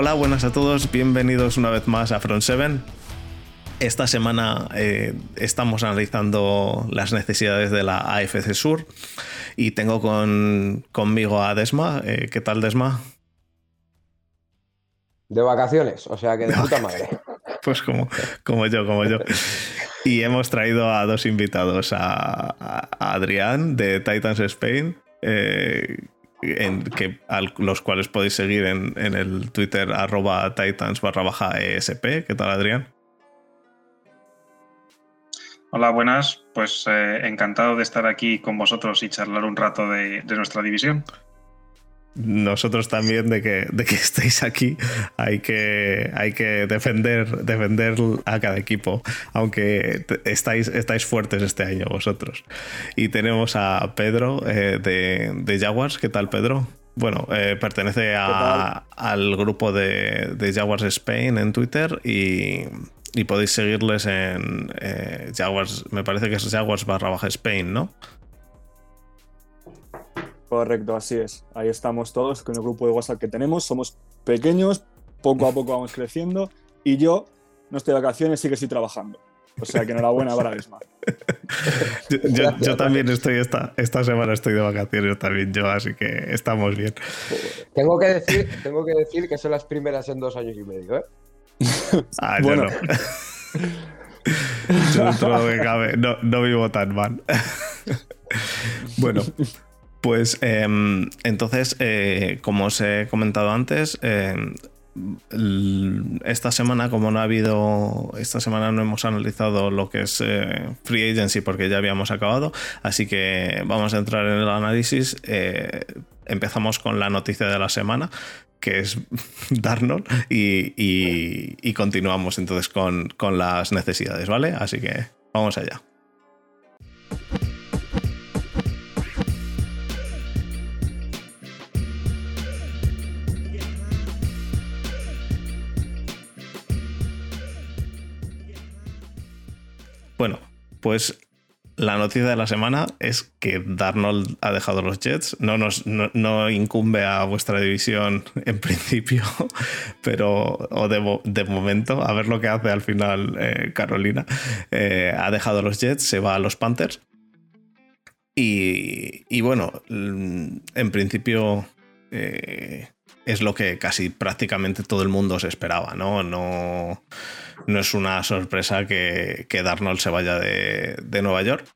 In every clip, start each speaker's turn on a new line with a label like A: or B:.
A: Hola, buenas a todos, bienvenidos una vez más a Front 7. Esta semana eh, estamos analizando las necesidades de la AFC Sur y tengo con, conmigo a Desma. Eh, ¿Qué tal, Desma?
B: De vacaciones, o sea que de puta madre.
A: pues como, como yo, como yo. Y hemos traído a dos invitados, a, a Adrián de Titans Spain, eh, en que, los cuales podéis seguir en, en el Twitter arroba titans barra baja ESP. ¿Qué tal, Adrián?
C: Hola, buenas. Pues eh, encantado de estar aquí con vosotros y charlar un rato de, de nuestra división
A: nosotros también de que, de que estéis aquí hay que, hay que defender, defender a cada equipo, aunque estáis, estáis fuertes este año vosotros. Y tenemos a Pedro eh, de, de, Jaguars. ¿Qué tal, Pedro? Bueno, eh, pertenece a, al grupo de, de, Jaguars Spain en Twitter y, y podéis seguirles en eh, Jaguars, me parece que es Jaguars barra baja Spain, ¿no?
D: Correcto, así es. Ahí estamos todos con el grupo de WhatsApp que tenemos. Somos pequeños, poco a poco vamos creciendo y yo no estoy de vacaciones, sí que estoy trabajando. O sea que enhorabuena para Desma.
A: yo, yo, también estoy esta, esta semana estoy de vacaciones también yo, así que estamos bien.
B: Tengo que decir, tengo que, decir que son las primeras en dos años y medio, ¿eh?
A: Ah, bueno. no. yo dentro de lo que cabe, no, no vivo tan mal. bueno, pues em, entonces, eh, como os he comentado antes, em, esta semana, como no ha habido, esta semana no hemos analizado lo que es eh, Free Agency porque ya habíamos acabado, así que vamos a entrar en el análisis. Eh, empezamos con la noticia de la semana, que es Darnold, y, y, continuamos entonces con, con las necesidades, ¿vale? Así que vamos allá. Bueno, pues la noticia de la semana es que Darnold ha dejado los Jets. No, nos, no, incumbe a vuestra división en principio, pero o de, momento, a ver lo que hace al final eh, Carolina. Eh, ha dejado los Jets, se va a los Panthers. Y, y bueno, en principio eh, es lo que casi prácticamente todo el mundo se esperaba, ¿no? No, no es una sorpresa que, que Darnold se vaya de, de Nueva York.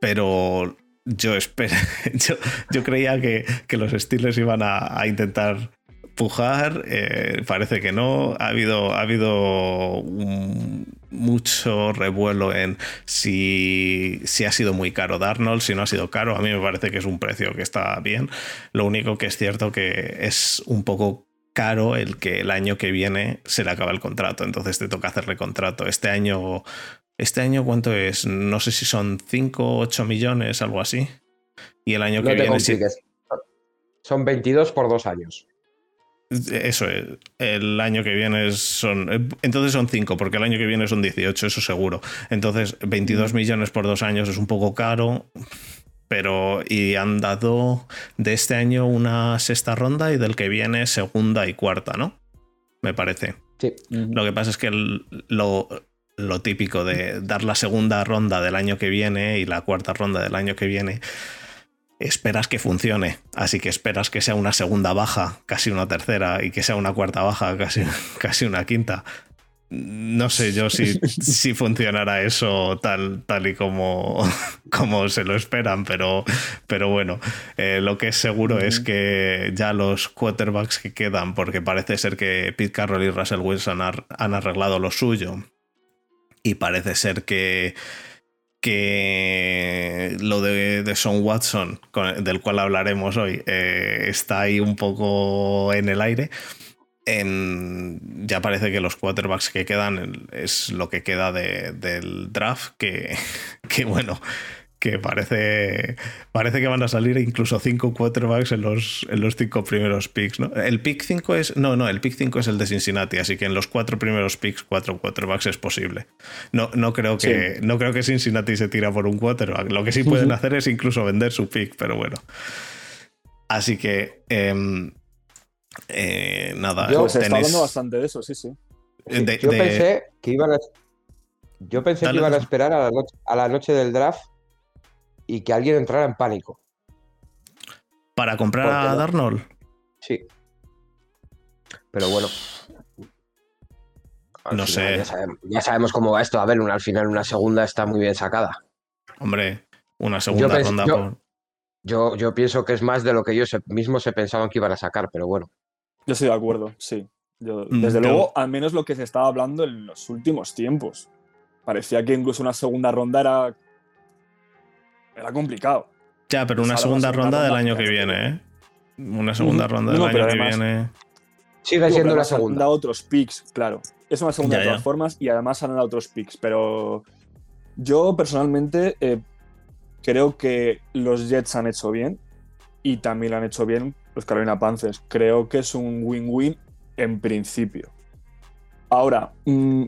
A: Pero yo, yo, yo creía que, que, los Steelers iban a, a intentar pujar, eh, parece que no. Ha habido, ha habido un, mucho revuelo en si, si ha sido muy caro Darnold, si no ha sido caro. A mí me parece que es un precio que está bien. Lo único que es cierto que es un poco caro el que el año que viene se le acaba el contrato, entonces te toca hacerle contrato. Este año, este año ¿cuánto es? No sé si son 5 o 8 millones, algo así. Y el año que viene...
B: Son 22 por dos años.
A: Eso, el año que viene son. Entonces son 5, porque el año que viene son 18, eso seguro. Entonces, 22 mm. millones por dos años es un poco caro. Pero. Y han dado de este año una sexta ronda y del que viene segunda y cuarta, ¿no? Me parece.
B: Sí.
A: Lo que pasa es que lo, lo típico de dar la segunda ronda del año que viene y la cuarta ronda del año que viene esperas que funcione. Así que esperas que sea una segunda baja, casi una tercera, y que sea una cuarta baja, casi, casi una quinta. No sé yo si, si funcionará eso tal, tal y como, como se lo esperan, pero, pero bueno, eh, lo que es seguro es que ya los quarterbacks que quedan, porque parece ser que Pete Carroll y Russell Wilson han arreglado lo suyo, y parece ser que que lo de, de Sean Watson, del cual hablaremos hoy, eh, está ahí un poco en el aire. Ya parece que los quarterbacks que quedan es lo que queda del draft, que, que bueno, que parece, parece que van a salir incluso cinco quarterbacks en los, en los cinco primeros picks. ¿no? El pick 5 es. No, no, el pick 5 es el de Cincinnati, así que en los cuatro primeros picks, cuatro quarterbacks es posible. No, no, creo, que, no creo que Cincinnati se tira por un quarterback. Lo que sí pueden hacer es incluso vender su pick, pero bueno. Así que. Em, Eh, nada,
B: Yo-
D: Pues se está
A: tenéis-
D: hablando bastante de eso, sí, sí.
B: Sí,
A: de-
B: yo
A: de-
B: pensé que iban a, yo pensé
A: Dale,
B: que iban a esperar a la, noche, a la noche del draft y que alguien entrara en pánico.
A: para comprar
B: ¿Por qué
A: a
B: no?
A: Darnold.
B: Sí. Pero bueno. Al
A: No
B: final
A: sé.
B: Ya sabemos, ya sabemos cómo va esto. A ver, una, al final una segunda está muy bien sacada.
A: Hombre, una segunda ronda
B: yo-
A: por-
B: Yo, yo pienso que es más de lo que ellos se- mismos se pensaban que iban a sacar, pero bueno.
D: Yo estoy de acuerdo, sí. Yo-
A: Mm,
D: desde luego, al menos lo que se estaba hablando en los últimos tiempos. Parecía que incluso una segunda ronda era. Era complicado.
A: Ya, pero
D: Pues
A: una segunda ronda del año que viene, ¿eh? Una segunda ronda
D: No,
A: del
D: no,
A: año
D: pero
A: que viene.
B: Sigue siendo la segunda.
D: dado otros picks, claro. Es una segunda
A: Ya,
D: de todas
A: ya.
D: formas y además han dado otros picks. Pero yo personalmente eh, creo que los Jets han hecho bien y también lo han hecho bien los Carolina Panthers. Creo que es un win-win en principio. Ahora, mm,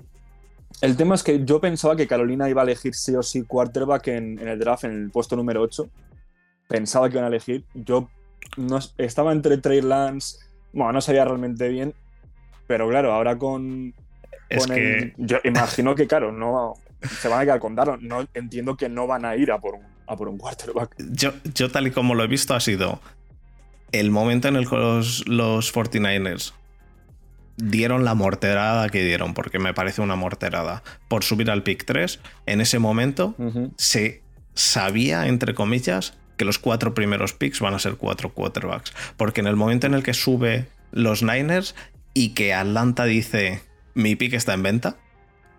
D: el tema es que yo pensaba que Carolina iba a elegir sí o sí quarterback en, en el draft, en el puesto número 8. Pensaba que iban a elegir. Yo no, estaba entre Trey Lance. Bueno, no sabía realmente bien. Pero claro, ahora con.
A: Es
D: con
A: que
D: el- yo imagino que, claro, no. Se van a quedar con Darnold. No, entiendo que no van a ir a por un, a por un quarterback.
A: yo, yo tal y como lo he visto ha sido el momento en el que los, los 49ers dieron la morterada que dieron, porque me parece una morterada, por subir al pick 3, en ese momento se sabía, entre comillas, que los cuatro primeros picks van a ser cuatro quarterbacks. Porque en el momento en el que sube los Niners y que Atlanta dice mi pick está en venta,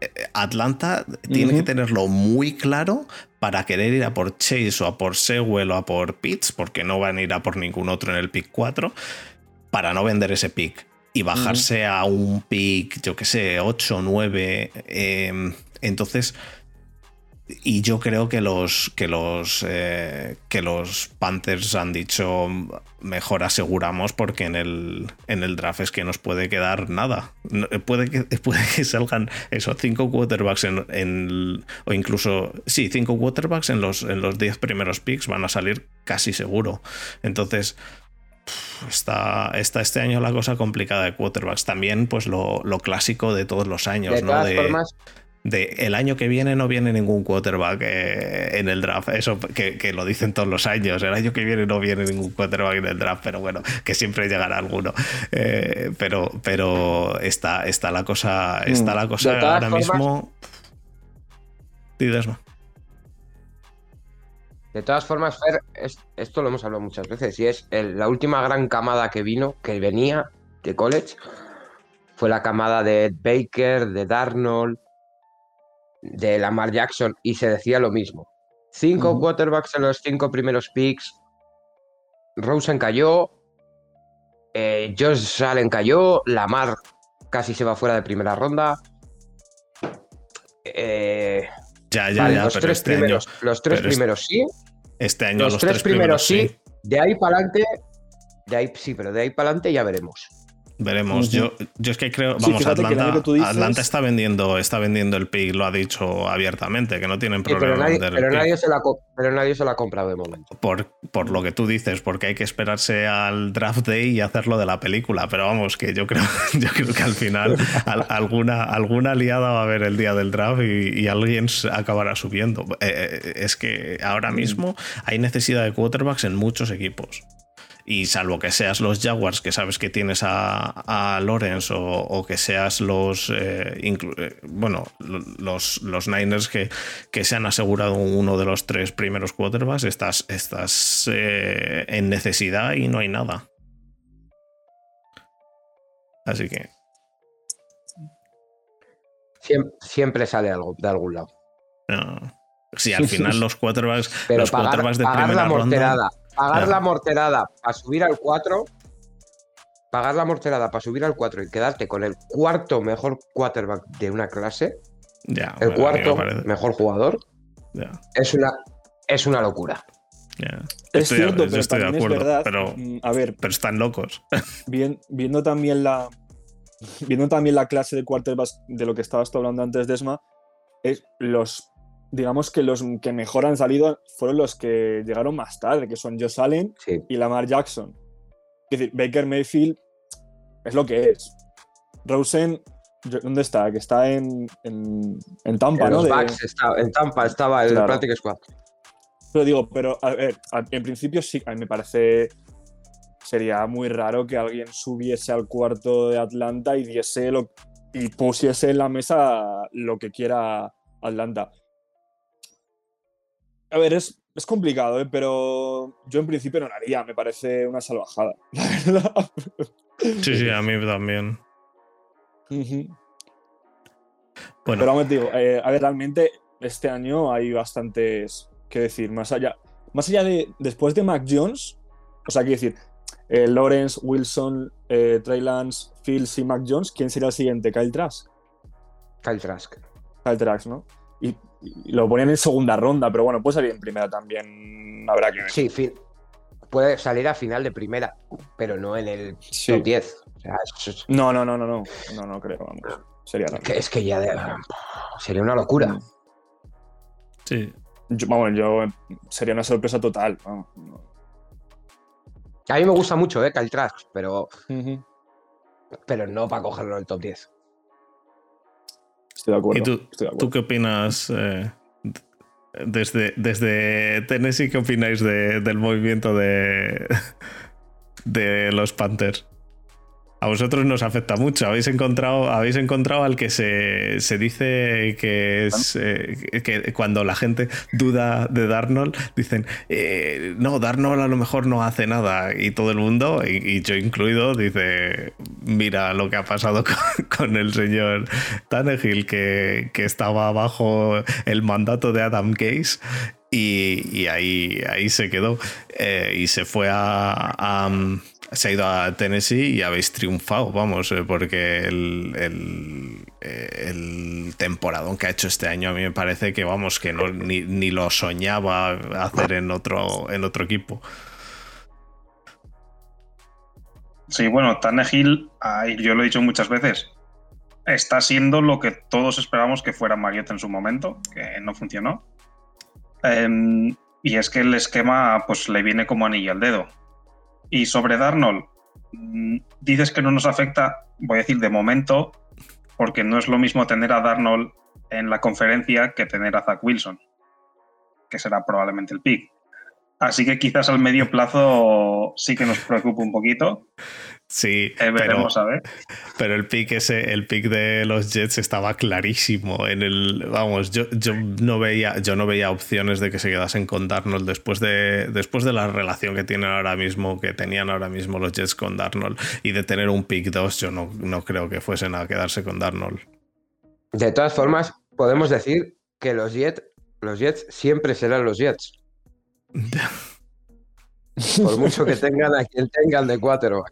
A: eh, Atlanta tiene que tenerlo muy claro para querer ir a por Chase o a por Sewell o a por Pitts, porque no van a ir a por ningún otro en el pick 4, para no vender ese pick y bajarse a un pick, yo que sé, 8, 9. eh, entonces, y yo creo que los que los eh, que los Panthers han dicho mejor aseguramos porque en el en el draft es que nos puede quedar nada. No- puede que puede que salgan esos cinco quarterbacks en, en- o incluso sí cinco quarterbacks en los en los 10 primeros picks van a salir casi seguro. Entonces Está, está este año la cosa complicada de quarterbacks. También, pues lo, lo clásico de todos los años,
B: De
A: ¿no?
B: todas
A: De-
B: formas,
A: de el año que viene no viene ningún quarterback eh, en el draft. Eso que, que lo dicen todos los años. El año que viene no viene ningún quarterback en el draft, pero bueno, que siempre llegará alguno. Eh, pero, pero está, está la cosa, está
D: Mm.
A: la cosa ahora
B: formas-
A: mismo. Sí, Desma.
B: De todas formas, Fer, es- esto lo hemos hablado muchas veces, y es el- la última gran camada que vino, que venía de college, fue la camada de Ed Baker, de Darnold, de Lamar Jackson, y se decía lo mismo. Cinco quarterbacks en los cinco primeros picks. Rosen cayó, eh, Josh Allen cayó, Lamar casi se va fuera de primera ronda. Eh,
A: Ya, ya,
B: vale,
A: ya,
B: los
A: pero
B: tres
A: este año,
B: primeros, los tres
A: pero
B: primeros sí,
A: este año
B: los,
A: los,
B: tres, primeros, sí.
A: sí.
B: De ahí para adelante, de ahí sí, pero de ahí para adelante ya veremos.
A: Veremos. Yo, yo es que creo,
D: Sí,
A: vamos,
D: año
A: Atlanta,
D: que dices-
A: Atlanta está vendiendo, está vendiendo el pick, lo ha dicho abiertamente, que no tienen
B: Sí,
A: problema
B: pero,
A: en
B: nadie,
A: vender
B: pero, nadie se la, pero nadie se la ha comprado de momento.
A: por, por lo que tú dices, porque hay que esperarse al draft day y hacerlo de la película. Pero vamos, que yo creo, yo creo que al final al- alguna, alguna liada va a haber el día del draft y, y alguien acabará subiendo. Eh, eh, es que ahora mismo hay necesidad de quarterbacks en muchos equipos. Y salvo que seas los Jaguars, que sabes que tienes a, a Lawrence, o, o que seas los eh, eh, bueno, lo- los, los Niners que, que se han asegurado uno de los tres primeros quarterbacks, estás, estás eh, en necesidad y no hay nada. Así que,
B: Siem- Siempre, sale algo de algún lado.
A: no. si al final los quarterbacks,
B: Pero
A: los
B: pagar,
A: quarterbacks de
B: pagar
A: primera
B: la
A: ronda.
B: Pagar
A: Ya.
B: la morterada para subir al 4, pagar la morterada para subir al 4 y quedarte con el cuarto mejor quarterback de una clase,
A: Ya,
B: el
A: me
B: cuarto
A: parece-
B: mejor jugador,
A: ya,
B: es una, es una locura.
A: ya.
D: Es
A: Estoy-
D: cierto, pero
A: estoy de
D: también
A: acuerdo,
D: es verdad.
A: pero-
D: mm, A ver,
A: Pero están locos.
D: bien- viendo también la viendo también la clase de quarterbacks de lo que estabas tú hablando antes, Desma, es los digamos que los que mejor han salido fueron los que llegaron más tarde, que son Josh Allen
B: Sí.
D: y Lamar Jackson. Es decir, Baker Mayfield es lo que es. Rosen, ¿dónde está? Que está en, en, en Tampa,
B: En
D: ¿no?
B: los
D: De-
B: Bucks estaba- en Tampa estaba el
D: Claro.
B: Practice Squad.
D: Pero digo, pero a ver, en principio sí, a mí me parece. Sería muy raro que alguien subiese al cuarto de Atlanta y diese lo, y pusiese en la mesa lo que quiera Atlanta. A ver, es, es complicado, ¿eh? pero yo en principio no lo haría, me parece una salvajada, la verdad.
A: Sí, sí, a mí también. Bueno,
D: Pero aún digo, eh, a ver, realmente este año hay bastantes que decir, más allá, más allá de, después de Mac Jones, o sea, quiero decir, eh, Lawrence, Wilson, eh, Trey Lance, Fields y Mac Jones, ¿quién sería el siguiente? Kyle Trask.
B: Kyle Trask.
D: Kyle Trask, ¿no? Y lo ponían en segunda ronda, pero bueno, puede salir en primera también, habrá que ver.
B: Sí, fin- puede salir a final de primera, pero no en el
D: Sí.
B: top 10. O sea, es, es-
D: No, no, no, no, no, no, no creo, vamos. Sería raro.
B: que, es que ya de- sería una locura.
A: sí.
D: Yo, vamos, yo eh, sería una sorpresa total. vamos, no.
B: A mí me gusta mucho, ¿eh? Trask, pero, pero no para cogerlo en el top 10.
D: Estoy de acuerdo.
A: ¿Y tú,
D: estoy de acuerdo.
A: tú qué opinas? eh, desde, desde Tennessee, ¿qué opináis de- del movimiento de, de los Panthers? A vosotros nos afecta mucho. Habéis encontrado, habéis encontrado al que se, dice que es eh, que cuando la gente duda de Darnold, dicen eh, no, Darnold a lo mejor no hace nada. Y todo el mundo, y, yo incluido, dice: Mira lo que ha pasado con, el señor Tannehill, que, que estaba bajo el mandato de Adam Case. Y, ahí, ahí se quedó. Eh, y se fue a, se ha ido a Tennessee y habéis triunfado, vamos, eh, porque el, el, eh, el temporadón que ha hecho este año a mí me parece que, vamos, que ni, ni lo soñaba hacer en otro, en otro equipo.
C: Sí, bueno, Tannehill, yo lo he dicho muchas veces, está siendo lo que todos esperamos que fuera Mariota en su momento, que no funcionó. Em, y es que el esquema pues le viene como anillo al dedo. Y sobre Darnold, mm, dices que no nos afecta, voy a decir de momento, porque no es lo mismo tener a Darnold en la conferencia que tener a Zach Wilson, que será probablemente el pick. Así que quizás al medio plazo sí que nos preocupa un poquito.
A: Sí,
C: Eh,
A: pero,
C: veremos a ver.
A: pero el pick ese, el pick de los Jets estaba clarísimo. En el, vamos, yo, yo no veía, yo no veía opciones de que se quedasen con Darnold después de, después de la relación que tienen ahora mismo, que tenían ahora mismo los Jets con Darnold, y de tener un pick 2, yo no, no creo que fuesen a quedarse con Darnold.
B: De todas formas, podemos decir que los Jets, los Jets siempre serán los Jets. Por mucho que tengan a quien tengan de quarterback.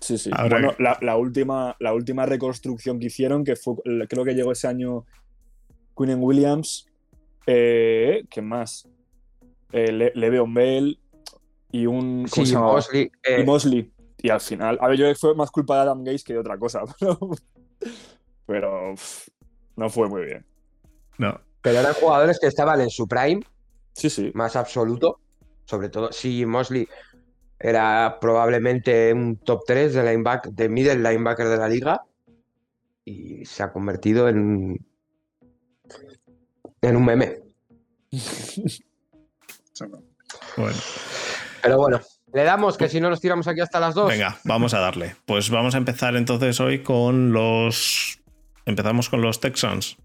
D: Sí, sí.
A: Ahora
D: Bueno, la, la última, la última reconstrucción que hicieron, que fue, creo que llegó ese año Quinn Williams, eh, ¿qué más? Eh, Le- Le'Veon Bell y un... ¿cómo
B: Sí,
D: se llamaba?
B: Mosley, eh,
D: y Mosley. Y al final, a ver, yo creo que fue más culpa de Adam Gates que de otra cosa, pero, pero pff, no fue muy bien.
A: No.
B: pero eran jugadores que estaban en su prime
D: Sí, sí.
B: más absoluto. Sobre todo, si Mosley era probablemente un top 3 de, lineback, de middle linebacker de la liga y se ha convertido en, en un meme.
A: Bueno.
B: Pero bueno, le damos que si no nos tiramos aquí hasta las 2.
A: Venga, vamos a darle. Pues vamos a empezar entonces hoy con los. Empezamos con los Texans.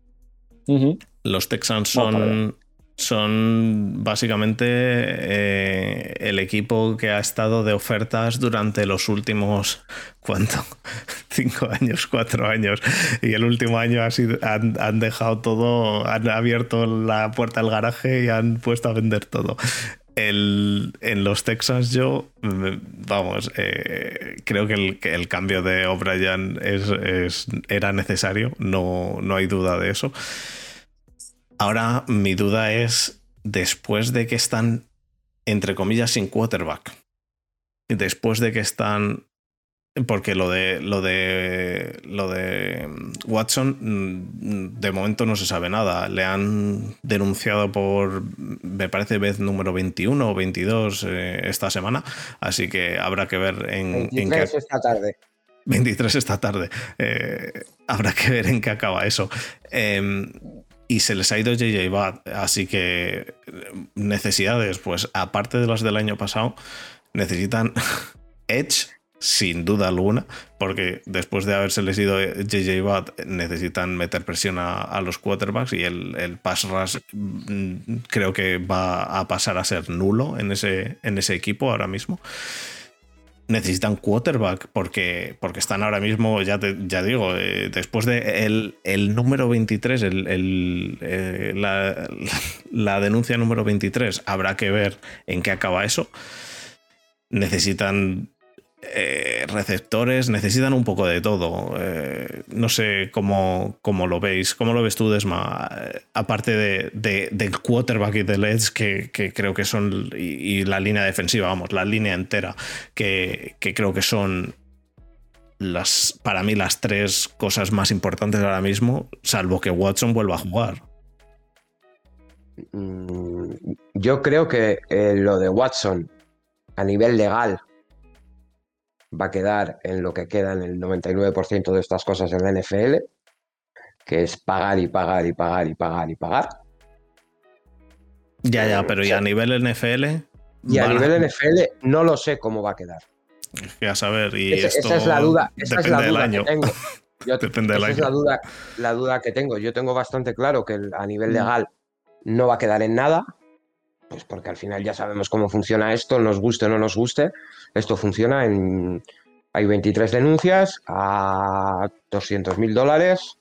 A: Los Texans son, son básicamente eh, el equipo que ha estado de ofertas durante los últimos, ¿cuánto? Cinco años, cuatro años. Y el último año ha sido, han, han dejado todo, han abierto la puerta del garaje y han puesto a vender todo. El- en los Texans yo, mm, vamos, eh, creo que el, que el cambio de O'Brien es, es- era necesario, no, no hay duda de eso. Ahora mi duda es, después de que están, entre comillas, sin quarterback, después de que están, porque lo de lo de lo de Watson mm, de momento no se sabe nada. Le han denunciado por, me parece, vez número 21 o 22 eh, esta semana, así que habrá que ver en, en qué
B: 23 esta tarde.
A: 23 esta tarde. Eh, habrá que ver en qué acaba eso. Em, y se les ha ido JJ Watt, así que necesidades, pues aparte de las del año pasado, necesitan Edge, sin duda alguna, porque después de haberse les ido JJ Watt, necesitan meter presión a, los quarterbacks y el, el, pass rush mm, creo que va a pasar a ser nulo en ese, en ese equipo ahora mismo necesitan quarterback porque, porque están ahora mismo, ya, ya digo, eh, después de el, número 23, el, eh, la, denuncia número 23, habrá que ver en qué acaba eso. Necesitan eh, receptores, necesitan un poco de todo. Eh, no sé cómo, cómo, lo veis, cómo lo ves tú, Desma, eh, aparte de, del quarterback y del edge, que, creo que son, y, la línea defensiva, vamos, la línea entera, que, creo que son las, para mí las tres cosas más importantes ahora mismo, salvo que Watson vuelva a jugar.
B: Mm, yo creo que lo de Watson a nivel legal va a quedar en lo que queda en el 99% de estas cosas en la NFL, que es pagar y pagar y pagar y pagar y pagar.
A: Ya, ya, pero ¿y a nivel NFL?
B: Y a nivel NFL no lo sé cómo va a quedar.
A: Ya saber, y
B: esa,
A: esto
B: es la duda, depende del
A: año.
B: depende del año. es la duda, la duda que tengo. Yo tengo bastante claro que a nivel mm. legal no va a quedar en nada, pues porque al final ya sabemos cómo funciona esto, nos guste o no nos guste. Esto funciona en... Hay 23 denuncias a 200 mil dólares,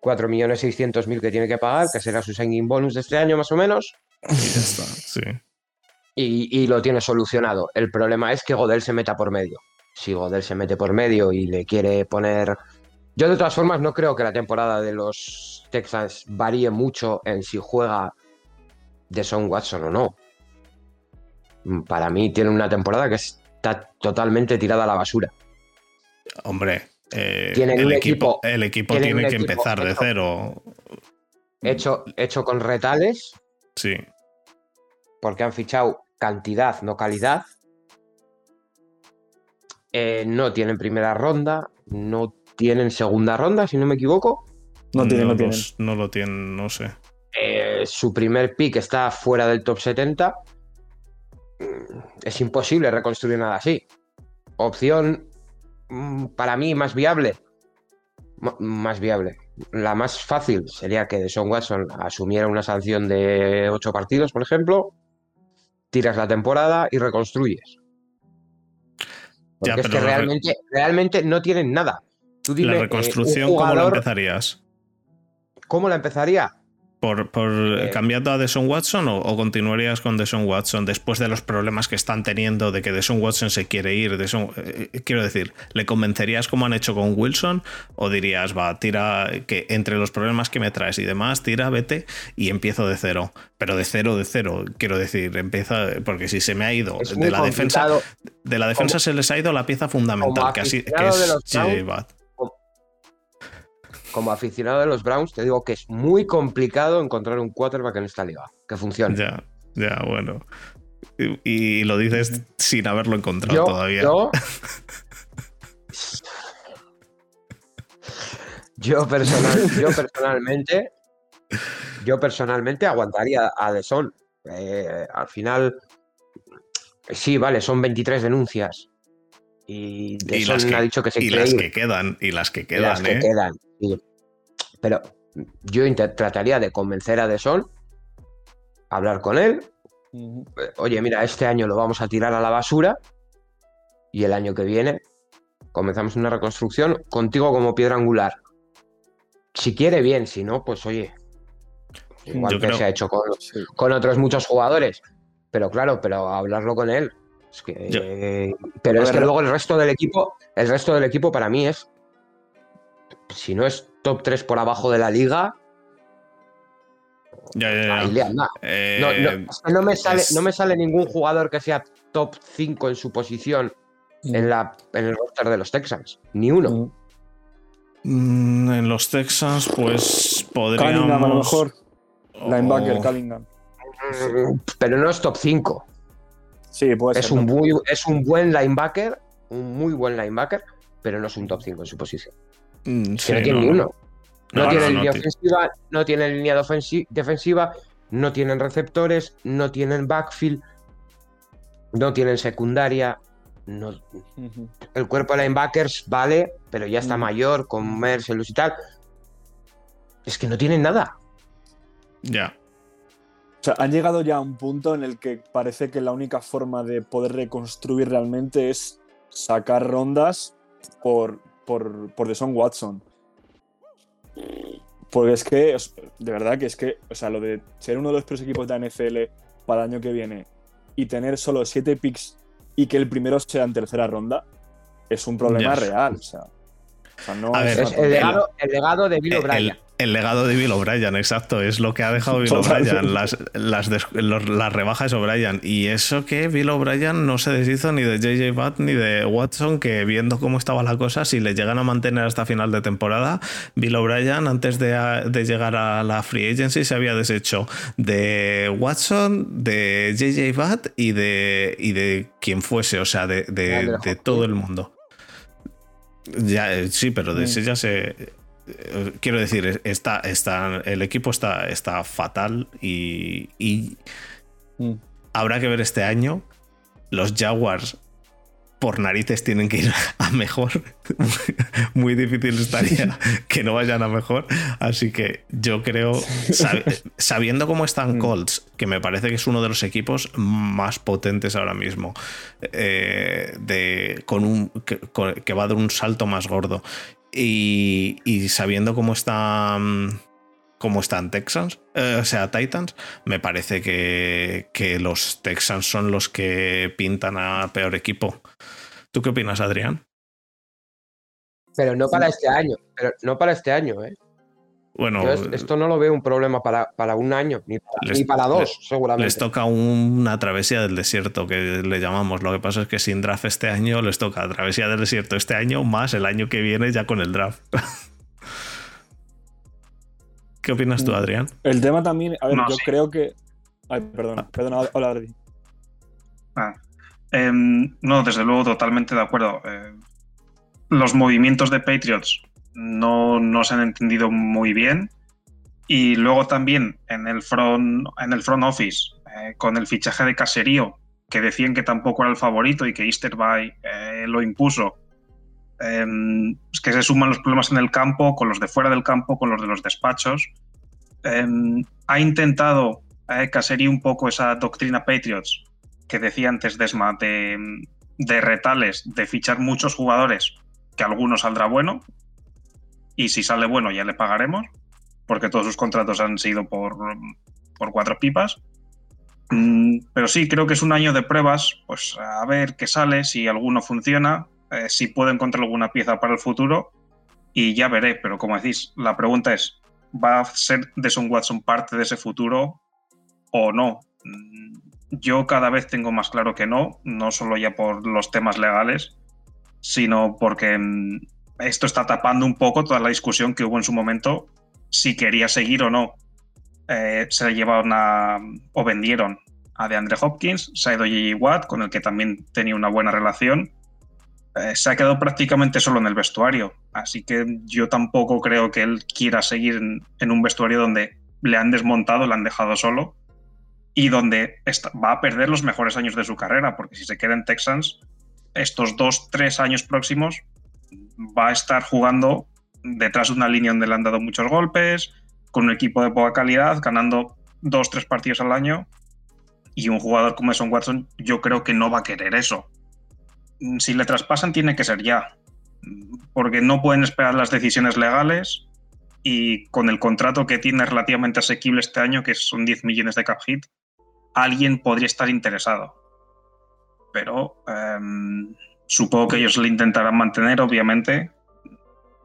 B: 4.600.000 que tiene que pagar, que será su signing bonus de este año más o menos.
A: Y ya está, sí.
B: Y, lo tiene solucionado. El problema es que Godel se meta por medio. Si Godel se mete por medio y le quiere poner... Yo de todas formas no creo que la temporada de los Texans varíe mucho en si juega de Son Watson o no. Para mí tiene una temporada que está totalmente tirada a la basura.
A: Hombre, eh, el, equipo, el equipo tiene que empezar de cero.
B: Hecho, hecho con retales.
A: Sí.
B: Porque han fichado cantidad, no calidad. Eh, no tienen primera ronda, no tienen segunda ronda, si no me equivoco.
A: No, tienen, no, tienen. no lo tienen, no sé.
B: Eh, su primer pick está fuera del top 70. Mm, es imposible reconstruir nada así. Opción mm, para mí más viable. más viable. La más fácil sería que Son Watson asumiera una sanción de 8 partidos, por ejemplo. Tiras la temporada y reconstruyes. Porque es que realmente, realmente no tienen nada.
A: la eh, reconstrucción, ¿cómo la empezarías?
B: ¿Cómo la empezaría?
A: ¿Por, por eh, cambiando a Deshaun Watson o, continuarías con Deshaun Watson después de los problemas que están teniendo de que Deshaun Watson se quiere ir? Eh, eh, quiero decir, ¿le convencerías como han hecho con Wilson? ¿O dirías, va, tira, que entre los problemas que me traes y demás, tira, vete y empiezo de cero? Pero de cero, de cero, quiero decir, empieza, porque si se me ha ido de la defensa, de la defensa se les ha ido la pieza fundamental, que, así, que es
B: como aficionado de los Browns, te digo que es muy complicado encontrar un quarterback en esta liga que funcione.
A: Ya, ya, bueno. Y, lo dices sin haberlo encontrado todavía.
B: Yo, yo, personalmente, yo personalmente aguantaría a The eh, al final, sí, vale, son 23 denuncias. Y,
A: The ha dicho que se y las que quedan, y las que quedan, las que
B: ¿eh? quedan. Pero yo trataría de convencer a Deson, hablar con él. Oye, mira, este año lo vamos a tirar a la basura y el año que viene comenzamos una reconstrucción contigo como piedra angular. Si quiere, bien, si no, pues oye, igual que se ha hecho con, otros muchos jugadores. Pero claro, pero hablarlo con él. pero es que luego el resto del equipo, el resto del equipo para mí es si no es top 3 por abajo de la liga,
A: ya, ya,
B: Ahí le anda. Eh, no, me sale, no me sale ningún jugador que sea top 5 en su posición mm. en, la, en el roster de los Texans. Ni uno.
A: Mm, en los Texans, pues podríamos...
D: Callingham a lo mejor. Linebacker, Callingham.
B: Mm, pero no es top 5.
D: Sí, puede
B: es
D: ser.
B: Un muy, es un buen linebacker, un muy buen linebacker, pero no es un top 5 en su posición.
A: Mm, sí,
B: no tiene ni uno. No,
A: No,
B: tiene línea ofensiva, no tiene línea defensiva, no tienen receptores, no tienen backfield, no tienen secundaria. No, el cuerpo de linebackers vale, pero ya está
D: Mm.
B: mayor, con Mercelus y tal. Es que no tienen nada.
A: Ya.
D: O sea, han llegado ya a un punto en el que parece que la única forma de poder reconstruir realmente es sacar rondas por, por, por Deshaun Watson. Porque es que, de verdad que es que, o sea, lo de ser uno de los peores equipos de la NFL para el año que viene y tener solo siete picks y que el primero sea en tercera ronda es un problema real. O sea, o sea, no
A: A
D: es
A: ver,
D: una
B: Es el legado, el legado de Bill
A: El,
B: O'Brien.
A: El legado de Bill O'Brien, exacto, es lo que ha dejado Bill. O'Brien, las, las, des- los- las rebajas O'Brien. Y eso que Bill O'Brien no se deshizo ni de JJ Watt ni de Watson, que viendo cómo estaba la cosa, si le llegan a mantener hasta final de temporada, Bill O'Brien, antes de, de llegar a la free agency, se había deshecho de Watson, de JJ Watt y de, y de quien fuese, o sea, de, de- de todo el mundo. Ya, eh, sí, pero de ese ya se. Quiero decir, está, está, el equipo está, está fatal y, y
D: Mm.
A: habrá que ver este año. Los Jaguars por narices tienen que ir a mejor. Muy difícil estaría que no vayan a mejor. Así que yo creo, sab- sabiendo cómo están
D: Mm.
A: Colts, que me parece que es uno de los equipos más potentes ahora mismo, eh, de, con un, que, con- que va a dar un salto más gordo. Y, y sabiendo cómo están cómo están Texans, eh, o sea, Titans, me parece que, que los Texans son los que pintan a peor equipo. ¿Tú qué opinas, Adrián?
B: Pero no para este año. Pero no para este año, ¿eh?
A: Bueno,
B: Yo esto no lo veo un problema para, para un año, ni para,
A: Les-
B: ni para dos,
A: les-
B: seguramente.
A: les toca una travesía del desierto, que le llamamos. Lo que pasa es que sin draft este año les toca travesía del desierto este año, más el año que viene ya con el draft. ¿Qué opinas tú, Adrián?
D: El tema también, a ver,
C: No,
D: yo
C: sí.
D: creo que. Ay, perdona, perdona, hola, Ardi.
C: Ah, em, no, desde luego, totalmente de acuerdo. Eh, los movimientos de Patriots no, no se han entendido muy bien. Y luego también en el front, en el front office, eh, con el fichaje de Caserío, que decían que tampoco era el favorito y que Easterby eh, lo impuso. Em, es que se suman los problemas en el campo, con los de fuera del campo, con los de los despachos. Em, ha intentado eh, Caserío un poco esa doctrina Patriots que decía antes Desma de, de retales, de fichar muchos jugadores, que alguno saldrá bueno, y si sale bueno ya le pagaremos, porque todos sus contratos han sido por, por cuatro pipas. Mm, Pero sí, creo que es un año de pruebas, pues a ver qué sale, si alguno funciona, eh, si puedo encontrar alguna pieza para el futuro, y ya veré, pero como decís, la pregunta es, ¿va a ser Deson Watson parte de ese futuro o no? Mm, Yo cada vez tengo más claro que no, no solo ya por los temas legales, sino porque esto está tapando un poco toda la discusión que hubo en su momento si quería seguir o no. Eh, se llevaron a, o vendieron a DeAndre Hopkins, se ha ido J.J. Watt, con el que también tenía una buena relación. Eh, se ha quedado prácticamente solo en el vestuario, así que yo tampoco creo que él quiera seguir en, un vestuario donde le han desmontado, le han dejado solo y donde va a perder los mejores años de su carrera, porque si se queda en Texans, estos dos, tres años próximos va a estar jugando detrás de una línea donde le han dado muchos golpes, con un equipo de poca calidad, ganando dos, tres partidos al año, y un jugador como Son Watson yo creo que no va a querer eso. Si le traspasan tiene que ser ya, porque no pueden esperar las decisiones legales y con el contrato que tiene relativamente asequible este año, que son 10 millones de cap hit, alguien podría estar interesado. Pero em, supongo que ellos le intentarán mantener, obviamente,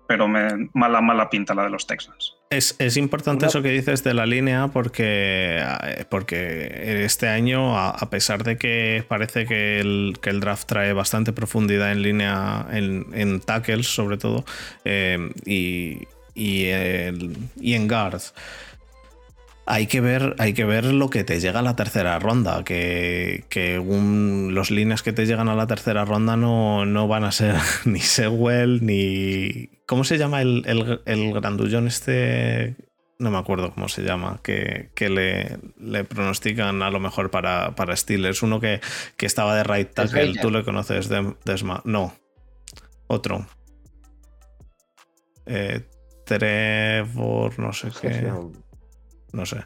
C: pero me- mala, mala pinta la de los Texans.
A: Es, es importante eso que dices de la línea porque, eh, porque este año, a, a pesar de que parece que el, que el draft trae bastante profundidad en línea, en, en tackles sobre todo, eh, y, y, el- y en guards, Hay que, ver, hay que ver lo que te llega a la tercera ronda, que, que los líneas que te llegan a la tercera ronda no, no van a ser ni Sewell ni... ¿Cómo se llama el, el, grandullón este? No me acuerdo cómo se llama, que, le, le, pronostican a lo mejor para, para Steelers. Uno que, que estaba de right tackle, tú le conoces, de, No, otro. Eh, Trevor, no sé qué. No sé.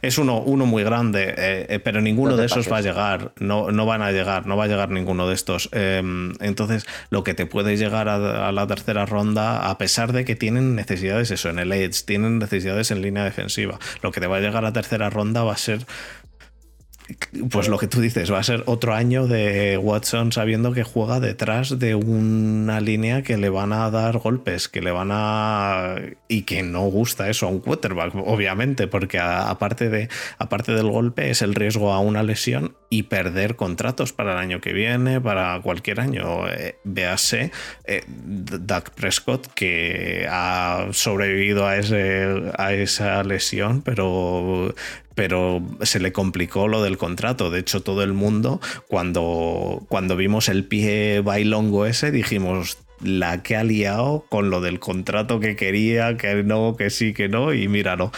A: Es uno, uno muy grande, eh, eh, pero ninguno de esos va a llegar. No, no, van a llegar, no va a llegar ninguno de estos. Em, entonces, lo que te puede llegar a, la tercera ronda, a pesar de que tienen necesidades, eso, en el Edge, tienen necesidades en línea defensiva. Lo que te va a llegar a la tercera ronda va a ser pues lo que tú dices, va a ser otro año de Watson sabiendo que juega detrás de una línea que le van a dar golpes, que le van a... y que no gusta eso a un quarterback, obviamente, porque aparte, de, aparte del golpe es el riesgo a una lesión y perder contratos para el año que viene, para cualquier año. Eh, véase eh, Doug Prescott que ha sobrevivido a, ese, a esa lesión, pero pero se le complicó lo del contrato. De hecho, todo el mundo, cuando, cuando vimos el pie bailongo ese, dijimos, la que ha liado con lo del contrato que quería, que no, que sí, que no, y míralo.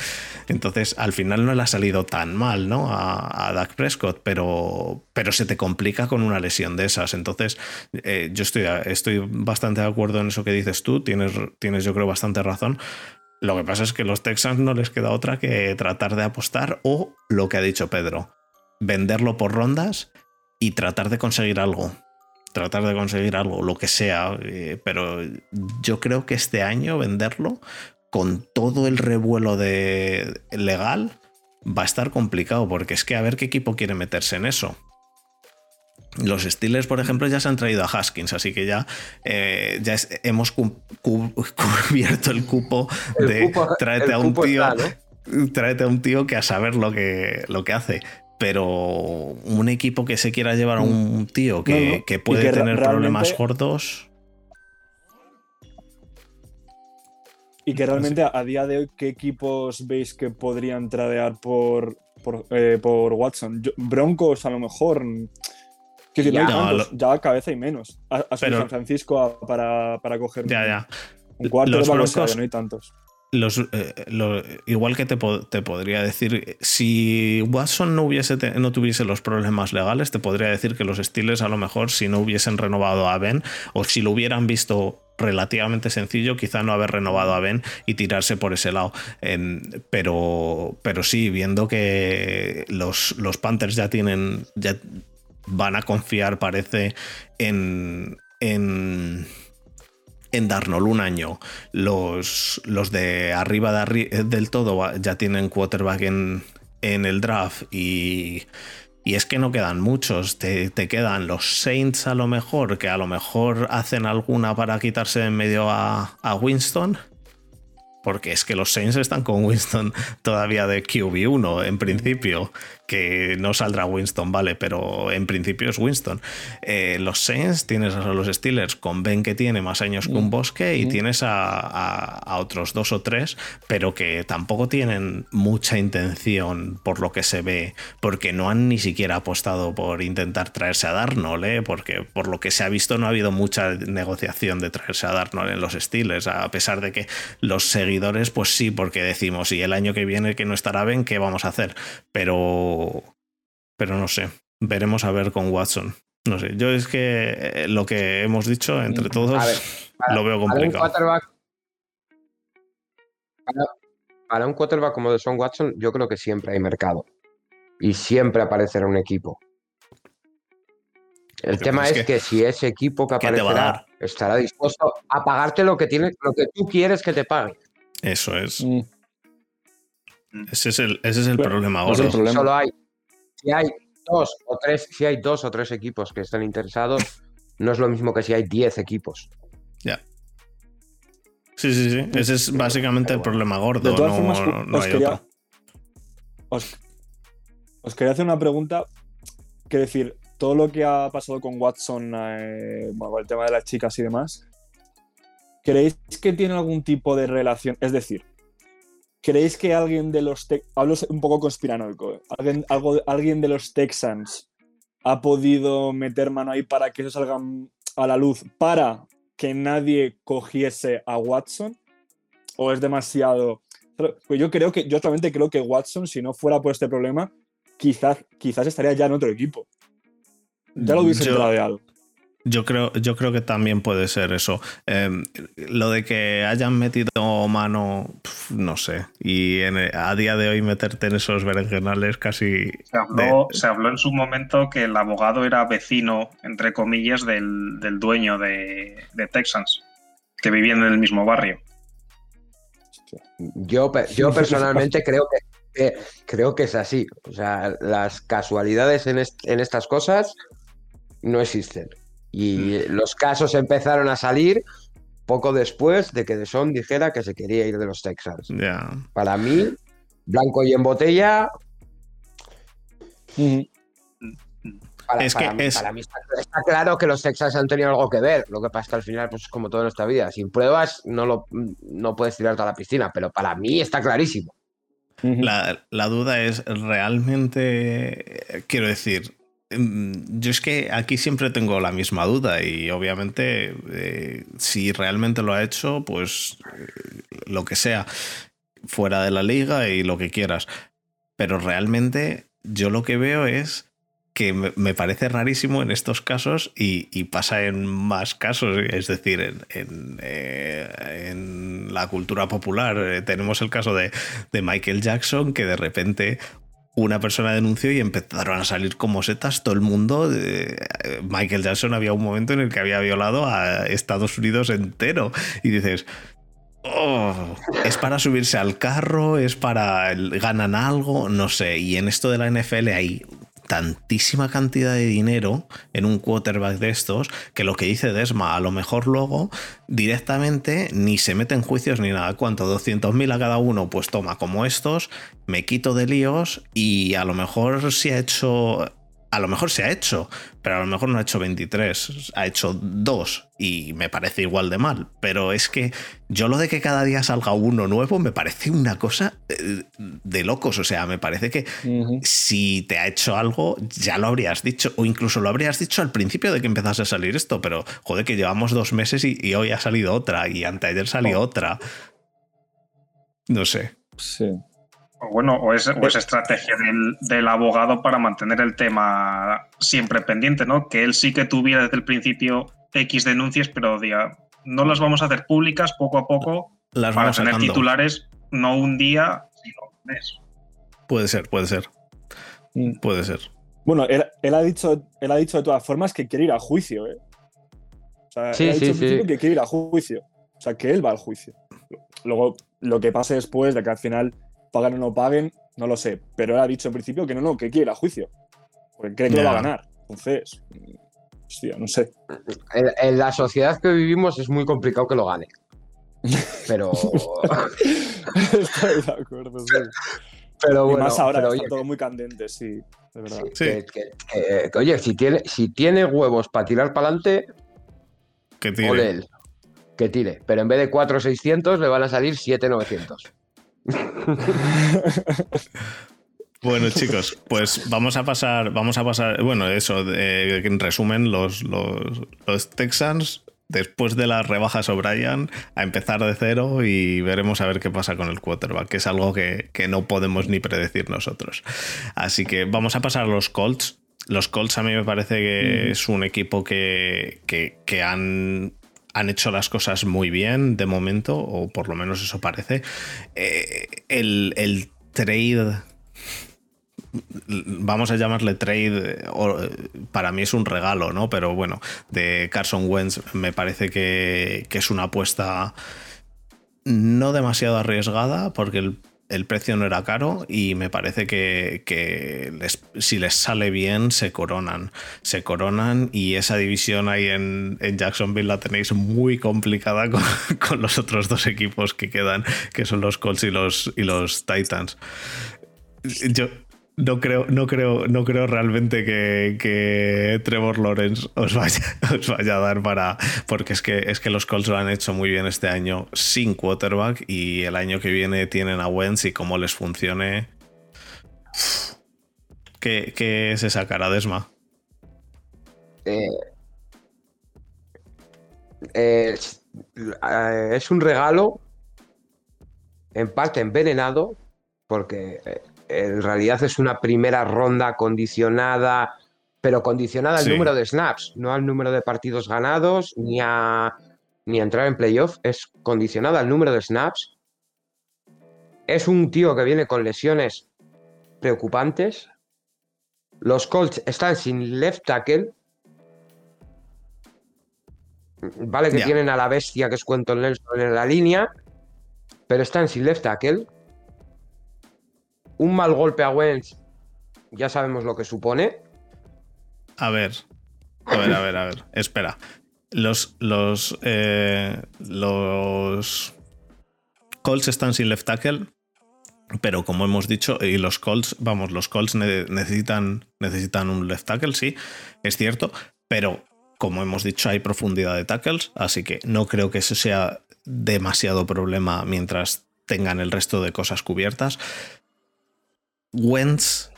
A: Entonces, al final no le ha salido tan mal, ¿no? A, Dak Prescott, pero, pero se te complica con una lesión de esas. Entonces, eh, yo estoy, estoy bastante de acuerdo en eso que dices tú, tienes, tienes yo creo bastante razón, lo que pasa es que los Texans no les queda otra que tratar de apostar o lo que ha dicho Pedro, venderlo por rondas y tratar de conseguir algo. Tratar de conseguir algo, lo que sea. Eh, pero yo creo que este año venderlo con todo el revuelo de legal va a estar complicado porque es que a ver qué equipo quiere meterse en eso. Los Steelers, por ejemplo, ya se han traído a Haskins, así que ya, eh, ya hemos cubierto el cupo de tráete a un tío. Tráete a un tío que a saber lo que, lo que hace. Pero un equipo que se quiera llevar a un tío que, puede tener problemas gordos.
D: Y que realmente a día de hoy, ¿qué equipos veis que podrían tradear por, por, eh, Watson? Broncos, a lo mejor ya, cabeza y menos. A, San Francisco para, para, coger un, cuarto de broncos, no hay tantos.
A: Los, eh, igual que te, te, podría decir, si Watson no, hubiese no tuviese los problemas legales, te podría decir que los Steelers a lo mejor si no hubiesen renovado a Ben o si lo hubieran visto relativamente sencillo, quizá no haber renovado a Ben y tirarse por ese lado. pero, pero sí, viendo que los, los Panthers ya tienen, ya van a confiar, parece, en, en, en Darnold un año. Los, los de arriba del todo ya tienen quarterback en, en el draft y, y es que no quedan muchos. Te, quedan los Saints a lo mejor, que a lo mejor hacen alguna para quitarse en medio a, a Winston. Porque es que los Saints están con Winston todavía de QB1 en principio que no saldrá Winston, vale, pero en principio es Winston. Eh, los Saints tienes a los Steelers con Ben que tiene más años que un mm. bosque y mm. tienes a, otros dos o tres, pero que tampoco tienen mucha intención por lo que se ve, porque no han ni siquiera apostado por intentar traerse a Darnold, ¿eh? porque por lo que se ha visto no ha habido mucha negociación de traerse a Darnold en los Steelers, a pesar de que los seguidores, pues sí, porque decimos, y el año que viene que no estará Ben, ¿qué vamos a hacer? Pero pero, no sé. Veremos a ver con Watson. No sé, yo es que eh, lo que hemos dicho entre todos lo veo complicado.
B: Para un, quarterback, como de Son Watson, yo creo que siempre hay mercado. Y siempre aparecerá un equipo. El tema es que, si ese equipo que aparecerá estará dispuesto a pagarte lo que, tiene, lo que tú quieres que te pague.
A: Eso es. Mm. Ese es el, ese es el problema ahora.
B: Solo hay, si hay dos o tres, si hay dos o tres equipos que están interesados, no es lo mismo que si hay diez equipos.
A: Ya. Sí, sí, sí. Ese es básicamente el problema gordo. no, os, quería,
D: Os, quería hacer una pregunta. Que decir, todo lo que ha pasado con Watson, eh, bueno, el tema de las chicas y demás, ¿creéis que tiene algún tipo de relación? Es decir, ¿creéis que alguien de los hablo un poco conspiranoico, ¿eh? ¿Alguien, algo, alguien de los Texans ha podido meter mano ahí para que eso salga a la luz para que nadie cogiese a Watson? ¿O es demasiado? Pues yo creo que, yo actualmente creo que Watson, si no fuera por este problema, quizás, quizás estaría ya en otro equipo. Ya lo hubiese
A: Yo-
D: tradeado.
A: Yo creo, yo creo que también puede ser eso. Eh, lo de que hayan metido mano, pf, no sé. Y en- a día de hoy meterte en esos berenjenales casi.
C: Se habló,
A: de-
C: se habló en su momento que el abogado era vecino, entre comillas, del, del dueño de, de Texans, que vivían en el mismo barrio.
B: Yo, yo personalmente creo que, que- creo que es así. O sea, las casualidades en, est- en estas cosas no existen. Y los casos empezaron a salir poco después de que Deson dijera que se quería ir de los Texans. Para mí, blanco y en botella. Para,
A: Es que
B: para mí,
A: es-
B: para mí está, está claro que los Texans han tenido algo que ver. Lo que pasa es que al final, pues como todo en esta vida, sin pruebas no, lo, no puedes tirarte a la piscina. Pero para mí está clarísimo.
A: La, la duda es realmente, eh, quiero decir, mm, yo es que aquí siempre tengo la misma duda y obviamente eh, si realmente lo ha hecho, pues eh, lo que sea, fuera de la liga y lo que quieras. Pero realmente yo lo que veo es que me, parece rarísimo en estos casos y, pasa en más casos, es decir, en, en, eh, la cultura popular. Tenemos el caso de, de Michael Jackson que de repente una persona denunció y empezaron a salir como setas todo el mundo. eh, Michael Jackson había un momento en el que había violado a Estados Unidos entero y dices... "Oh, es para subirse al carro, es para ganan algo, no sé. Y en esto de la NFL hay tantísima cantidad de dinero en un quarterback de estos que lo que dice Desma, a lo mejor luego directamente ni se mete en juicios ni nada. ¿Cuánto? 200.000 a cada uno, pues toma como estos, me quito de líos y a lo mejor se ha hecho... A lo mejor se ha hecho, pero a lo mejor no ha hecho 23, ha hecho 2 y me parece igual de mal. Pero es que yo lo de que cada día salga uno nuevo me parece una cosa eh, de locos. O sea, me parece que si te ha hecho algo, ya lo habrías dicho, o incluso lo habrías dicho al principio de que empezase a salir esto, pero joder, que llevamos dos meses y, y hoy ha salido otra, y anteayer salió
D: Oh.
A: otra. No sé.
D: Sí.
C: O bueno, o es, o es estrategia del, del abogado para mantener el tema siempre pendiente, ¿no? Que él sí que tuviera desde el principio X denuncias, pero diga, no las vamos a hacer públicas poco a poco
A: Las
C: para
A: vamos
C: tener
A: sacando.
C: titulares no un día, sino un mes.
A: Puede ser, puede ser,
D: Mm.
A: puede ser.
D: Bueno, él, él ha dicho, él ha dicho de todas formas que quiere ir a juicio, ¿eh? O sea,
B: Sí,
D: él ha
B: sí,
D: dicho
B: sí.
D: principio que quiere ir a juicio. O sea, que él va al juicio. Luego, lo que pase después de que al final paguen o no paguen, no lo sé. Pero él ha dicho en principio que no, no, que quiere ir a juicio. Porque cree que lo va a ganar. Entonces, mm, hostia, no sé.
B: En, en la sociedad que vivimos es muy complicado que lo gane. Pero,
D: Estoy de acuerdo, sí.
B: pero
D: y
B: bueno,
D: más ahora,
B: pero
D: está
B: oye,
D: todo muy candente, sí, de verdad.
B: sí,
A: Sí.
B: que- que- que- que, oye, si tiene, si tiene huevos para tirar para adelante,
A: Que tire.
B: ole él. Que tire. Pero en vez de 4,600 le van a salir 7,900.
A: Bueno, chicos, pues vamos a pasar, vamos a pasar, bueno, eso, eh, en resumen, los, los, los Texans, después de las rebajas O'Brien, a empezar de cero y veremos a ver qué pasa con el quarterback, que es algo que, que no podemos ni predecir nosotros. Así que vamos a pasar a los Colts. Los Colts a mí me parece que es un equipo que, que, que han han hecho las cosas muy bien de momento, o por lo menos eso parece. Eh, el, el trade vamos a llamarle trade, para mí es un regalo, ¿no? Pero bueno, de Carson Wentz me parece que, que es una apuesta no demasiado arriesgada porque el, el precio no era caro y me parece que, que si les sale bien se coronan, se coronan y esa división ahí en, en Jacksonville la tenéis muy complicada con, con los otros dos equipos que quedan, que son los Colts y los, y los Titans. Yo, no creo, no creo, no creo realmente que, Trevor Lawrence os vaya, os vaya, a dar para. Porque es que, es que los Colts lo han hecho muy bien este año sin quarterback y el año que viene tienen a Wentz y cómo les funcione. ¿Qué, qué se sacará Desma?
B: Eh, eh, es un regalo en parte envenenado porque eh, en realidad es una primera ronda condicionada, pero condicionada al número de snaps, no al número de partidos ganados, ni a, ni entrar en playoff, es condicionada al número de snaps. Es un tío que viene con lesiones preocupantes. Los Colts están sin left tackle. Vale que tienen a la bestia que es Quentin Nelson en la línea, pero están sin left tackle un mal golpe a Wentz, ya sabemos lo que supone.
A: A ver, a ver, a ver, a ver. Espera. Los, los, eh, los Colts están sin left tackle, pero como hemos dicho, y los Colts, vamos, los Colts necesitan, necesitan un left tackle, sí, es cierto, pero como hemos dicho, hay profundidad de tackles, así que no creo que eso sea demasiado problema mientras tengan el resto de cosas cubiertas. Wentz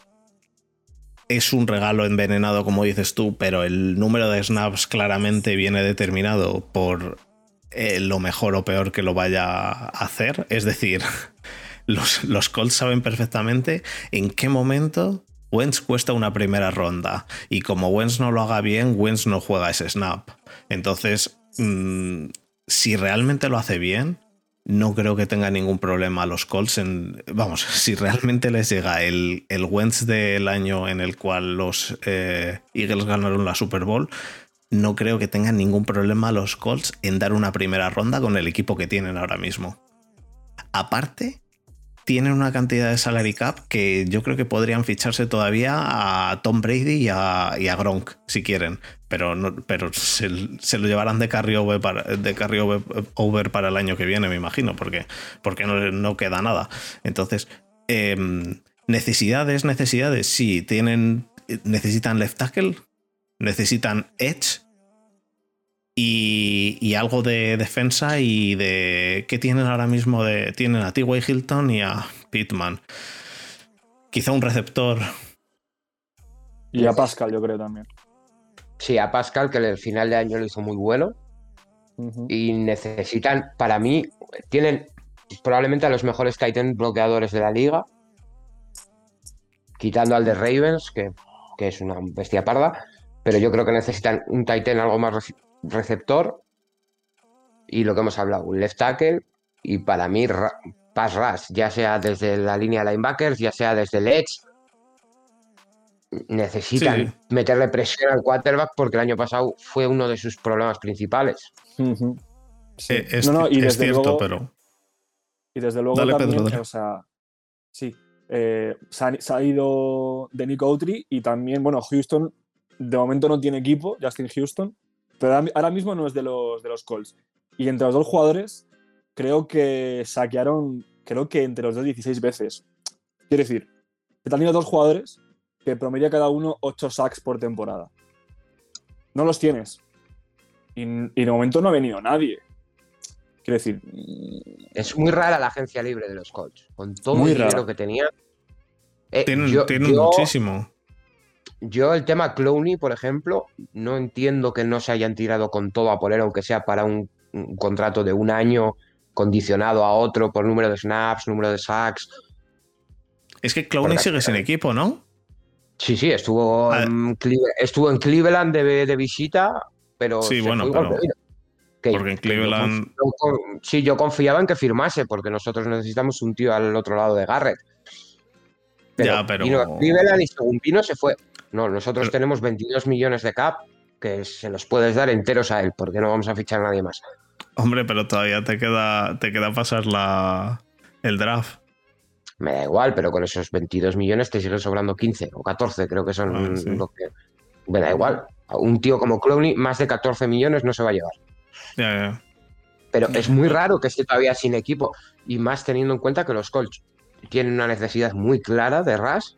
A: es un regalo envenenado, como dices tú, pero el número de snaps claramente viene determinado por eh, lo mejor o peor que lo vaya a hacer. Es decir, los, los Colts saben perfectamente en qué momento Wentz cuesta una primera ronda. Y como Wentz no lo haga bien, Wentz no juega ese snap. Entonces, mm, si realmente lo hace bien, no creo que tenga ningún problema los Colts en. Vamos, si realmente les llega el, el Wentz del año en el cual los eh, Eagles ganaron la Super Bowl, no creo que tengan ningún problema los Colts en dar una primera ronda con el equipo que tienen ahora mismo. Aparte, tienen una cantidad de salary cap que yo creo que podrían ficharse todavía a Tom Brady y a, Gronk, si quieren. Pero, no, pero se, lo llevarán de carryover para, de over para el año que viene, me imagino, porque, porque no, queda nada. Entonces, em, necesidades, necesidades, sí, tienen, necesitan left tackle, necesitan edge, y, algo de defensa y de qué tienen ahora mismo de tienen a T.Y. Hilton y a Pittman quizá un receptor.
D: Y a Pascal yo creo también.
B: Sí a Pascal que el final de año lo hizo muy bueno. Y necesitan para mí tienen probablemente a los mejores Titan bloqueadores de la liga. Quitando al de Ravens que, que es una bestia parda. Pero yo creo que necesitan un Titan algo más receptor y lo que hemos hablado, un left tackle y para mí pass rush, ya sea desde la línea de linebackers, ya sea desde el edge. Necesitan meterle presión al quarterback porque el año pasado fue uno de sus problemas principales.
A: Eh, es, no, y desde cierto, luego, pero.
D: Y desde luego también, o sea, sí. Eh, se, ha, ido de Nick Outry y también, bueno, Houston de momento no tiene equipo, Justin Houston, pero ahora mismo no es de los, de los Colts. Y entre los dos jugadores, creo que saquearon, creo que entre los dos 16 veces. Quiero decir, que han tenido dos jugadores que promedia cada uno 8 sacks por temporada. No los tienes. Y, de momento no ha venido nadie. Quiero decir.
B: Es muy rara la agencia libre de los Colts. Con todo el dinero que tenía.
A: Eh, tienen, muchísimo.
B: Yo el tema Clowney, por ejemplo, no entiendo que no se hayan tirado con todo a poner, aunque sea para un, contrato de un año condicionado a otro por número de snaps, número de sacks.
A: Es que Clowney sigue sin equipo, ¿no?
B: Sí, sí, estuvo, en, estuvo en Cleveland de, visita, pero
A: sí, bueno, porque en Cleveland.
B: sí, yo confiaba en que firmase, porque nosotros necesitamos un tío al otro lado de Garrett. ya, pero. Cleveland y según vino se fue. No, nosotros tenemos 22 millones de cap que se los puedes dar enteros a él, porque no vamos a fichar a nadie más.
A: Hombre, pero todavía te queda, te queda pasar la, el draft.
B: Me da igual, pero con esos 22 millones te siguen sobrando 15 o 14, creo que son ah, lo que. Me da igual. Un tío como Clowney, más de 14 millones no se va a llevar.
A: Ya, ya.
B: Pero es muy raro que esté todavía sin equipo, y más teniendo en cuenta que los Colts tienen una necesidad muy clara de RAS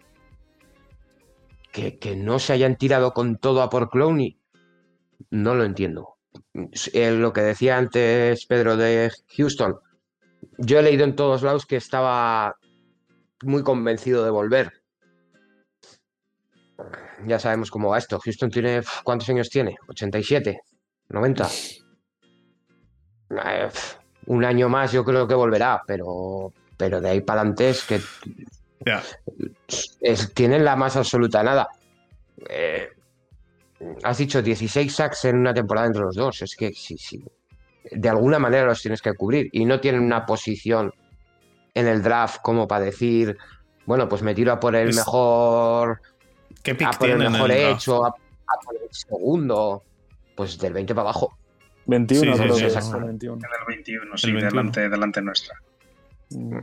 B: que, no se hayan tirado con todo a por Clowney, no lo entiendo. Eh, lo que decía antes Pedro de Houston, yo he leído en todos lados que estaba muy convencido de volver. Ya sabemos cómo va esto. Houston tiene. ¿Cuántos años tiene? ¿87? ¿90? Eh, un año más yo creo que volverá, pero, pero de ahí para adelante es que. Tienen la más absoluta nada. Eh, has dicho 16 sacks en una temporada entre los dos. Es que sí, sí. De alguna manera los tienes que cubrir. Y no tienen una posición en el draft como para decir, bueno, pues me tiro a por el mejor.
A: ¿Qué pick
B: a por el mejor hecho, a, por el segundo. Pues del 20 para abajo.
D: 21,
C: sí,
D: creo
C: sí,
D: que
C: sí,
D: es.
C: sí.
D: 21.
C: En el 21, sí,
A: El 21.
C: Delante, delante nuestra.
D: Mm.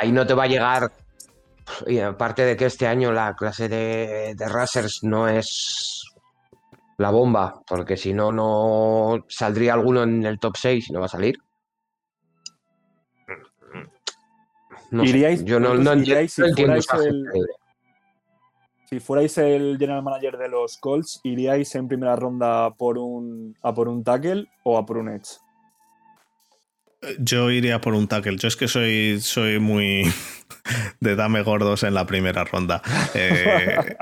B: Ahí no te va a llegar. Y aparte de que este año la clase de, de Rushers no es la bomba, porque si no, no saldría alguno en el top 6 y no va a salir. No sé,
D: Iríais-
B: yo no, no
D: iríais si
B: entiendo
D: fuerais el-. Si fuerais el general manager de los Colts, ¿iríais en primera ronda por un, a por un tackle o a por un edge?
A: Yo iría por un tackle. Yo es que soy, soy muy de dame gordos en la primera ronda. Eh,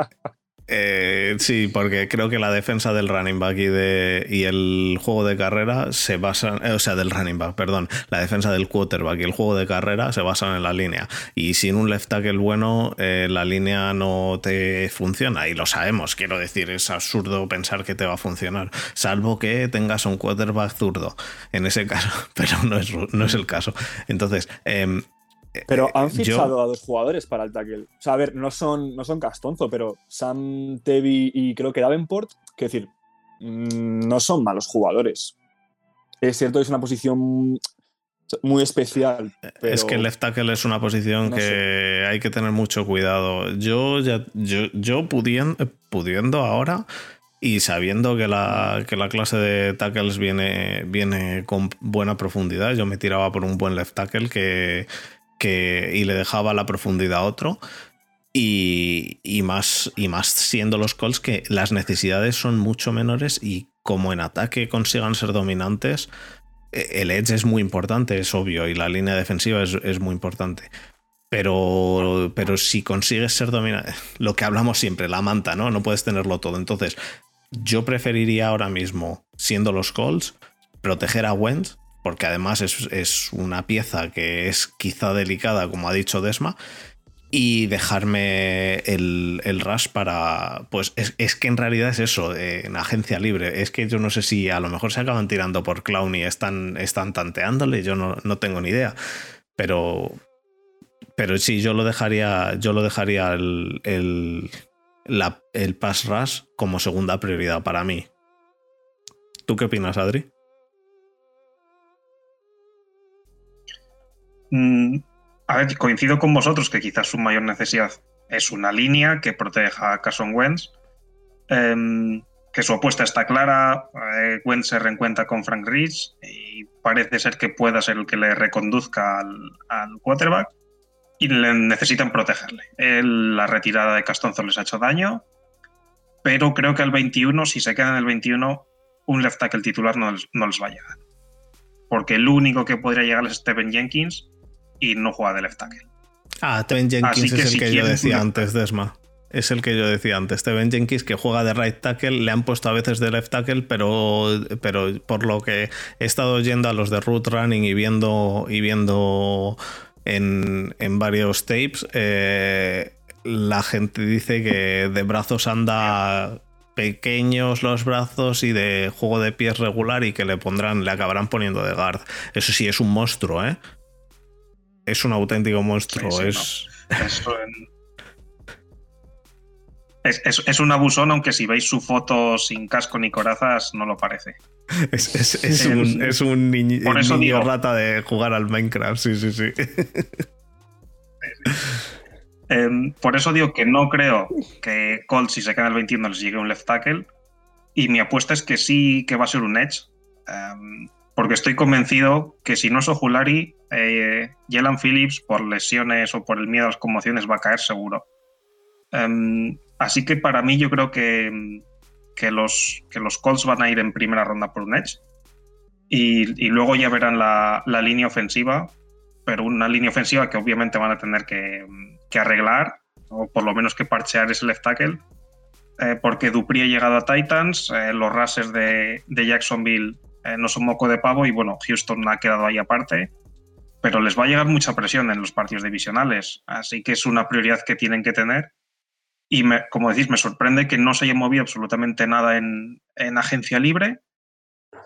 A: eh, sí, porque creo que la defensa del running back y, de, y el juego de carrera se basan, eh, o sea, del running back, perdón, la defensa del quarterback y el juego de carrera se basan en la línea. Y sin un left tackle bueno, eh, la línea no te funciona. Y lo sabemos, quiero decir, es absurdo pensar que te va a funcionar, salvo que tengas un quarterback zurdo, en ese caso, pero no es, no es el caso. Entonces, em,
D: Pero han
A: Eh, yo-
D: fichado a dos jugadores para el tackle. O sea, a ver, no son, no son Castonzo, pero Sam Tevi y creo que Davenport, que decir, mm, no son malos jugadores. Es cierto que es una posición muy especial. Pero
A: Es que el left tackle es una posición
D: no
A: que hay que tener mucho cuidado. Yo ya, yo, yo pudiendo, pudiendo ahora y sabiendo que la, que la clase de tackles viene, viene con buena profundidad, yo me tiraba por un buen left tackle que, que, y le dejaba la profundidad a otro. Y, y más, y más siendo los Colts que las necesidades son mucho menores y como en ataque consigan ser dominantes, eh, el edge es muy importante, es obvio, y la línea defensiva es, es muy importante. Pero, pero si consigues ser dominante, lo que hablamos siempre, la manta, ¿no? No puedes tenerlo todo. Entonces, yo preferiría ahora mismo, siendo los Colts, proteger a Wentz, porque además es, es una pieza que es quizá delicada, como ha dicho Desma, y dejarme el, el rush para. Pues es, es que en realidad es eso, en agencia libre. Es que yo no sé si a lo mejor se acaban tirando por Clown y están, están tanteándole, yo no, no tengo ni idea. Pero. Pero sí, yo lo dejaría. Yo lo dejaría el, el, el pass rush como segunda prioridad para mí. ¿Tú qué opinas, Adri?
C: Mm, a ver, coincido con vosotros que quizás su mayor necesidad es una línea que proteja a Carson Wentz. em, que su apuesta está clara. eh, Wentz se reencuentra con Frank Rich y parece ser que pueda ser el que le reconduzca al, al quarterback. Y necesitan protegerle. La retirada de Castonzo les ha hecho daño. Pero creo que al 21, si se queda en el 21, un left tackle titular no no les va a llegar. Porque el único que podría llegar es Steven Jenkins y no juega de left tackle.
A: Ah, Steven Jenkins es el
C: si
A: que yo decía
C: una-
A: antes, Desma. Es el que yo decía antes. Steven Jenkins, que juega de right tackle, le han puesto a veces de left tackle, pero, pero por lo que he estado yendo a los de root running y viendo, y viendo en, en varios tapes, eh, la gente dice que de brazos anda pequeños los brazos y de juego de pies regular y que le pondrán, le acabarán poniendo de guard. Eso sí, es un monstruo, ¿eh? Es un auténtico monstruo.
C: Sí, sí,
A: es...
C: Es, es- es un abusón, aunque si veis su foto sin casco ni corazas, no lo parece.
A: Es, es- un, es un niño,
C: Por eso
A: niño
C: digo-
A: rata de jugar al Minecraft, sí, sí, sí.
C: Em, por eso digo que no creo que Colts, si se queda el 21, les llegue un left tackle. Y mi apuesta es que sí que va a ser un edge. Em, porque estoy convencido que si no es Ojulari, eh, Jalen Phillips, por lesiones o por el miedo a las conmociones, va a caer seguro. Em, Así que para mí yo creo que, que, los, que los Colts van a ir en primera ronda por un edge. Y, y luego ya verán la, la, línea ofensiva, pero una línea ofensiva que obviamente van a tener que, que arreglar, o por lo menos que parchear ese left tackle, eh, porque Dupri ha llegado a Titans, eh, los rases de, de Jacksonville eh, no son moco de pavo y bueno, Houston ha quedado ahí aparte, pero les va a llegar mucha presión en los partidos divisionales, así que es una prioridad que tienen que tener. Y como decís, me sorprende que no se haya movido absolutamente nada en, en agencia libre.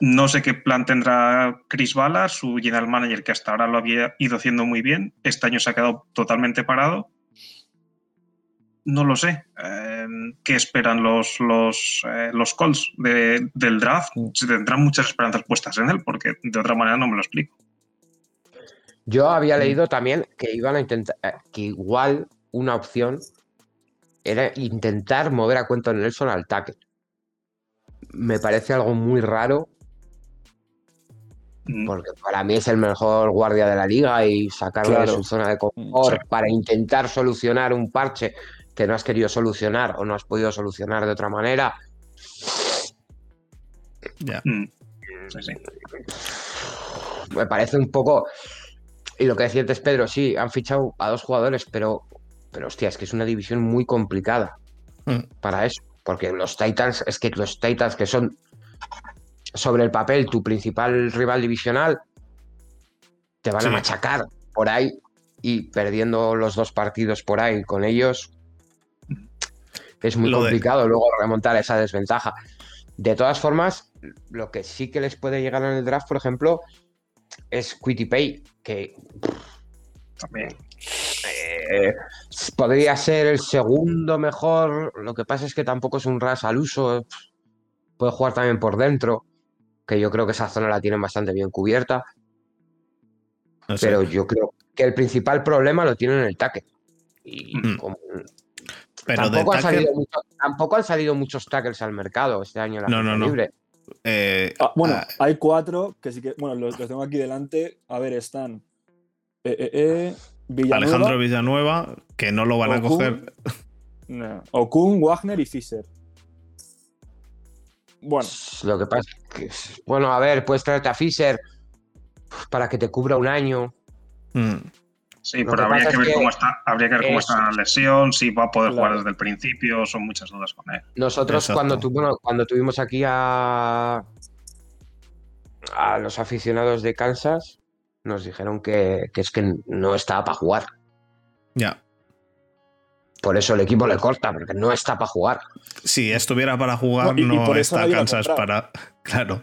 C: No sé qué plan tendrá Chris Bala, su general manager, que hasta ahora lo había ido haciendo muy bien. Este año se ha quedado totalmente parado. No lo sé. Eh, ¿Qué esperan los, los, eh, los Colts de, del draft? Se tendrán muchas esperanzas puestas en él, porque de otra manera no me lo explico.
B: Yo había leído también que iban a intentar, eh, que igual una opción era intentar mover a Quentin Nelson al tackle. Me parece algo muy raro. Porque para mí es el mejor guardia de la liga y sacarlo claro. de su zona de confort sí. para intentar solucionar un parche que no has querido solucionar o no has podido solucionar de otra manera.
C: Ya. Yeah. Sí, sí.
B: Me parece un poco. Y lo que decía antes Pedro, sí, han fichado a dos jugadores, pero, pero hostia, es que es una división muy complicada mm. para eso. Porque los Titans, es que los Titans que son sobre el papel tu principal rival divisional, te van sí. a machacar por ahí y perdiendo los dos partidos por ahí con ellos, es muy lo complicado de... luego remontar esa desventaja. De todas formas, lo que sí que les puede llegar en el draft, por ejemplo, es Pay, que
C: también
B: eh, podría ser el segundo mejor. Lo que pasa es que tampoco es un ras al uso. Puede jugar también por dentro, que yo creo que esa zona la tienen bastante bien cubierta. No sé. Pero yo creo que el principal problema lo tienen en el tackle. Y mm. como,
A: pero
B: tampoco, han
A: tackle...
B: salido mucho, tampoco, han salido muchos tackles al mercado este año en la
A: no, no, no.
B: libre.
A: Eh,
D: ah, bueno, ah, hay cuatro que sí que. Bueno, los, los tengo aquí delante. A ver, están. Eh, eh, eh Villanueva,
A: Alejandro Villanueva, que no lo van
D: Okun,
A: a coger.
D: No, Okun, Wagner y Fischer. Bueno.
B: Lo que pasa es que. Bueno, a ver, puedes traerte a Fischer para que te cubra un año.
A: Mm.
C: Sí, Lo pero que habría que, ver que cómo está, habría que ver cómo está la lesión, si va a poder claro. jugar desde el principio, son muchas dudas con él.
B: Nosotros cuando, tu, bueno, cuando tuvimos aquí a, a los aficionados de Kansas, nos dijeron que, que es que no estaba para jugar.
A: Ya.
B: Por eso el equipo le corta, porque no está para jugar.
A: Si estuviera para jugar, no, y, no y está Kansas para. Claro.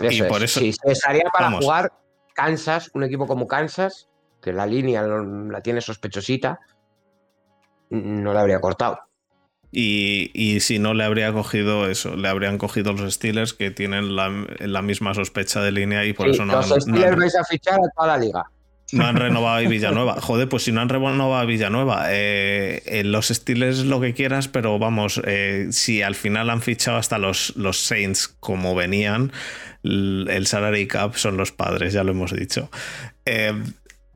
B: Eso y es. por eso. Si estaría para Vamos. jugar, Kansas, un equipo como Kansas, que la línea la tiene sospechosita, no le habría cortado.
A: Y, y, si no le habría cogido eso, le habrían cogido los Steelers que tienen la, la misma sospecha de línea y por
B: sí,
A: eso no
B: los Steelers
A: no
B: vais a fichar a toda la liga.
A: No han renovado a Villanueva. Joder, pues si no han renovado a Villanueva, eh, eh, los Steelers lo que quieras, pero vamos, eh, si al final han fichado hasta los, los Saints como venían, el salary cap son los padres, ya lo hemos dicho. Eh,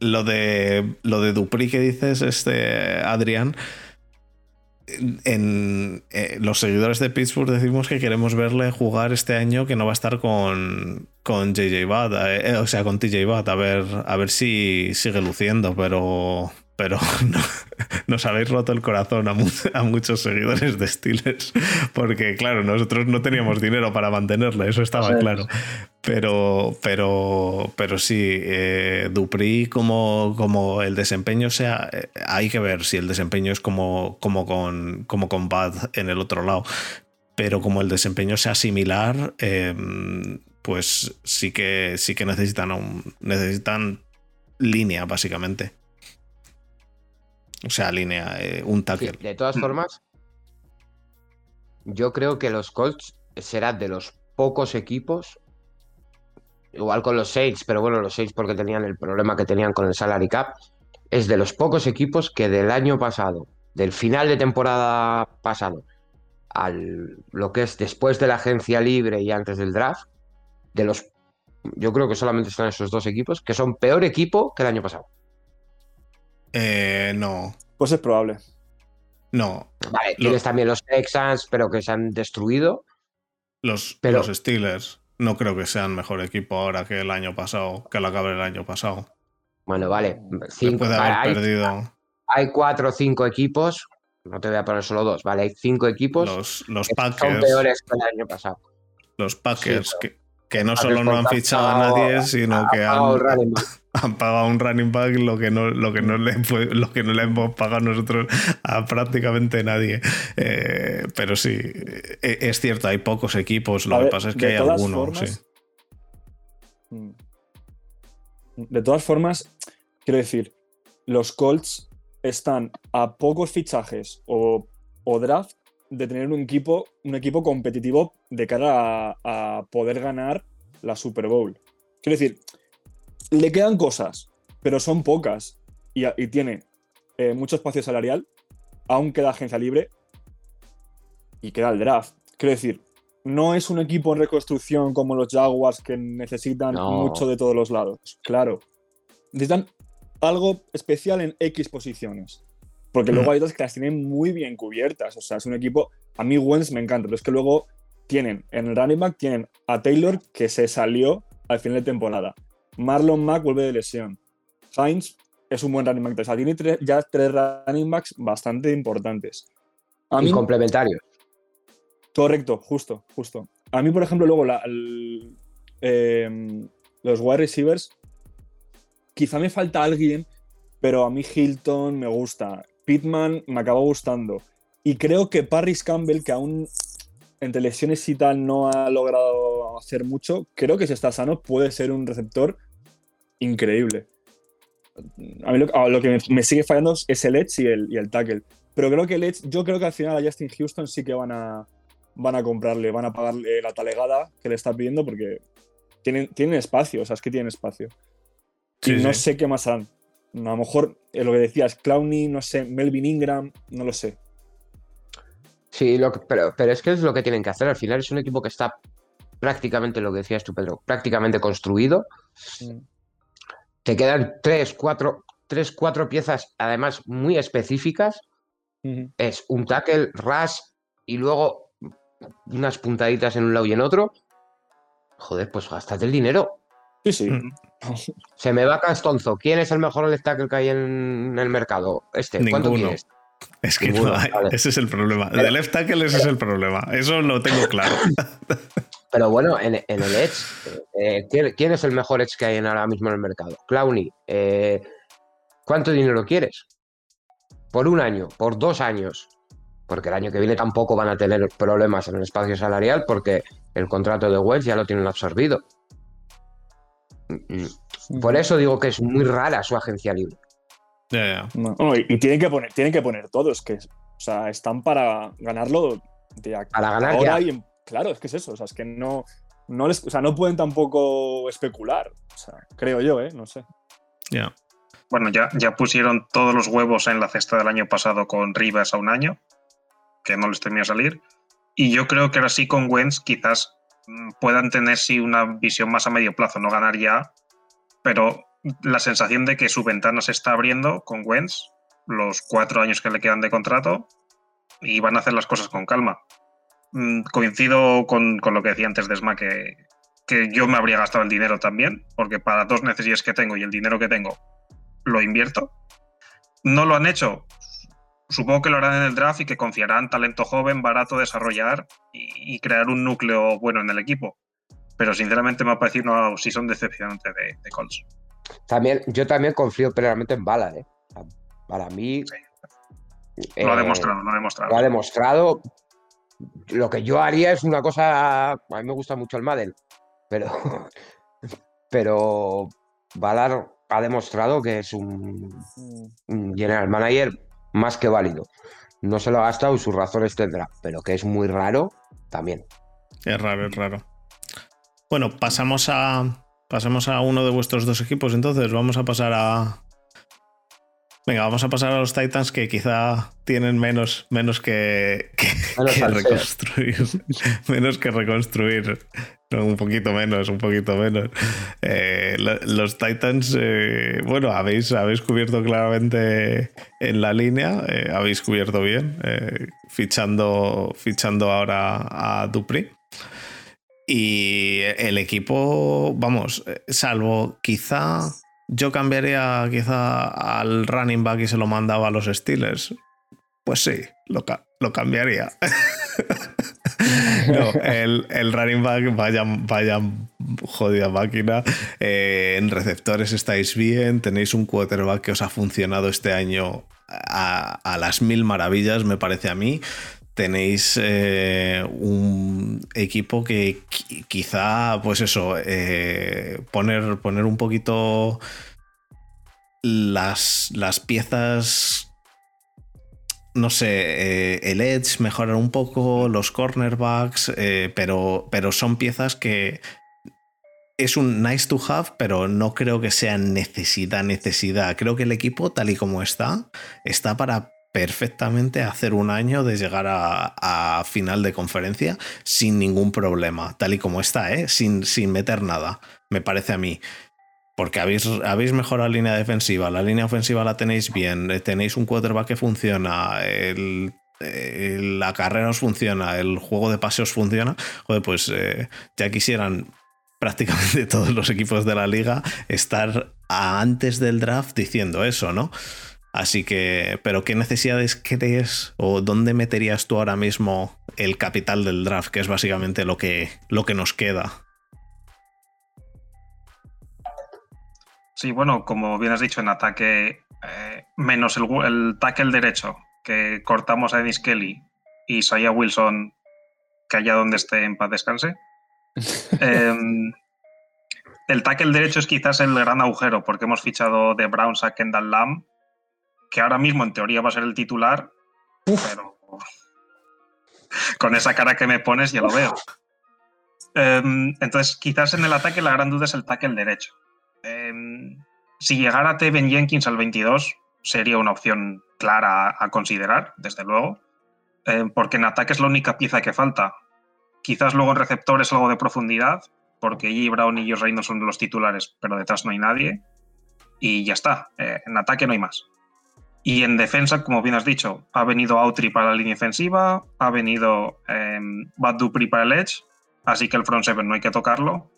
A: lo de lo de Dupri que dices, este Adrián. En eh, los seguidores de Pittsburgh decimos que queremos verle jugar este año que no va a estar con, con JJ Watt, eh, o sea, con TJ Watt, a ver, a ver si sigue luciendo, pero, pero no, nos habéis roto el corazón a, mu a, muchos seguidores de Steelers, porque claro, nosotros no teníamos dinero para mantenerle, eso estaba sí. claro. Pero, pero, pero sí, eh, Dupri como, como el desempeño sea, eh, hay que ver si el desempeño es como, como, con, como con Bad en el otro lado. Pero como el desempeño sea similar, eh, pues sí que, sí que necesitan, un, necesitan línea, básicamente. O sea, línea, eh, un tackle.
B: Sí, de todas formas, yo creo que los Colts serán de los pocos equipos, igual con los Saints, pero bueno, los Saints porque tenían el problema que tenían con el salary cap, es de los pocos equipos que del año pasado, del final de temporada pasado, al lo que es después de la agencia libre y antes del draft, de los yo creo que solamente están esos dos equipos que son peor equipo que el año pasado.
A: Eh, no.
D: Pues es probable.
A: No.
B: Vale, tienes también los Texans, pero que se han destruido.
A: Los, los Steelers no creo que sean mejor equipo ahora que el año pasado, que lo cabe el año pasado.
B: Bueno, vale.
A: Cinco, hay, perdido.
B: hay cuatro o cinco equipos. No te voy a poner solo dos, ¿vale? Hay cinco equipos.
A: Los, los que Packers.
B: Son peores que el año pasado.
A: Los Packers, que, que no solo no han fichado a nadie, sino que han, han, pagado un running back lo que no, lo que no, le, lo que no le hemos pagado nosotros a prácticamente nadie. Eh, pero sí, e, es cierto, hay pocos equipos, lo que pasa es que hay algunos. Sí.
D: Mm. De todas formas, quiero decir, los Colts están a pocos fichajes o, o draft de tener un equipo, un equipo competitivo de cara a, poder ganar la Super Bowl. Quiero decir, le quedan cosas, pero son pocas y, tiene eh, mucho espacio salarial, aún queda agencia libre y queda el draft. Quiero decir, no es un equipo en reconstrucción como los Jaguars que necesitan mucho de todos los lados. Claro. Necesitan algo especial en X posiciones. Porque luego hay otras que las tienen muy bien cubiertas. O sea, es un equipo. A mí, Wentz me encanta, pero es que luego tienen en el running back tienen a Taylor que se salió al final de temporada. Marlon Mack vuelve de lesión. Heinz es un buen running back. O sea, tiene ya tres running backs bastante importantes.
B: A y complementarios.
D: Correcto, justo, justo. A mí, por ejemplo, luego em, los wide receivers, quizá me falta alguien, pero a mí Hilton me gusta. Pittman me acabó gustando. Y creo que Parris Campbell, que aún entre lesiones y tal no ha logrado hacer mucho, creo que si está sano puede ser un receptor increíble. A mí lo, que me, sigue fallando es el edge y el, y el tackle. Pero creo que el edge, yo creo que al final a Justin Houston sí que van a, van a comprarle, van a pagarle la talegada que le está pidiendo porque tienen, tienen espacio, o sea, es que tienen espacio. y no sé qué más harán. A lo mejor eh, lo que decías, Clowney, no sé, Melvin Ingram, no lo sé.
B: Sí, pero, pero es que es lo que tienen que hacer. Al final es un equipo que está prácticamente lo que decías tú, Pedro, prácticamente construido. Mm. Te quedan tres, cuatro, tres, cuatro piezas, además muy específicas. Es un tackle, rush y luego unas puntaditas en un lado y en otro. Joder, pues gastate el dinero.
D: Sí, sí.
B: Mm. Se me va Castonzo. ¿Quién es el mejor left tackle que hay en el mercado? Este. ¿Cuánto
A: Ninguno. quieres? Es que no hay. Ese es el problema. De left tackle ese es el problema. Eso lo tengo claro.
B: Pero bueno, en, el Edge, eh, ¿quién, es el mejor Edge que hay ahora mismo en el mercado? Clowny. Eh, ¿Cuánto dinero quieres? Por un año, por dos años. Porque el año que viene tampoco van a tener problemas en el espacio salarial porque el contrato de Wells ya lo tienen absorbido. Por eso digo que es muy rara su agencia libre.
D: y, tienen que poner, tienen que poner todos, que o sea, están para ganarlo de
B: para ganar ahora
D: claro, es que es eso. O sea, es que no, no les, o sea, no pueden tampoco especular. O sea, creo yo, ¿eh? No sé.
A: Ya.
C: Bueno, ya, ya pusieron todos los huevos en la cesta del año pasado con Rivas a un año, que no les temía salir. Y yo creo que ahora sí con Wentz quizás Mm, puedan tener sí una visión más a medio plazo, no ganar ya, pero la sensación de que su ventana se está abriendo con Wentz, los cuatro años que le quedan de contrato, y van a hacer las cosas con calma. Mm, coincido con, lo que decía antes Desma, que, que yo me habría gastado el dinero también, porque para dos necesidades que tengo y el dinero que tengo, lo invierto. No lo han hecho, supongo que lo harán en el draft y que confiarán talento joven, barato, desarrollar y, crear un núcleo bueno en el equipo. Pero sinceramente me ha parecido una son decepcionante de, de Colts.
B: También, yo también confío plenamente en Bala. ¿eh? Para mí.
C: lo ha eh, demostrado, lo ha demostrado.
B: Lo ha demostrado. Lo que yo haría es una cosa. A mí me gusta mucho el Madden, pero. pero Valar ha demostrado que es un, un general manager más que válido. No se lo ha gastado y sus razones tendrá, pero que es muy raro también.
A: Es raro, es raro. Bueno, pasamos a. Pasemos a uno de vuestros dos equipos, entonces vamos a pasar a. Venga, vamos a pasar a los Titans que quizá tienen menos, menos que, reconstruir. menos que reconstruir. un poquito menos, un poquito menos. Eh, los Titans, eh, bueno, habéis, habéis cubierto claramente en la línea, eh, habéis cubierto bien, fichando, fichando ahora a Dupri. Y el equipo, vamos, salvo quizá yo cambiaría quizá al running back y se lo mandaba a los Steelers. Pues sí, lo, lo cambiaría. no, el, running back, vaya, vaya jodida máquina. Eh, en receptores estáis bien, tenéis un quarterback que os ha funcionado este año a, las mil maravillas, me parece a mí tenéis eh, un equipo que quizá, pues eso, eh, poner, poner un poquito las, las piezas no sé, eh, el Edge mejorar un poco, los cornerbacks, pero, pero son piezas que es un nice to have, pero no creo que sea necesidad, necesidad. Creo que el equipo, tal y como está, está para perfectamente hacer un año de llegar a, final de conferencia sin ningún problema, tal y como está, ¿eh? sin, sin meter nada, me parece a mí porque habéis, habéis mejorado la línea defensiva, la línea ofensiva la tenéis bien, eh, tenéis un quarterback que funciona, la carrera os funciona, el juego de paseos funciona, joder, pues eh, ya quisieran prácticamente todos los equipos de la liga estar antes del draft diciendo eso, ¿no? Así que, pero ¿qué necesidades crees o dónde meterías tú ahora mismo el capital del draft, que es básicamente lo que, lo que nos queda?
C: Sí, bueno, como bien has dicho, en ataque, eh, menos el, el, tackle derecho, que cortamos a Dennis Kelly y Saya Wilson, que allá donde esté en paz descanse. Em, el tackle derecho es quizás el gran agujero, porque hemos fichado de Browns a Kendall Lamb, que ahora mismo en teoría va a ser el titular, pero con esa cara que me pones ya lo veo. Em, entonces, quizás en el ataque la gran duda es el tackle derecho. Em, si llegara Teven Jenkins al 22, sería una opción clara a, considerar, desde luego, em, porque en ataque es la única pieza que falta. Quizás luego en receptores algo de profundidad, porque G. Brown y Josh Reynolds son los titulares, pero detrás no hay nadie. Y ya está, eh, en ataque no hay más. Y en defensa, como bien has dicho, ha venido Autry para la línea defensiva, ha venido eh, Bad Dupri para el Edge, así que el front seven no hay que tocarlo.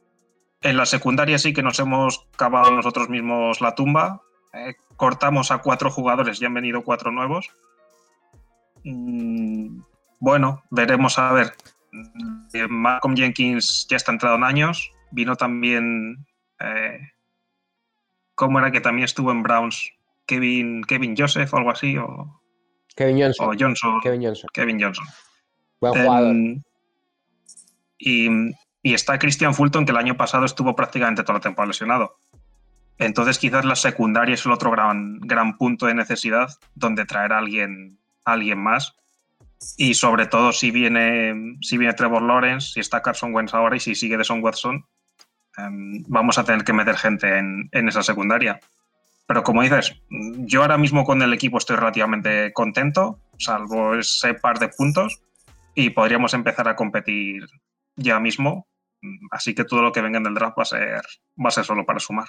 C: En la secundaria sí que nos hemos cavado nosotros mismos la tumba. Eh, cortamos a cuatro jugadores y han venido cuatro nuevos. Mm, bueno, veremos a ver. Eh, Malcolm Jenkins ya está entrado en años. Vino también. Eh, ¿Cómo era que también estuvo en Browns? Kevin, Kevin Joseph o algo así. O,
B: Kevin Johnson.
C: O Johnson.
B: Kevin Johnson.
C: Kevin Johnson.
B: Buen jugador.
C: Em, y y está Christian Fulton, que el año pasado estuvo prácticamente toda la temporada lesionado. Entonces quizás la secundaria es el otro gran, gran punto de necesidad donde traer a alguien, alguien más. Y sobre todo si viene, si viene Trevor Lawrence, si está Carson Wentz ahora y si sigue de Son Watson, em, vamos a tener que meter gente en, en, esa secundaria. Pero como dices, yo ahora mismo con el equipo estoy relativamente contento, salvo ese par de puntos, y podríamos empezar a competir ya mismo Así que todo lo que venga en el draft va a ser, va a ser solo para sumar.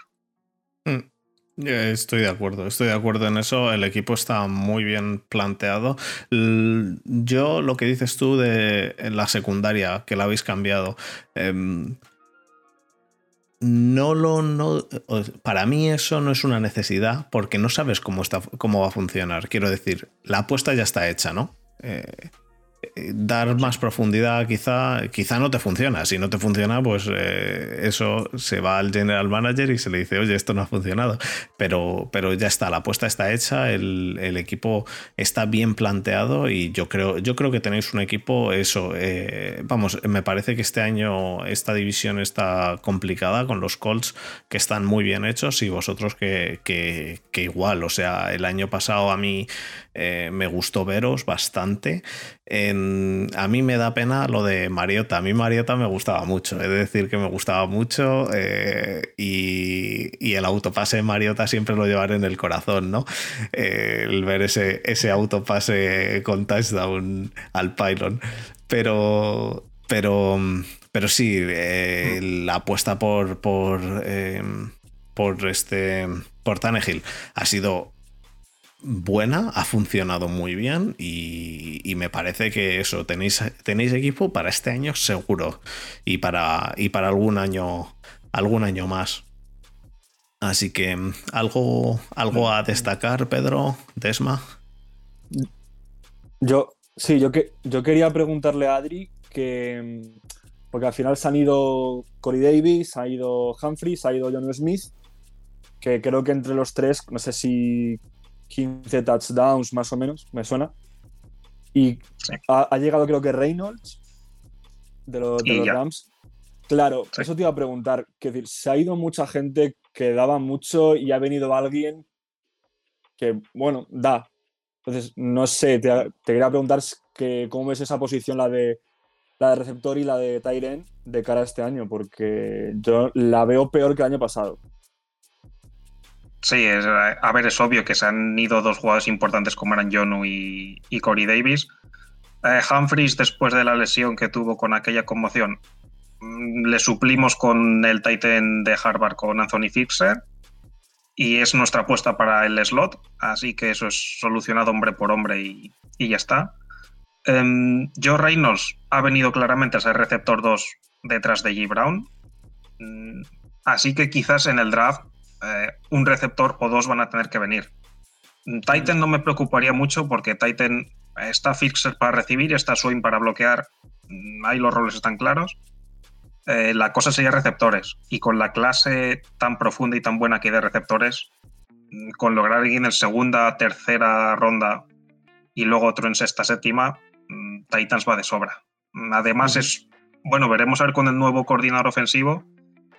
A: Mm, estoy de acuerdo, estoy de acuerdo en eso. El equipo está muy bien planteado. Yo, lo que dices tú de la secundaria, que la habéis cambiado. Em, no lo. No, para mí, eso no es una necesidad porque no sabes cómo, está, cómo va a funcionar. Quiero decir, la apuesta ya está hecha, ¿no? Eh, dar más profundidad quizá, quizá no te funciona. Si no te funciona, pues eh, eso se va al general manager y se le dice, oye, esto no ha funcionado. Pero, pero ya está, la apuesta está hecha, el, equipo está bien planteado y yo creo, yo creo que tenéis un equipo, eso, eh, vamos, me parece que este año esta división está complicada con los Colts que están muy bien hechos y vosotros que igual, o sea, el año pasado a mí eh, me gustó veros bastante. A mí me da pena lo de Mariota. A mí Mariota me gustaba mucho. Es decir, que me gustaba mucho eh, y, el autopase de Mariota siempre lo llevaré en el corazón, ¿no? Eh, el ver ese, ese autopase con touchdown al pylon. Pero, pero, pero sí, eh, la apuesta por, por, por este por Tannehill ha sido buena, ha funcionado muy bien y, me parece que eso, tenéis, tenéis equipo para este año seguro y para, y para algún año algún año más. Así que algo, algo a destacar, Pedro, Desma.
D: Yo, sí, yo, que, yo quería preguntarle a Adri que, porque al final se han ido Corey Davis, ha ido Humphrey, se ha ido John Smith, que creo que entre los tres, no sé si 15 touchdowns más o menos, me suena. Y ha, llegado creo que Reynolds de, los, Rams. Claro, eso te iba a preguntar. Que decir, se ha ido mucha gente que daba mucho y ha venido alguien que, bueno, da. Entonces, no sé, te, quería preguntar que, cómo ves esa posición, la de, la de receptor y la de Tyren, de cara a este año, porque yo la veo peor que el año pasado.
C: Sí, a ver, es obvio que se han ido dos jugadores importantes como eran Jonu y, y Corey Davis. Eh, Humphries, después de la lesión que tuvo con aquella conmoción, mm, le suplimos con el Titan de Harvard, con Anthony Fixer, y es nuestra apuesta para el slot, así que eso es solucionado hombre por hombre y, ya está. Um, Joe Reynolds ha venido claramente a ser receptor 2 detrás de G. Brown, mm, así que quizás en el draft eh, un receptor o dos van a tener que venir. Titan no me preocuparía mucho porque Titan está fixer para recibir está swing para bloquear. Mm, ahí los roles están claros. Eh, la cosa sería receptores. Y con la clase tan profunda y tan buena que hay de receptores, mm, con lograr alguien en segunda, tercera ronda y luego otro en sexta, séptima, mm, Titans va de sobra. Además, es bueno, veremos a ver con el nuevo coordinador ofensivo.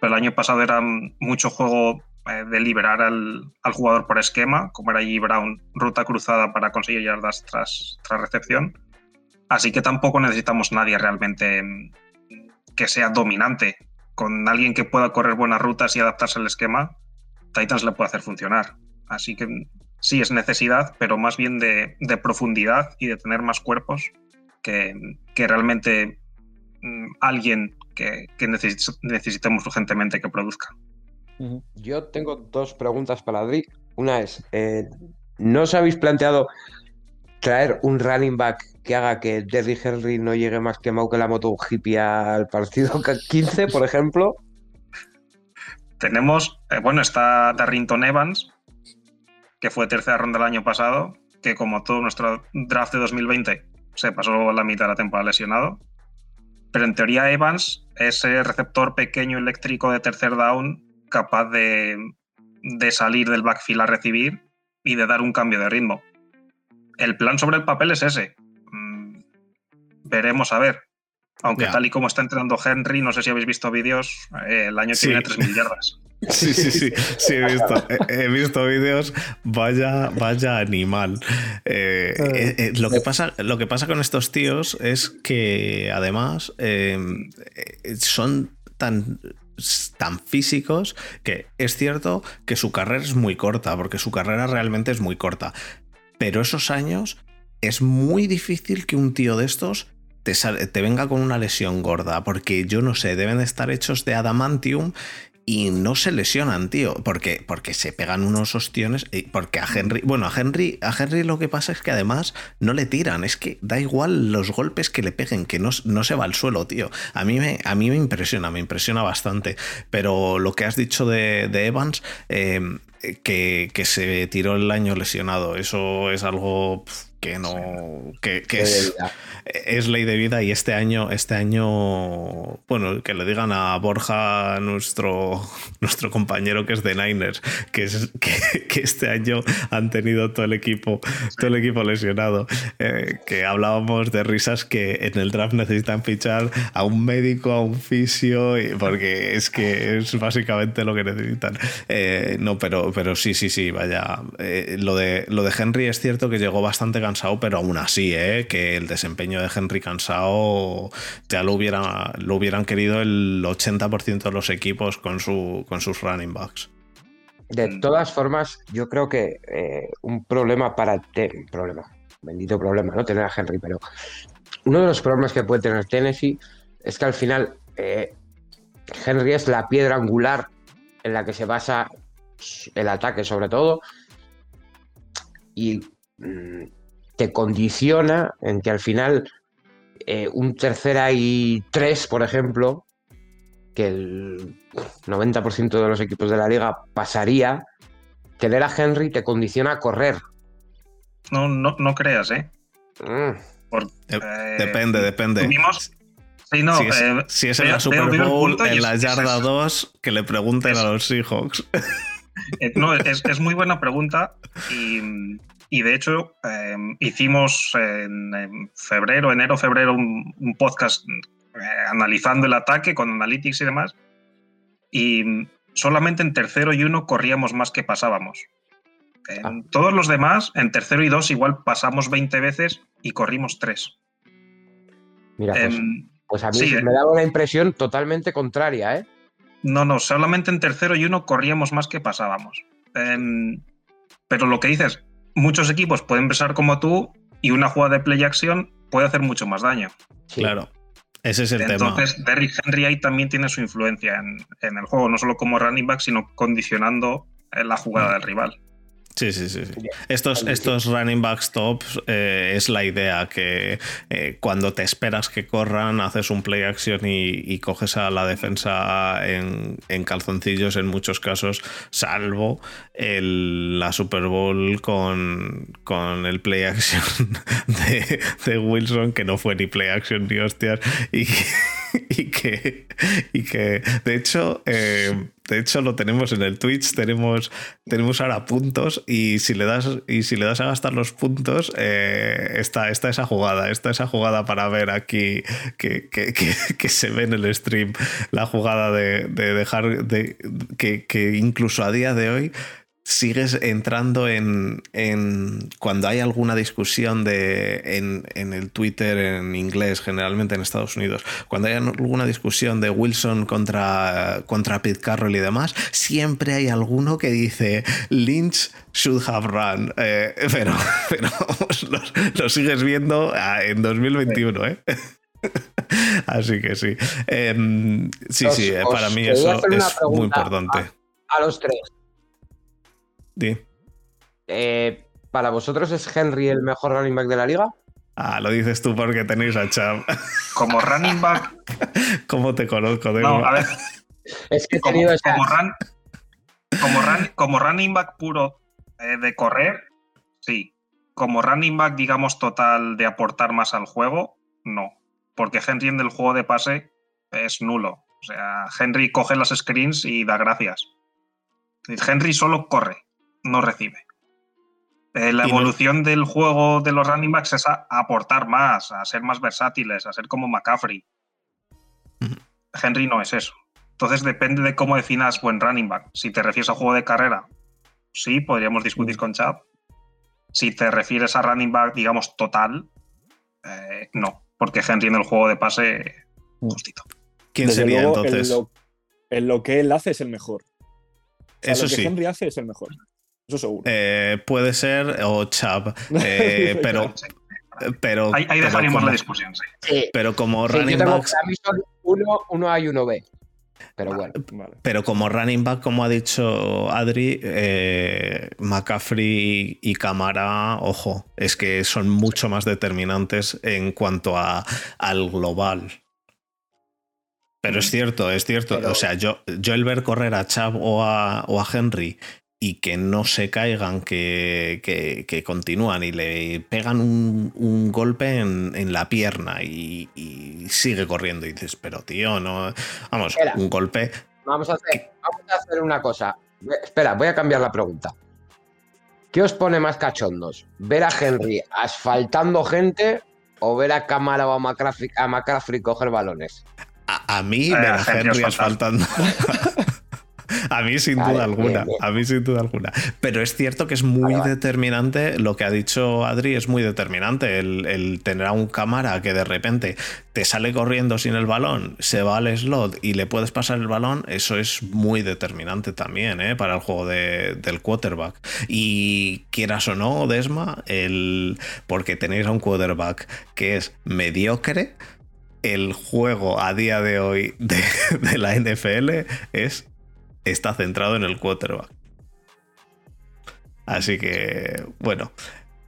C: Pero el año pasado era mucho juego eh, de liberar al, jugador por esquema, como era G. Brown, ruta cruzada para conseguir yardas tras, tras recepción. Así que tampoco necesitamos nadie realmente mm, que sea dominante. Con alguien que pueda correr buenas rutas y adaptarse al esquema, Titans le puede hacer funcionar. Así que mm, sí es necesidad, pero más bien de, profundidad y de tener más cuerpos que, que realmente mm, alguien que, que necesitemos urgentemente que produzca.
B: Yo tengo dos preguntas para Adri. Una es, eh, ¿no os habéis planteado traer un running back que haga que Derry Henry no llegue más quemado que la moto hippie al partido 15, por ejemplo?
C: Tenemos, eh, bueno, está Darrington Evans, que fue tercera ronda el año pasado, que como todo nuestro draft de 2020 se pasó la mitad de la temporada lesionado. Pero en teoría Evans, ese receptor pequeño eléctrico de tercer down, capaz de, salir del backfield a recibir y de dar un cambio de ritmo. El plan sobre el papel es ese. Mm, veremos a ver. Aunque tal y como está entrenando Henry, no sé si habéis visto vídeos, eh, el año que viene 3.000 yardas.
A: Sí, sí, sí, sí, he visto, he, visto vídeos, vaya, vaya animal. Eh, eh, lo, que pasa, lo que pasa con estos tíos es que además son tan tan físicos que es cierto que su carrera es muy corta, porque su carrera realmente es muy corta. Pero esos años es muy difícil que un tío de estos te, te, venga con una lesión gorda, porque yo no sé, deben estar hechos de adamantium y no se lesionan, tío, porque, porque se pegan unos ostiones, y porque a Henry, bueno, a Henry, a Henry lo que pasa es que además no le tiran, es que da igual los golpes que le peguen, que no, no se va al suelo, tío. A mí, me, a mí me impresiona, me impresiona bastante, pero lo que has dicho de, Evans, eh, que, que, se tiró el año lesionado, eso es algo que no que, es, ley de vida y este año este año bueno que le digan a Borja nuestro nuestro compañero que es de Niners que es que, este año han tenido todo el equipo todo el equipo lesionado. Eh, que hablábamos de risas que en el draft necesitan fichar a un médico a un fisio porque es que es básicamente lo que necesitan. Eh, no pero pero sí sí sí vaya. Eh, lo de lo de Henry es cierto que llegó bastante cansado, pero aún así, ¿eh? que el desempeño de Henry cansado ya lo, hubiera, lo hubieran querido el 80% de los equipos con, su, con sus running backs.
B: De todas formas, yo creo que eh, un problema para... Te problema, bendito problema, ¿no? Tener a Henry, pero uno de los problemas que puede tener Tennessee es que al final eh, Henry es la piedra angular en la que se basa el ataque sobre todo y mm, te condiciona en que al final eh, un tercera y tres, por ejemplo, que el 90% de los equipos de la liga pasaría, tener a Henry te condiciona a correr.
C: No, no, no creas, ¿eh?
B: Mm.
C: Eh,
A: depende, depende.
C: tuvimos- Sí, no,
A: si, es,
C: eh,
A: si es en la Super Bowl, en la yarda
C: eso.
A: 2, que le pregunten a los Seahawks.
C: Eh, no, es, es muy buena pregunta y, y de hecho eh, hicimos en, febrero, enero, febrero un, un podcast eh, analizando el ataque con analytics y demás y solamente en tercero y uno corríamos más que pasábamos. En
B: Ah.
C: todos los demás, en tercero y dos igual pasamos 20 veces y corrimos 3.
B: Mira, pues, pues a mí
C: sí,
B: me
C: eh.
B: daba una impresión totalmente contraria, ¿eh?
C: No, no, solamente en tercero y uno corríamos más que pasábamos. Em, pero lo que dices, muchos equipos pueden pensar como tú y una jugada de play action puede hacer mucho más daño.
B: Sí.
A: Claro. Ese es el
C: Entonces, Derrick Henry ahí también tiene su influencia en, en el juego, no solo como running back, sino condicionando eh, la jugada del rival.
A: Sí, sí, sí. Estos, estos running backs tops eh, es la idea que eh, cuando te esperas que corran, haces un play action y, y coges a la defensa en, en calzoncillos en muchos casos, salvo el- la Super Bowl con, con el play action de, de Wilson, que no fue ni play action ni hostias, y, y que, y que de hecho, eh, de hecho lo tenemos en el Twitch, tenemos, tenemos ahora puntos y si le das, y si le das a gastar los puntos, eh, está, está esa jugada, está esa jugada para ver aquí que, que- que- se ve en el stream, la jugada de, de dejar de, que, que incluso a día de hoy sigues entrando en, en cuando hay alguna discusión de en, en el Twitter en inglés, generalmente en Estados Unidos, cuando hay alguna discusión de Wilson contra, contra Pete Carroll y demás, siempre hay alguno que dice Lynch should have run. Eh, pero pero lo, lo sigues viendo ah, en 2021, ¿eh? Así que sí. Em, sí,
B: Os-
A: sí, eh, para mí eso es muy importante.
B: A los tres.
A: Di.
B: Eh, ¿Para vosotros es Henry el mejor running back de la liga?
A: Ah, lo dices tú porque tenéis a Cham.
C: Como running back,
A: ¿Cómo te conozco?
C: no,
A: Demo?
C: a ver,
B: Es que he
C: como,
B: esa-
C: como run- como run- como running back puro eh, de correr, sí. Como running back, digamos, total de aportar más al juego, no. Porque Henry en el juego de pase es nulo. O sea, Henry coge las screens y da gracias. Henry solo corre, no recibe. Eh, la
A: no-
C: evolución del juego de los running backs es a, a aportar más, a ser más versátiles, a ser como McCaffrey. Henry no es eso. Entonces depende de cómo definas buen running back. Si te refieres a juego de carrera, sí, podríamos discutir con Chad. Si te refieres a running back, digamos, total, eh, no. Porque Henry en el juego de pase, justito.
A: ¿Quién
D: Desde
A: sería
D: luego,
A: entonces?
D: En lo, en lo que él hace es el mejor. O sea,
A: Eso
D: lo que
A: sí.
D: Henry hace es el mejor. Eso seguro.
A: Eh, puede ser o Chab, eh, pero, pero,
C: Ahí, ahí
A: pero
C: dejaríamos
A: como,
C: la discusión, sí.
B: Sí,
A: pero como
B: sí,
A: running backs,
B: uno, uno A y uno B. Pero bueno.
D: Vale.
A: pero como running back, como ha dicho Adri, eh, McCaffrey y Camara, ojo, es que son mucho más determinantes en cuanto a, al global. Pero es cierto, es cierto.
B: Pero-
A: O sea, yo, yo el ver correr a Chubb o a, o a Henry y que no se caigan, que, que- que continúan y le pegan un, un golpe en, en la pierna y, y sigue corriendo. Y dices, pero tío, no. Vamos,
B: Espera.
A: un golpe.
B: Vamos a hacer, vamos a hacer una cosa. Espera, voy a cambiar la pregunta. ¿Qué os pone más cachondos? ¿Ver a Henry asfaltando gente o ver a Camara o a McCaffrey, a McCaffrey coger balones?
A: A, a mí,
C: Eh,
A: ver a
C: Henry
A: Henry
C: asfaltando.
A: a mí sin duda alguna.
B: bien.
A: A mí sin duda alguna. Pero es cierto que es muy
B: Vale, vale.
A: determinante. Lo que ha dicho Adri es muy determinante. El, el tener a un cámara que de repente te sale corriendo sin el balón, se va al slot y le puedes pasar el balón, eso es muy determinante también ¿eh? para el juego de- del quarterback. Y quieras o no, Desma, el, porque tenéis a un quarterback que es mediocre el juego a día de hoy de, de la NFL es está centrado en el quarterback. Así que, bueno,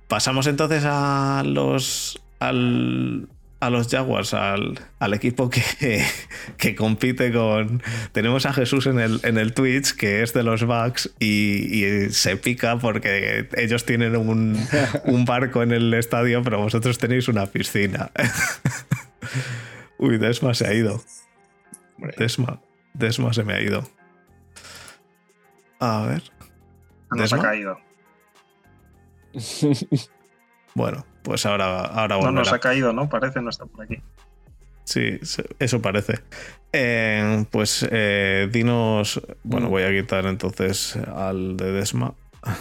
A: pasamos entonces a los al, a los Jaguars, al, al equipo que, que, compite con. Tenemos a Jesús en el, en el Twitch, que es de los Bucks, y, y se pica porque ellos tienen un, un, barco en el estadio, pero vosotros tenéis una piscina. Uy, Desma se ha ido. Desma, Desma se me ha ido. A ver.
C: Nos ha caído.
A: bueno, pues ahora, ahora
C: No nos ha caído, ¿no? Parece, no está por aquí.
A: Sí, eso parece. Eh, pues eh, dinos. Bueno, voy a quitar entonces al de Desma.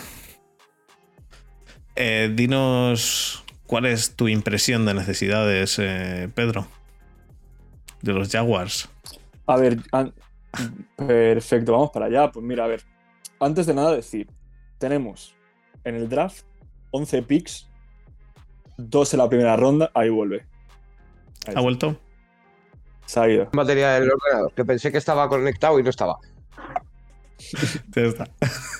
A: Eh, dinos cuál es tu impresión de necesidades, eh, Pedro, de los Jaguars.
D: A ver, perfecto, vamos para allá. Pues mira, a ver, antes de nada decir, tenemos en el draft 11 picks, dos en la primera ronda, ahí vuelve.
A: Ahí ¿Ha vuelto?
D: Se ha ido.
B: Batería del ordenador, que pensé que estaba conectado y no estaba.
A: ya está.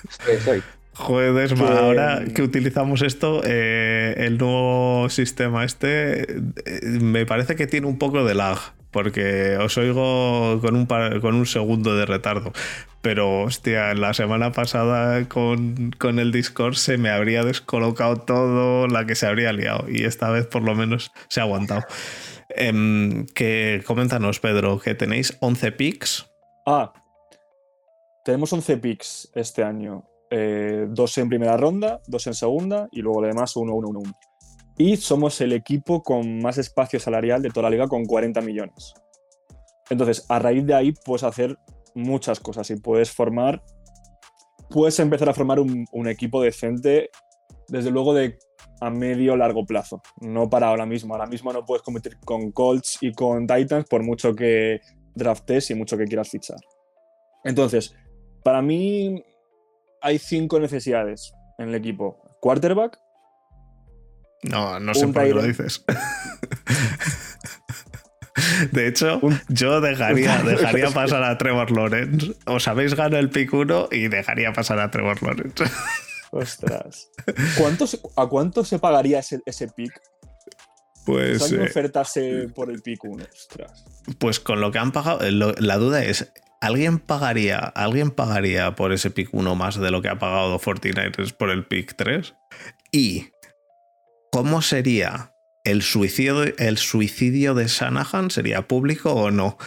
B: Estoy, estoy.
A: Joder, que... ahora que utilizamos esto, eh, el nuevo sistema este, eh, me parece que tiene un poco de lag, porque os oigo con un, segundo de retardo. Pero, hostia, la semana pasada con, el Discord se me habría descolocado todo, la que se habría liado, y esta vez por lo menos se ha aguantado. Eh, que, coméntanos, Pedro, que tenéis 11 picks.
D: Ah, tenemos 11 picks este año. Eh, dos en primera ronda, dos en segunda y luego además uno, uno, uno, uno. Y somos el equipo con más espacio salarial de toda la liga con 40 millones. Entonces, a raíz de ahí puedes hacer muchas cosas y puedes formar, puedes empezar a formar un, equipo decente, desde luego de a medio largo plazo, no para ahora mismo. Ahora mismo no puedes competir con Colts y con Titans por mucho que draftes y mucho que quieras fichar. Entonces, para mí hay cinco necesidades en el equipo. Quarterback.
A: No, no sé por qué lo dices. De hecho, yo dejaría, dejaría pasar a Trevor Lawrence. Os habéis ganado el pick 1 y dejaría pasar a Trevor Lawrence.
D: Ostras. ¿Cuánto se, ¿A cuánto se pagaría ese, ese pick?
A: Pues.
D: ¿Cuánto eh, ofertase por el pick 1? Ostras.
A: Pues con lo que han pagado. Lo, la duda es: ¿alguien pagaría, ¿alguien pagaría por ese pick 1 más de lo que ha pagado 49ers por el pick 3? Y. ¿Cómo sería el suicidio, el suicidio de Shanahan? ¿Sería público o no?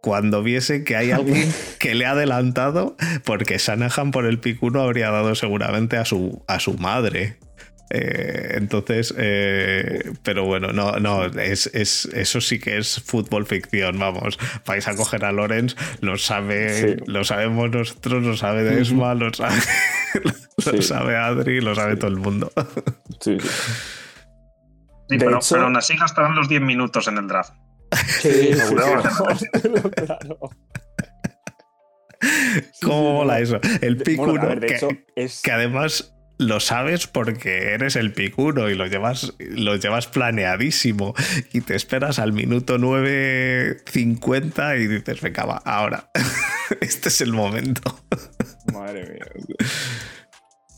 A: cuando viese que hay alguien que le ha adelantado, porque Shanahan por el pick 1 habría dado seguramente a su, a su madre. Eh, entonces, eh, pero bueno, no, no, es, es, eso sí que es fútbol ficción, vamos. Vais a coger a Lorenz, lo sabe, sí. lo sabemos nosotros, lo sabe Desma, lo sabe, lo sí. sabe Adri, lo sabe todo el mundo.
D: Sí,
C: Sí, pero, hecho, pero aún así gastarán los 10 minutos en el draft.
D: Sí, seguro. claro.
A: ¿Cómo mola eso? El pick
D: Bueno,
A: 1,
D: a ver, de
A: que,
D: hecho, es-
A: que además lo sabes porque eres el pick 1 y lo llevas, lo llevas planeadísimo y te esperas al minuto 9.50 y dices, venga, va, ahora. este es el momento.
D: Madre mía.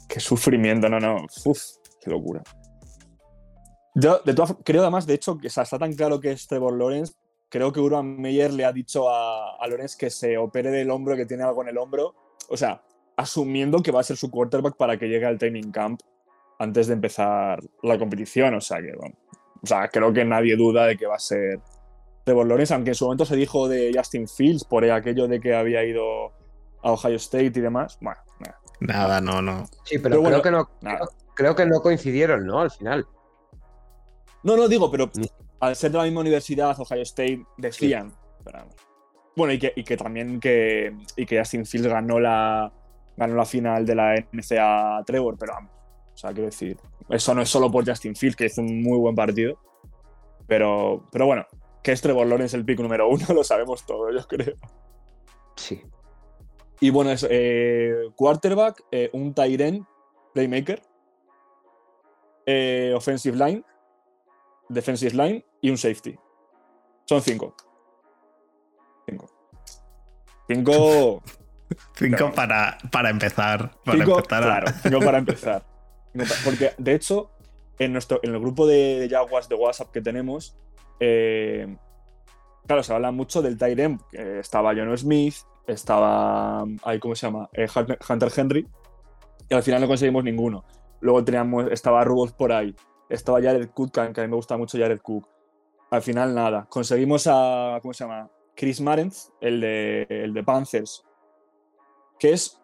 D: Qué sufrimiento, no, no. Uf, qué locura. Yo, de todas, creo además, de hecho, que o sea, está tan claro que es Trevor Lawrence. Creo que Urban Meyer le ha dicho a, a Lawrence que se opere del hombro, que tiene algo en el hombro. O sea, asumiendo que va a ser su quarterback para que llegue al training camp antes de empezar la competición. O sea, que, bueno, o sea, creo que nadie duda de que va a ser Trevor Lawrence, aunque en su momento se dijo de Justin Fields por aquello de que había ido a Ohio State y demás. Bueno, nada.
A: Nada, no, no.
B: Sí, pero,
D: Pero
B: creo,
D: bueno,
B: que no, creo que no coincidieron, ¿no? Al final.
D: No, no, digo, pero
B: Mm.
D: al ser de la misma universidad, Ohio State, decían. pero- bueno, y que, y que también que, y que Justin Fields ganó la, ganó la final de la NCAA a Trevor, pero vamos. O sea, quiero decir, eso no es solo por Justin Fields, que hizo un muy buen partido. Pero, pero bueno, que es Trevor Lawrence el pick número uno, lo sabemos todos, yo creo.
B: Sí.
D: Y bueno, es eh, quarterback, eh, un Tyren, playmaker, eh, offensive line, defensive line y un safety. Son cinco. Cinco. Cinco.
A: Cinco para, para empezar. Para
D: Cinco,
A: empezar a-
D: claro, cinco para empezar. Porque, de hecho, en, nuestro, en el grupo de, de Jaguars de WhatsApp que tenemos, eh, claro, se habla mucho del Tyrem. estaba John Smith, estaba. Ay, ¿Cómo se llama? Eh, Hunter Hunter Henry. Y al final no conseguimos ninguno. Luego teníamos, estaba Rudolph por ahí. Estaba Jared Cook, que a mí me gusta mucho Jared Cook. Al final nada. Conseguimos a. ¿Cómo se llama? Chris Marens, el de, el de Panthers. Que es,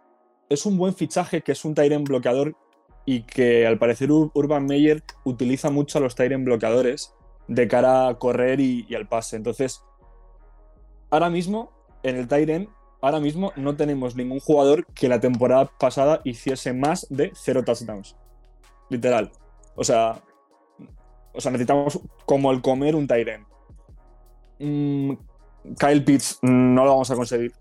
D: es un buen fichaje, que es un Tyrant bloqueador y que al parecer Ur- Urban Meyer utiliza mucho a los Tyrant bloqueadores de cara a correr y, al pase. Entonces, ahora mismo, en el Tyrant, ahora mismo no tenemos ningún jugador que la temporada pasada hiciese más de cero touchdowns. Literal. O sea, o sea necesitamos como el comer un Tyrant. Mm, Kyle Pitts no lo vamos a conseguir,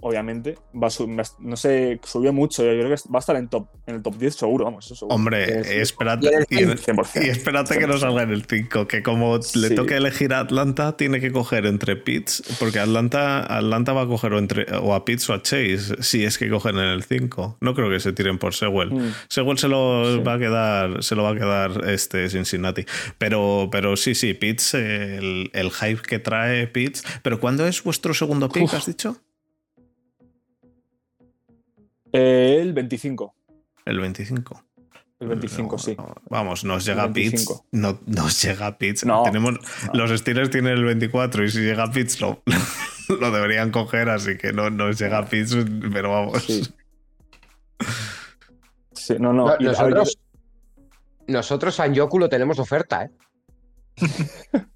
D: obviamente. Va a no sé, subió mucho. Yo creo que va a estar en, top, en el top 10 seguro, vamos, eso seguro.
A: Hombre,
B: Sí, sí.
A: espérate.
B: Y
A: y en-
D: 100%.
A: Y espérate que no salga en el 5, que como le toque elegir a Atlanta, tiene que coger entre Pitts, porque Atlanta, Atlanta va a coger o, entre, o a Pitts o a Chase, si es que cogen en el 5. No creo que se tiren por Sewell.
D: Mm.
A: Sewell se lo
D: Sí.
A: va a quedar, se lo va a quedar este Cincinnati. Pero, pero sí, sí, Pitts, el, el hype que trae Pitts. Pero ¿cuándo es vuestro segundo pick,
D: Uf.
A: has dicho?
D: Eh, el 25.
A: El 25.
D: El 25,
A: No,
D: sí.
A: no, vamos, nos llega Pitts.
D: 25.
A: No, nos llega Pitts.
D: No.
A: Tenemos,
D: No.
A: Los Steelers tienen el 24 y si llega Pitts lo, lo deberían coger, así que no nos llega Pitts, pero vamos.
D: Sí. Sí, no, no.
B: No,
D: y- a ver,
B: nosotros, nosotros a Yoku lo tenemos de oferta, ¿eh?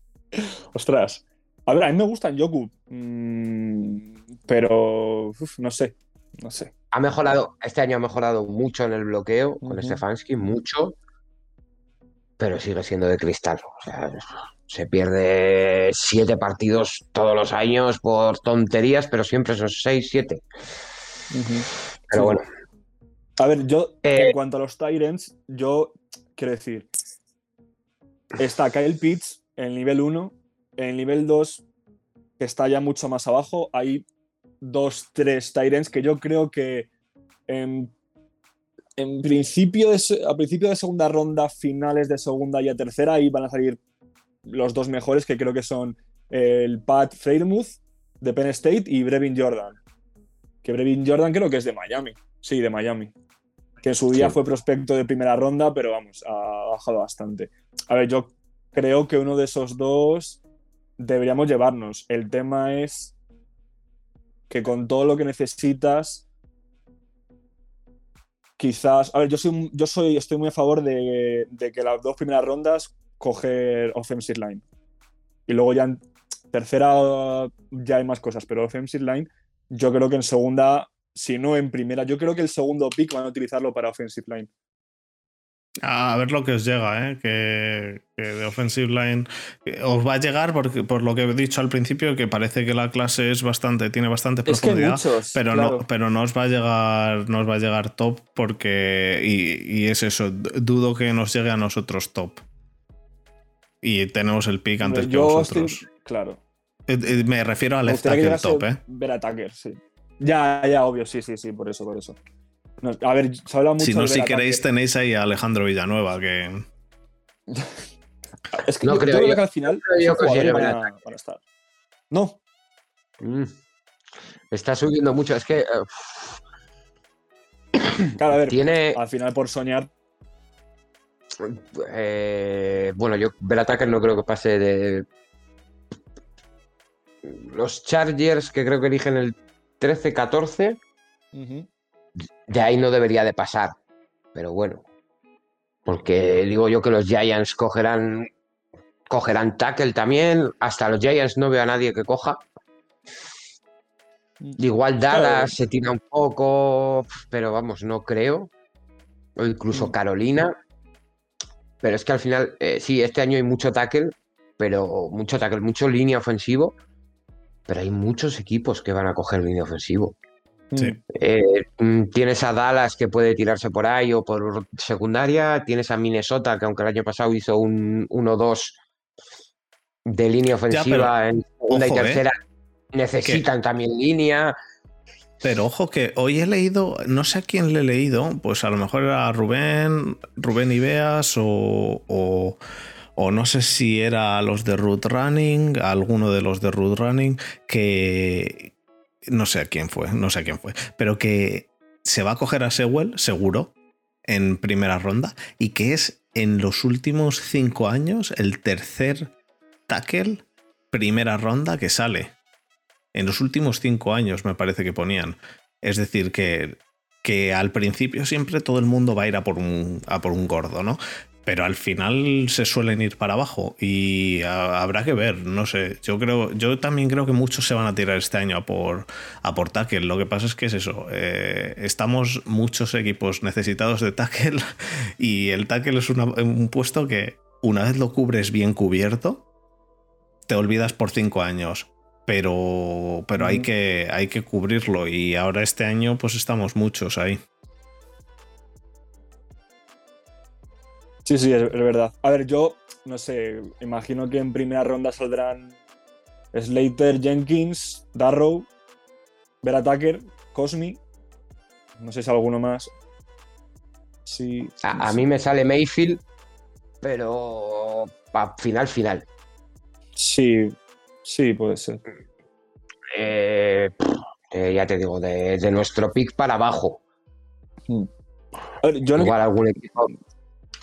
D: Ostras. A ver, a mí me gustan Yoku. mm, pero. uf, no sé. No sé.
B: Ha mejorado, este año ha mejorado mucho en el bloqueo con
D: Ujú.
B: Stefanski, mucho, pero sigue siendo de cristal. O sea, se pierde siete partidos todos los años por tonterías, pero siempre son seis, siete. Pero
D: Sí.
B: bueno,
D: A ver, yo,
B: Eh,
D: en cuanto a los Tyrants, yo quiero decir. Está Kyle Pitts en el nivel 1. En el nivel 2, que está ya mucho más abajo, hay dos, tres Tyrants que yo creo que en, en principio de, a principio de segunda ronda, finales de segunda y a tercera, ahí van a salir los dos mejores, que creo que son el Pat Freiermuth de Penn State y Brevin Jordan. Que Brevin Jordan creo que es de Miami. Sí, de Miami. Que en su día
B: Sí.
D: fue prospecto de primera ronda, pero vamos, ha bajado bastante. A ver, yo creo que uno de esos dos deberíamos llevarnos. El tema es que con todo lo que necesitas, quizás. A ver, yo soy, yo soy, estoy muy a favor de, de que las dos primeras rondas coger offensive line. Y luego ya en tercera ya hay más cosas, pero offensive line, yo creo que en segunda, si no en primera, yo creo que el segundo pick van a utilizarlo para offensive line.
A: A ver lo que os llega, ¿eh? que, que de Offensive Line os va a llegar porque, por lo que he dicho al principio, que parece que la clase es bastante, tiene bastante
D: Es
A: profundidad.
D: muchos,
A: pero
D: claro.
A: no, pero no os va a llegar, no os va a llegar top porque. Y, y es eso, dudo que nos llegue a nosotros top. Y tenemos el pick antes que vosotros.
D: estoy- claro.
A: Eh, eh, Me refiero al left tackle top, ¿eh?
D: Ver attacker, sí. Ya, ya, obvio, sí, sí, sí, por eso, por eso. No, a ver, se habla mucho
A: Si no,
D: de
A: si queréis, tenéis ahí a Alejandro Villanueva, que.
D: Es que
B: No
D: yo,
B: creo,
D: creo
B: yo-
D: que al final
B: yo que
D: van a, van a estar. No,
B: mm, está subiendo mucho. Es que eh,
D: claro, a ver,
B: tiene.
D: al final por soñar,
B: eh, bueno, yo Belattacker no creo que pase de. Los Chargers, que creo que eligen el 13-14,
D: ujú,
B: de ahí no debería de pasar. Pero bueno. Porque digo yo que los Giants cogerán. Cogerán tackle también. Hasta los Giants no veo a nadie que coja. Igual
D: Claro.
B: Dallas se tira un poco, pero vamos, no creo. O incluso
D: Mm.
B: Carolina. Pero es que al final, eh, sí, este año hay mucho tackle, pero mucho tackle, mucho línea ofensivo. Pero hay muchos equipos que van a coger línea ofensivo.
A: Sí.
B: Eh, mm, tienes a Dallas que puede tirarse por ahí o por secundaria. Tienes a Minnesota que aunque el año pasado hizo un 1-2 de línea ofensiva en segunda y
A: ¿eh?
B: tercera necesitan también línea.
A: Pero ojo que hoy he leído, no sé a quién le he leído, pues a lo mejor era Rubén, Rubén Ibeas o, o, o no sé si era a los de Root Running, a alguno de los de Root Running, que no sé a quién fue, no sé a quién fue, pero que se va a coger a Sewell, seguro, en primera ronda, y que es en los últimos cinco años el tercer tackle primera ronda que sale. En los últimos cinco años me parece que ponían. Es decir, que, que al principio siempre todo el mundo va a ir a por un, a por un gordo, ¿no? Pero al final se suelen ir para abajo y a- habrá que ver, no sé. Yo creo, yo también creo que muchos se van a tirar este año a por, a por tackle. Lo que pasa es que es eso. eh, estamos muchos equipos necesitados de tackle y el tackle es una- un puesto que una vez lo cubres bien cubierto, te olvidas por cinco años. Pero, pero hay,
D: Ujú.
A: que, hay que cubrirlo y ahora este año pues estamos muchos ahí.
D: Sí, sí, es, es verdad. A ver, yo no sé, imagino que en primera ronda saldrán Slater, Jenkins, Darrow, Vera Tucker, Cosmi. No sé si alguno más. Sí.
B: A, a mí me sale Mayfield, pero pa final, final.
D: Sí, sí, puede ser.
B: Eh, eh, ya te digo, de, de nuestro pick para abajo.
D: A ver, yo, lo que-
B: Igual algún equipo.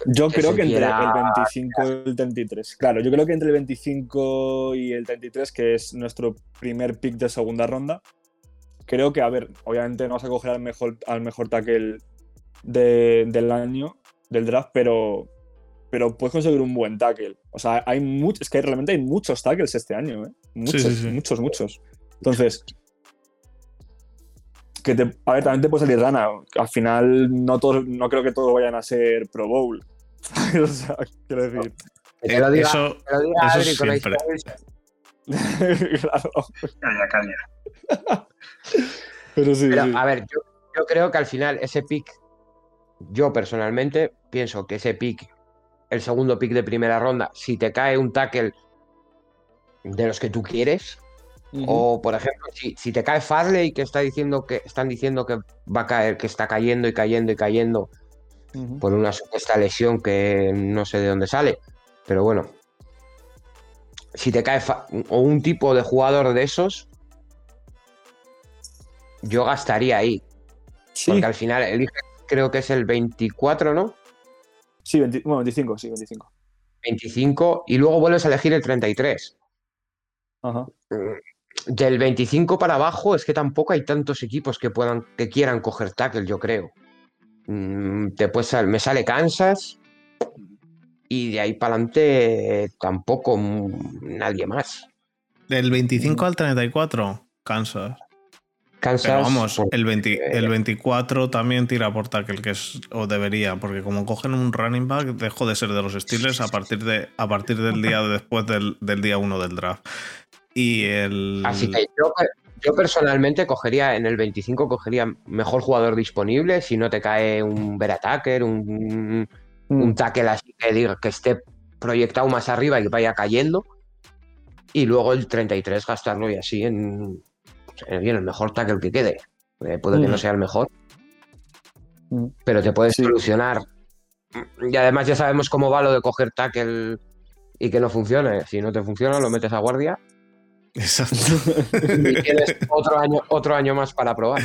D: Yo
B: que
D: creo que entre
B: quiera-
D: el 25 y el 33. Claro, yo creo que entre el 25 y el 33, que es nuestro primer pick de segunda ronda, creo que, a ver, obviamente no vas a coger al mejor, al mejor tackle de- del año, del draft, pero, pero puedes conseguir un buen tackle. O sea, hay muchos, es que realmente hay muchos tackles este año, ¿eh? Muchos,
A: sí, sí.
D: muchos, muchos. Entonces, que te, a ver, también te puede salir rana. Al final, no, todos, no creo que todos vayan a ser Pro Bowl. o sea, quiero decir.
B: Que te lo diga,
A: Eso,
B: te lo diga
A: eso
B: Adri con
A: siempre.
D: Claro.
C: Calla, calla.
D: Pero sí,
B: Pero,
D: sí.
B: a ver, yo, yo creo que al final ese pick, yo personalmente pienso que ese pick, el segundo pick de primera ronda, si te cae un tackle de los que tú quieres, O por ejemplo, si, si te cae Farley, que está diciendo que están diciendo que va a caer, que está cayendo y cayendo y cayendo por una supuesta lesión que no sé de dónde sale, pero bueno. Si te cae o un tipo de jugador de esos, yo gastaría ahí.
D: Sí,
B: Porque al final elige, creo que es el 24, ¿no?
D: sí 20 bueno, 25, sí, 25.
B: 25 y luego vuelves a elegir el 33.
D: Ajá.
B: Mm, Del 25 para abajo es que tampoco hay tantos equipos que puedan que quieran coger tackle, yo creo. Mm, Te puede sal- me sale Kansas y de ahí para adelante tampoco mm, nadie más.
A: del 25 al 34, Kansas.
B: Kansas,
A: Pero vamos,
B: pues,
A: el, 20 el 24 también tira por tackle, que es, o debería, porque como cogen un running back, dejo de ser de los Steelers a partir, de, a partir del día después del, del día 1 del draft. Y el.
B: Así que yo, yo personalmente cogería en el 25 cogería mejor jugador disponible si no te cae un Verataker, un,
D: Mm.
B: un tackle así que diga que esté proyectado más arriba y que vaya cayendo. Y luego el 33 gastarlo y así en, en el mejor tackle que quede. Eh, puede que
D: Mm.
B: no sea el mejor,
D: Mm.
B: pero te puedes
D: Sí.
B: solucionar. Y además ya sabemos cómo va lo de coger tackle y que no funcione. Si no te funciona, lo metes a guardia
A: Exacto.
B: y tienes otro año, otro año más para probar.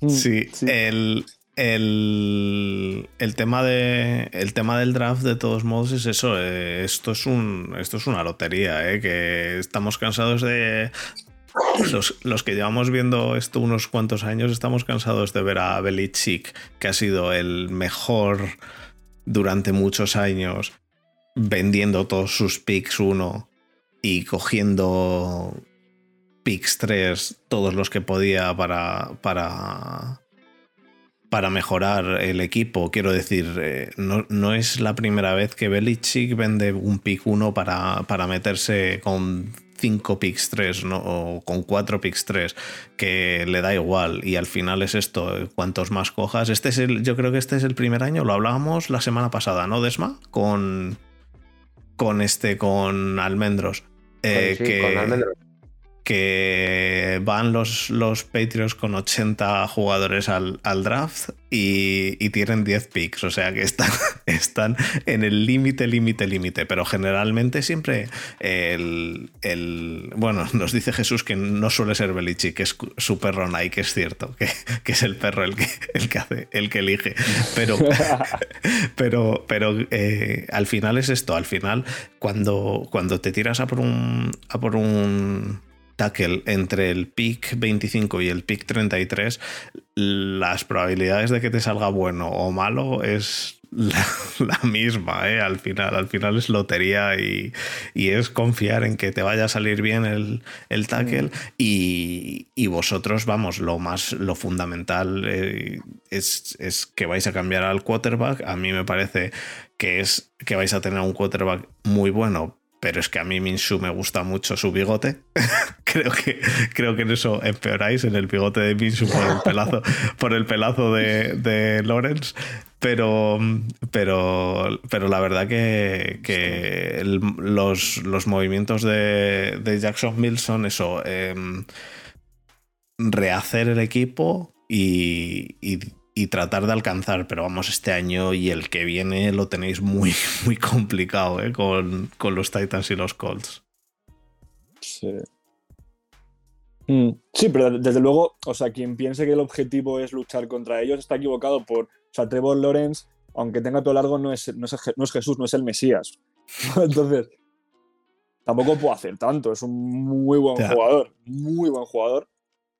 D: Mm,
A: Sí,
D: sí.
A: El, el, el tema de, el tema del draft, de todos modos, es eso. eh, esto, es un, esto es una lotería, eh, que estamos cansados de. Los, los que llevamos viendo esto unos cuantos años, estamos cansados de ver a Belichick, que ha sido el mejor durante muchos años, vendiendo todos sus picks uno y cogiendo picks 3, todos los que podía para, para, para mejorar el equipo. Quiero decir, eh, no, no es la primera vez que Belichick vende un pick 1 para, para meterse con 5 picks 3 ¿no? o con 4 picks 3, que le da igual. Y al final es esto, cuantos más cojas. Este es el, yo creo que este es el primer año, lo hablábamos la semana pasada, ¿no, Desma? Con, con este, con Almendros. Eh,
B: Sí,
A: que,
B: con Almendros.
A: Que van los, los Patriots con 80 jugadores al, draft y, tienen 10 picks, o sea que están, están en el límite, límite, límite, pero generalmente siempre el, Bueno, nos dice Jesús que no suele ser Belichick, que es su perro Nike, es cierto, que, es el perro el que, el que hace, el que elige, pero, pero, pero eh, al final es esto, al final cuando, cuando te tiras a por un... A por un tackle entre el pick 25 y el pick 33, las probabilidades de que te salga bueno o malo es la, misma, ¿eh? al final, al final es lotería y, es confiar en que te vaya a salir bien el, el tackle y, vosotros, vamos, lo más, lo fundamental eh, es, es, que vais a cambiar al quarterback. A mí me parece que es que vais a tener un quarterback muy bueno, pero es que a mí Minshu me gusta mucho su bigote. creo, que, creo que en eso empeoráis, en el bigote de Minshu por el pelazo, por el pelazo de, de Lawrence. Pero, pero, pero la verdad que, los, los, movimientos de, de Jackson Milson, eso, em, rehacer el equipo y tratar de alcanzar, pero vamos, este año y el que viene lo tenéis muy, muy complicado ¿eh? con, los Titans y los Colts.
D: Sí. Mm, sí, pero desde luego, o sea, quien piense que el objetivo es luchar contra ellos está equivocado por, o sea, Trevor Lawrence, aunque tenga todo largo, no es, no es, Jesús, no es el Mesías. Entonces, tampoco puede hacer tanto, es un muy buen jugador, muy buen jugador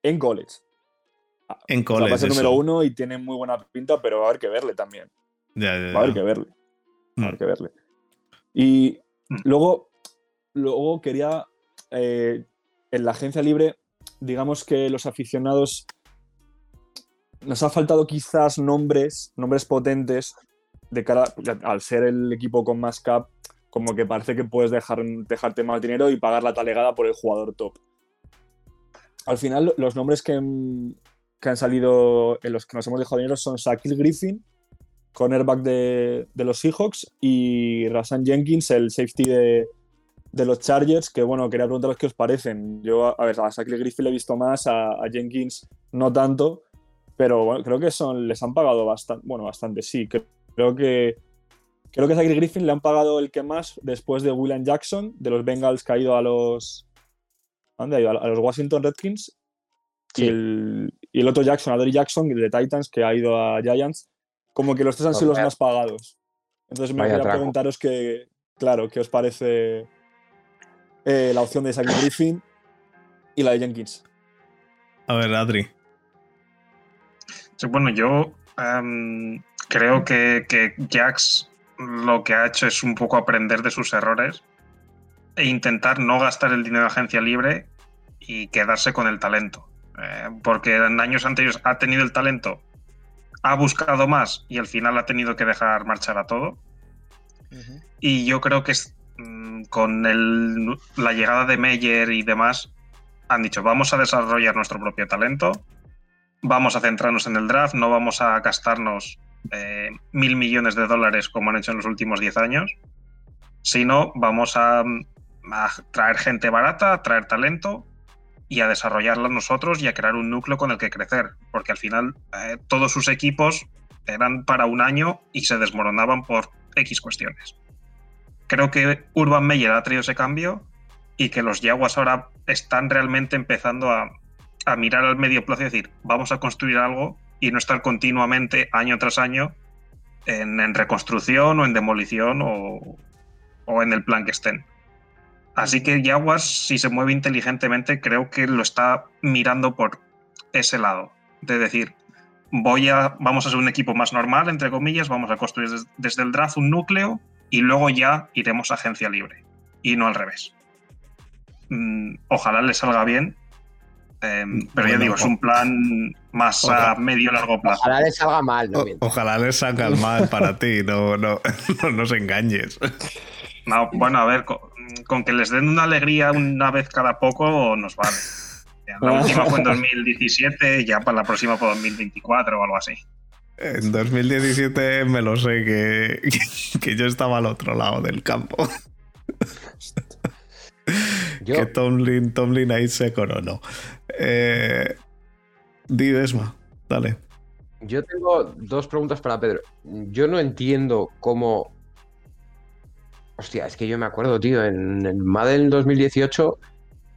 D: en college.
A: En college.
D: va a ser número uno y tiene muy buena pinta, pero va a haber que verle también. Va a haber que verle. Va a haber mm. que verle. Y mm. luego, luego quería. Eh, en la agencia libre, digamos que los aficionados. Nos ha faltado quizás nombres, nombres potentes, de cara. Al ser el equipo con más cap, como que parece que puedes dejar, dejarte más dinero y pagar la talegada por el jugador top. Al final, los nombres que, que han salido, en los que nos hemos dejado dinero, son Shaquille Griffin, cornerback de, de los Seahawks, y Rasan Jenkins, el safety de, de, los Chargers, que bueno, quería preguntaros qué os parecen. Yo, a ver, a Shaquille Griffin le he visto más, a, Jenkins no tanto, pero bueno, creo que son, les han pagado bastante, bueno, bastante, sí. Creo que creo que a Shaquille Griffin le han pagado el que más después de William Jackson, de los Bengals que ha ido a los, ¿dónde ha ido? A los Washington Redskins. Y, el, y el otro Jackson, Adore Jackson, de Titans, que ha ido a Giants, como que los tres han sido los más pagados. Entonces me quería preguntaros que, claro, qué os parece eh, la opción de Zach Griffin y la de Jenkins.
A: A ver, Adri.
C: bueno, yo em, creo que, que Jax lo que ha hecho es un poco aprender de sus errores e intentar no gastar el dinero de agencia libre y quedarse con el talento. Eh, porque en años anteriores ha tenido el talento, ha buscado más y al final ha tenido que dejar marchar a todo. Y yo creo que mm, con la llegada de Meyer y demás, han dicho, vamos a desarrollar nuestro propio talento, vamos a centrarnos en el draft, no vamos a gastarnos eh, mil millones de dólares como han hecho en los últimos diez años, sino vamos a, a traer gente barata, a traer talento y a desarrollarla nosotros y a crear un núcleo con el que crecer, porque al final eh, todos sus equipos eran para un año y se desmoronaban por X cuestiones. Creo que Urban Meyer ha traído ese cambio y que los Jaguars ahora están realmente empezando a, mirar al medio plazo y decir, vamos a construir algo y no estar continuamente, año tras año, en, reconstrucción o en demolición o, o en el plan que estén. Así que Jaguars, si se mueve inteligentemente, creo que lo está mirando por ese lado. De decir, voy a, vamos a ser un equipo más normal, entre comillas, vamos a construir desde, el draft un núcleo y luego ya iremos a agencia libre. Y no al revés. Mm, ojalá le salga bien. Em, pero ya digo, es un plan más a medio largo plazo.
B: Ojalá le salga mal.
A: ojalá le salga mal para ti, no, no, no nos engañes.
C: No, bueno, a ver, con que les den una alegría una vez cada poco nos vale. La última fue en 2017, ya para la próxima fue 2024 o algo así.
A: En 2017 me lo sé que, que, yo estaba al otro lado del campo. Que Tomlin, Tomlin ahí se coronó. Eh, Didesma, dale.
B: Yo tengo dos preguntas para Pedro. Yo no entiendo cómo. Hostia, es que yo me acuerdo, tío, en el Madden 2018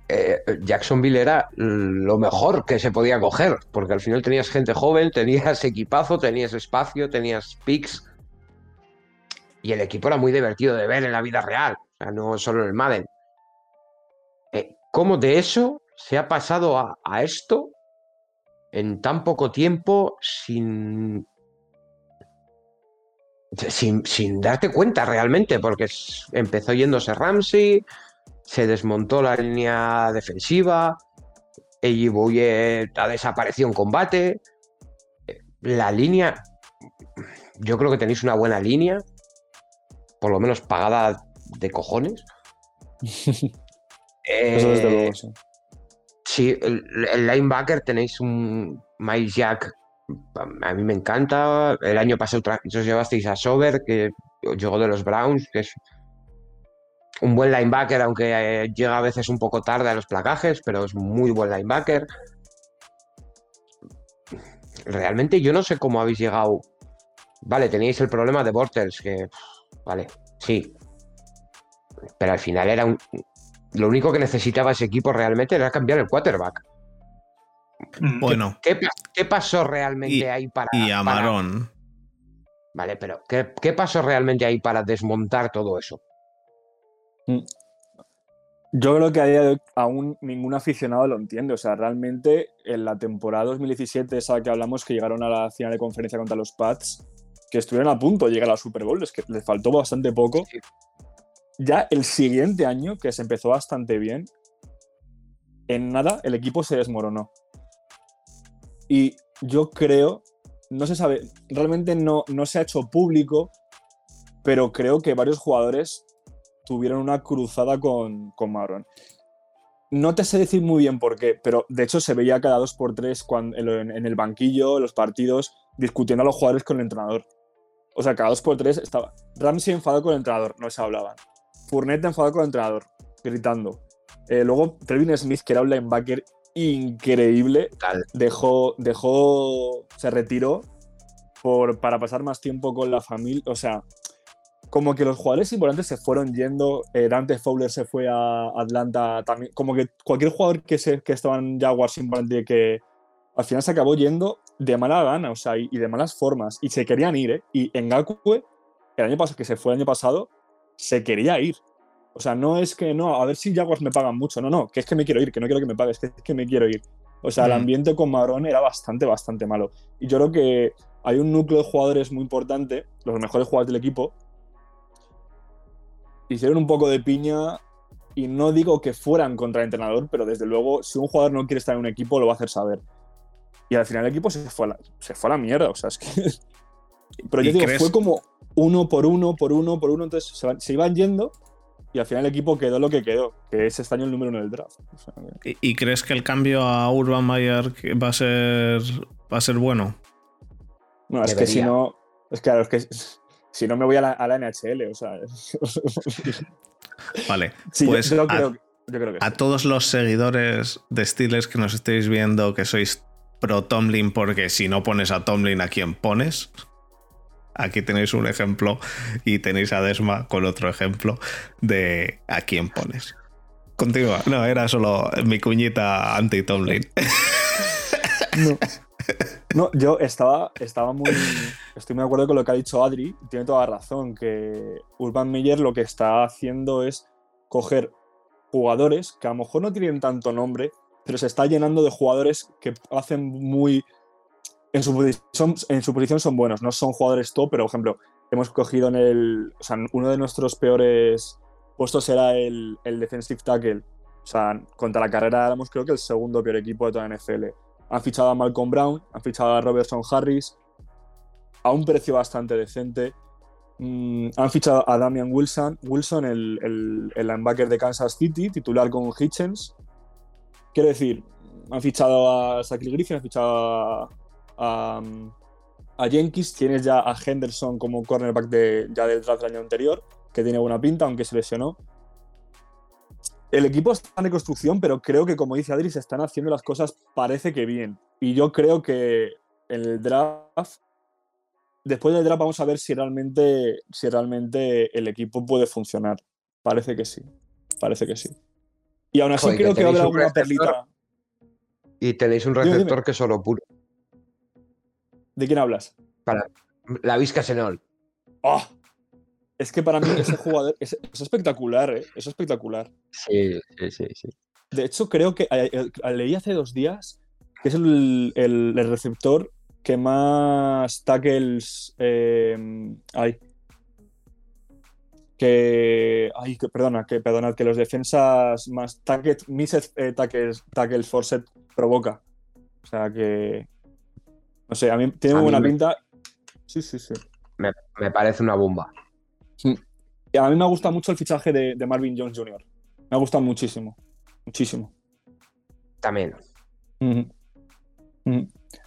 B: eh, Jacksonville era lo mejor que se podía coger, porque al final tenías gente joven, tenías equipazo, tenías espacio, tenías picks. Y el equipo era muy divertido de ver en la vida real, o sea, no solo en el Madden. Eh, ¿Cómo de eso se ha pasado a, a esto en tan poco tiempo sin, sin, sin, darte cuenta realmente, porque empezó yéndose Ramsey, se desmontó la línea defensiva, Ejibuye ha desaparecido en combate. La línea, yo creo que tenéis una buena línea, por lo menos pagada de cojones.
D: Eso desde luego, sí.
B: Sí, el, el, linebacker tenéis un Mike Jack, a mí me encanta. El año pasado os llevasteis a Sober, que llegó de los Browns, que es un buen linebacker, aunque eh, llega a veces un poco tarde a los placajes, pero es muy buen linebacker. Realmente yo no sé cómo habéis llegado. Vale, teníais el problema de Bortles, que. Vale, sí. Pero al final era un, lo único que necesitaba ese equipo realmente era cambiar el quarterback.
A: Bueno.
B: ¿Qué, qué, qué pasó realmente
A: y,
B: ahí para.
A: Y a Marón.
B: Para... Vale, pero ¿qué, ¿qué, pasó realmente ahí para desmontar todo eso?
D: Yo creo que aún ningún aficionado lo entiende. O sea, realmente en la temporada 2017, esa que hablamos, que llegaron a la final de conferencia contra los Pats, que estuvieron a punto de llegar a la Super Bowl, es que les faltó bastante poco. Sí ya el siguiente año, que se empezó bastante bien, en nada el equipo se desmoronó. Y yo creo, no se sabe, realmente no, no se ha hecho público, pero creo que varios jugadores tuvieron una cruzada con, con Marron. No te sé decir muy bien por qué, pero de hecho se veía cada dos por tres cuando, en, el banquillo, en los partidos, discutiendo a los jugadores con el entrenador. O sea, cada dos por tres estaba Ramsey enfadado con el entrenador, no se hablaban. Fournette enfadado con el entrenador, gritando. Eh, luego, Trevin Smith, que era un linebacker increíble,
B: Tal.
D: dejó, dejó, se retiró por, para pasar más tiempo con la familia. O sea, como que los jugadores importantes se fueron yendo. Eh, Dante Fowler se fue a Atlanta también. Como que cualquier jugador que, se, que estaba en Jaguars importante que al final se acabó yendo de mala gana, o sea, y, y de malas formas. Y se querían ir, ¿eh? Y en Gakue, el año pasado, que se fue el año pasado, se quería ir. O sea, no es que no, a ver si Jaguars me pagan mucho. No, no, que es que me quiero ir, que no quiero que me pagues, que es que me quiero ir. O sea, mm. el ambiente con Marón era bastante, bastante malo. Y yo creo que hay un núcleo de jugadores muy importante, los mejores jugadores del equipo. Hicieron un poco de piña y no digo que fueran contra el entrenador, pero desde luego, si un jugador no quiere estar en un equipo, lo va a hacer saber. Y al final el equipo se fue a la, se fue a la mierda. O sea, es que. pero yo digo, crees? fue como uno por uno, por uno, por uno. Entonces se, van, se, iban yendo y al final el equipo quedó lo que quedó, que es este año el número uno del draft. O sea,
A: que... ¿Y, ¿Y, crees que el cambio a Urban Meyer va a ser, va a ser bueno?
D: No, es Debería. que si no. Es que, es que si no me voy a la, a la NHL, o sea.
A: vale.
D: Sí,
A: pues
D: yo, yo,
A: a,
D: creo, yo creo que
A: a
D: sí.
A: todos los seguidores de Steelers que nos estéis viendo, que sois pro Tomlin, porque si no pones a Tomlin, ¿a quién pones? Aquí tenéis un ejemplo y tenéis a Desma con otro ejemplo de a quién pones. Continúa. No, era solo mi cuñita anti-Tomlin.
D: No. no. yo estaba, estaba muy. Estoy muy de acuerdo con lo que ha dicho Adri. Tiene toda la razón. Que Urban Meyer lo que está haciendo es coger jugadores que a lo mejor no tienen tanto nombre, pero se está llenando de jugadores que hacen muy en su, posición, son buenos, no son jugadores top, pero por ejemplo, hemos cogido en el. O sea, uno de nuestros peores puestos era el, el defensive tackle. O sea, contra la carrera éramos creo que el segundo peor equipo de toda la NFL. Han fichado a Malcolm Brown, han fichado a Robertson Harris a un precio bastante decente. Mm, han fichado a Damian Wilson, Wilson el, el, el linebacker de Kansas City, titular con Hitchens. Quiero decir, han fichado a Shaquille Griffin, han fichado a, a, a, Jenkins, tienes ya a Henderson como cornerback de, ya del draft del año anterior, que tiene buena pinta, aunque se lesionó. el equipo está en reconstrucción, pero creo que, como dice Adri, se están haciendo las cosas, parece que bien. Y yo creo que en el draft, después del draft, vamos a ver si realmente, si realmente el equipo puede funcionar. Parece que sí. Parece que sí. Y aún así
B: Joder, que
D: creo que
B: tenéis
D: habrá
B: un
D: alguna perlita.
B: Y tenéis un
D: Dime, dime.
B: receptor que solo puro.
D: ¿De quién hablas?
B: La Vizca Senol.
D: ¡Ah! Es que para mí ese jugador es, es espectacular, ¿eh? Es espectacular.
B: Sí, sí, sí, sí.
D: De hecho, creo que eh, eh, leí hace dos días que es el, el- el receptor que más tackles. eh, ay. Que. Ay, que, perdona, que perdonad, que los defensas más tackles, missed eh, tackles, tackles forced provoca. O sea que. No sé, a mí tiene
B: A
D: muy buena
B: me-
D: pinta. Sí, sí, sí.
B: Me, me parece una bomba.
D: Y a mí me gusta mucho el fichaje de, de Marvin Jones Jr. Me gusta muchísimo. Muchísimo.
B: También.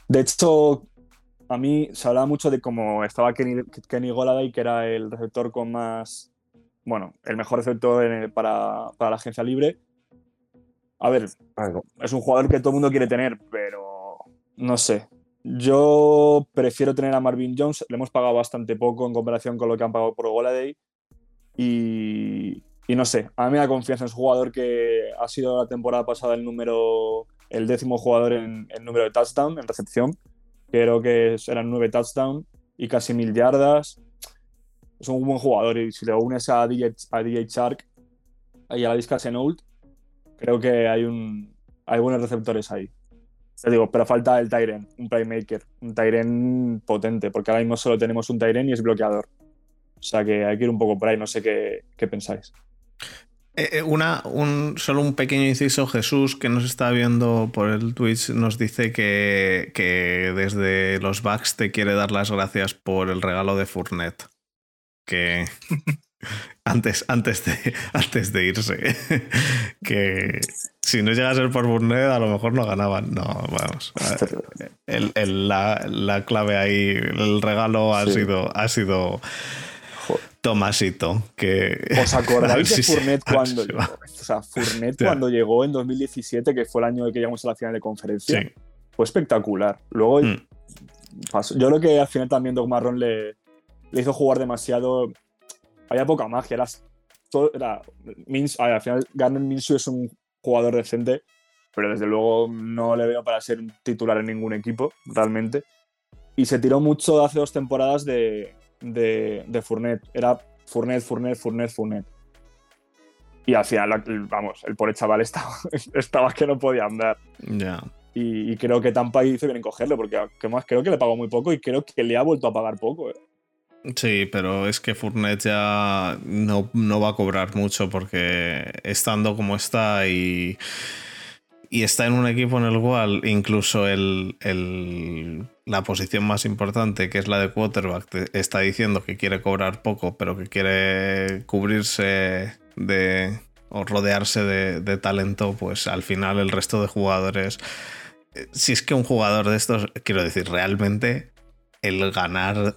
D: De hecho, a mí se hablaba mucho de cómo estaba Kenny, Kenny Golladay, que era el receptor con más. Bueno, el mejor receptor en el- para, para la agencia libre. A ver,
B: Algo.
D: es un jugador que todo el mundo quiere tener, pero no sé. Yo prefiero tener a Marvin Jones. Le hemos pagado bastante poco en comparación con lo que han pagado por Goladay. Y, no sé, a mí me da confianza en su jugador que ha sido la temporada pasada el número, el décimo jugador en, en número de touchdown, en recepción. Creo que eran nueve touchdowns y casi mil yardas. Es un buen jugador y si le unes a DJ, Shark y a la Vizca creo que hay, un, hay buenos receptores ahí. Te digo, pero falta el Tyren, un playmaker, un Tyren potente, porque ahora mismo solo tenemos un Tyren y es bloqueador. O sea que hay que ir un poco por ahí, no sé qué, qué pensáis.
A: Eh, eh, Una, un, solo un pequeño inciso, Jesús, que nos está viendo por el Twitch, nos dice que, que desde los Bucks te quiere dar las gracias por el regalo de Fournet. Que antes, antes, de, antes de irse, que si no llega a ser por Fournet, a lo mejor no ganaban. No, vamos. El- el- la, la clave ahí, el regalo ha
D: Sí.
A: sido, ha sido. Tomasito. Que,
D: ¿Os acordáis de
A: ver
D: cuando llegó? O sea, Fournet
A: Ya.
D: cuando llegó en 2017, que fue el año de que llegamos a la final de conferencia,
A: Sí.
D: fue espectacular. Luego
A: Mm.
D: pasó- Yo creo que al final también Doc Marrón le, le hizo jugar demasiado. Había poca magia. Todo- era- Mins- ver, al final, Garner Minshew es un jugador decente, pero desde luego no le veo para ser un titular en ningún equipo, realmente. Y se tiró mucho hace dos temporadas de, de, de Fournet. Era Fournet, Fournet, Fournet, Fournet. Y al final, vamos, el pobre chaval estaba, estaba que no podía andar.
A: Ya.
D: Y, y creo que Tampa hizo bien en cogerlo, porque que más creo que le pagó muy poco y creo que le ha vuelto a pagar poco. ¿eh?
A: Sí, pero es que Fournet ya no, no va a cobrar mucho porque estando como está y, y está en un equipo en el cual incluso el, el- la posición más importante, que es la de quarterback, te- está diciendo que quiere cobrar poco, pero que quiere cubrirse de o rodearse de, de talento, pues al final el resto de jugadores... eh, Si es que un jugador de estos, quiero decir, realmente el ganar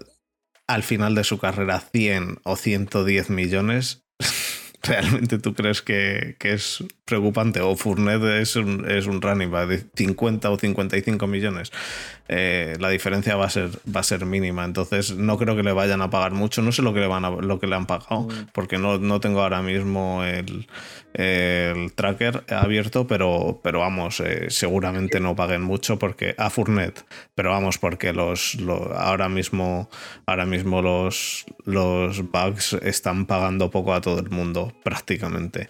A: al final de su carrera 100 o 110 millones, ¿realmente tú crees que, que es preocupante? O Fournet es un, es un running back de 50 o 55 millones. Eh, la diferencia va a, ser, va a ser mínima. Entonces no creo que le vayan a pagar mucho. No sé lo que le, van a- lo que le han pagado,
D: Mm.
A: porque no, no tengo ahora mismo el, el tracker abierto, pero, pero vamos, eh, seguramente no paguen mucho porque a Fournet, pero vamos, porque los, lo- ahora mismo, ahora mismo los, los bugs están pagando poco a todo el mundo, prácticamente.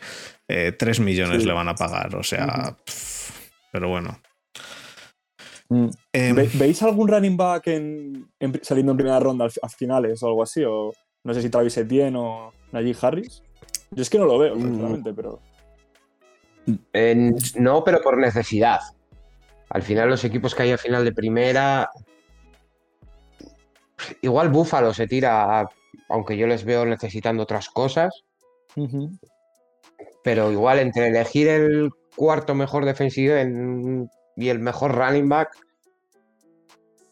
A: Eh, 3 millones
D: Sí.
A: le van a pagar, o sea, pff, pero bueno.
D: Mm.
A: Em,
D: ¿Ve- ¿Veis algún running back en, en- saliendo en primera ronda a finales o algo así? O no sé si Travis Etienne o Najee Harris. Yo es que no lo veo,
B: Mm.
D: sinceramente, pero.
B: No, pero por necesidad. Al final, los equipos que hay a final de primera. Igual Búfalo se tira, a- aunque yo les veo necesitando otras cosas. Pero igual entre elegir el cuarto mejor defensivo en- y el mejor running back,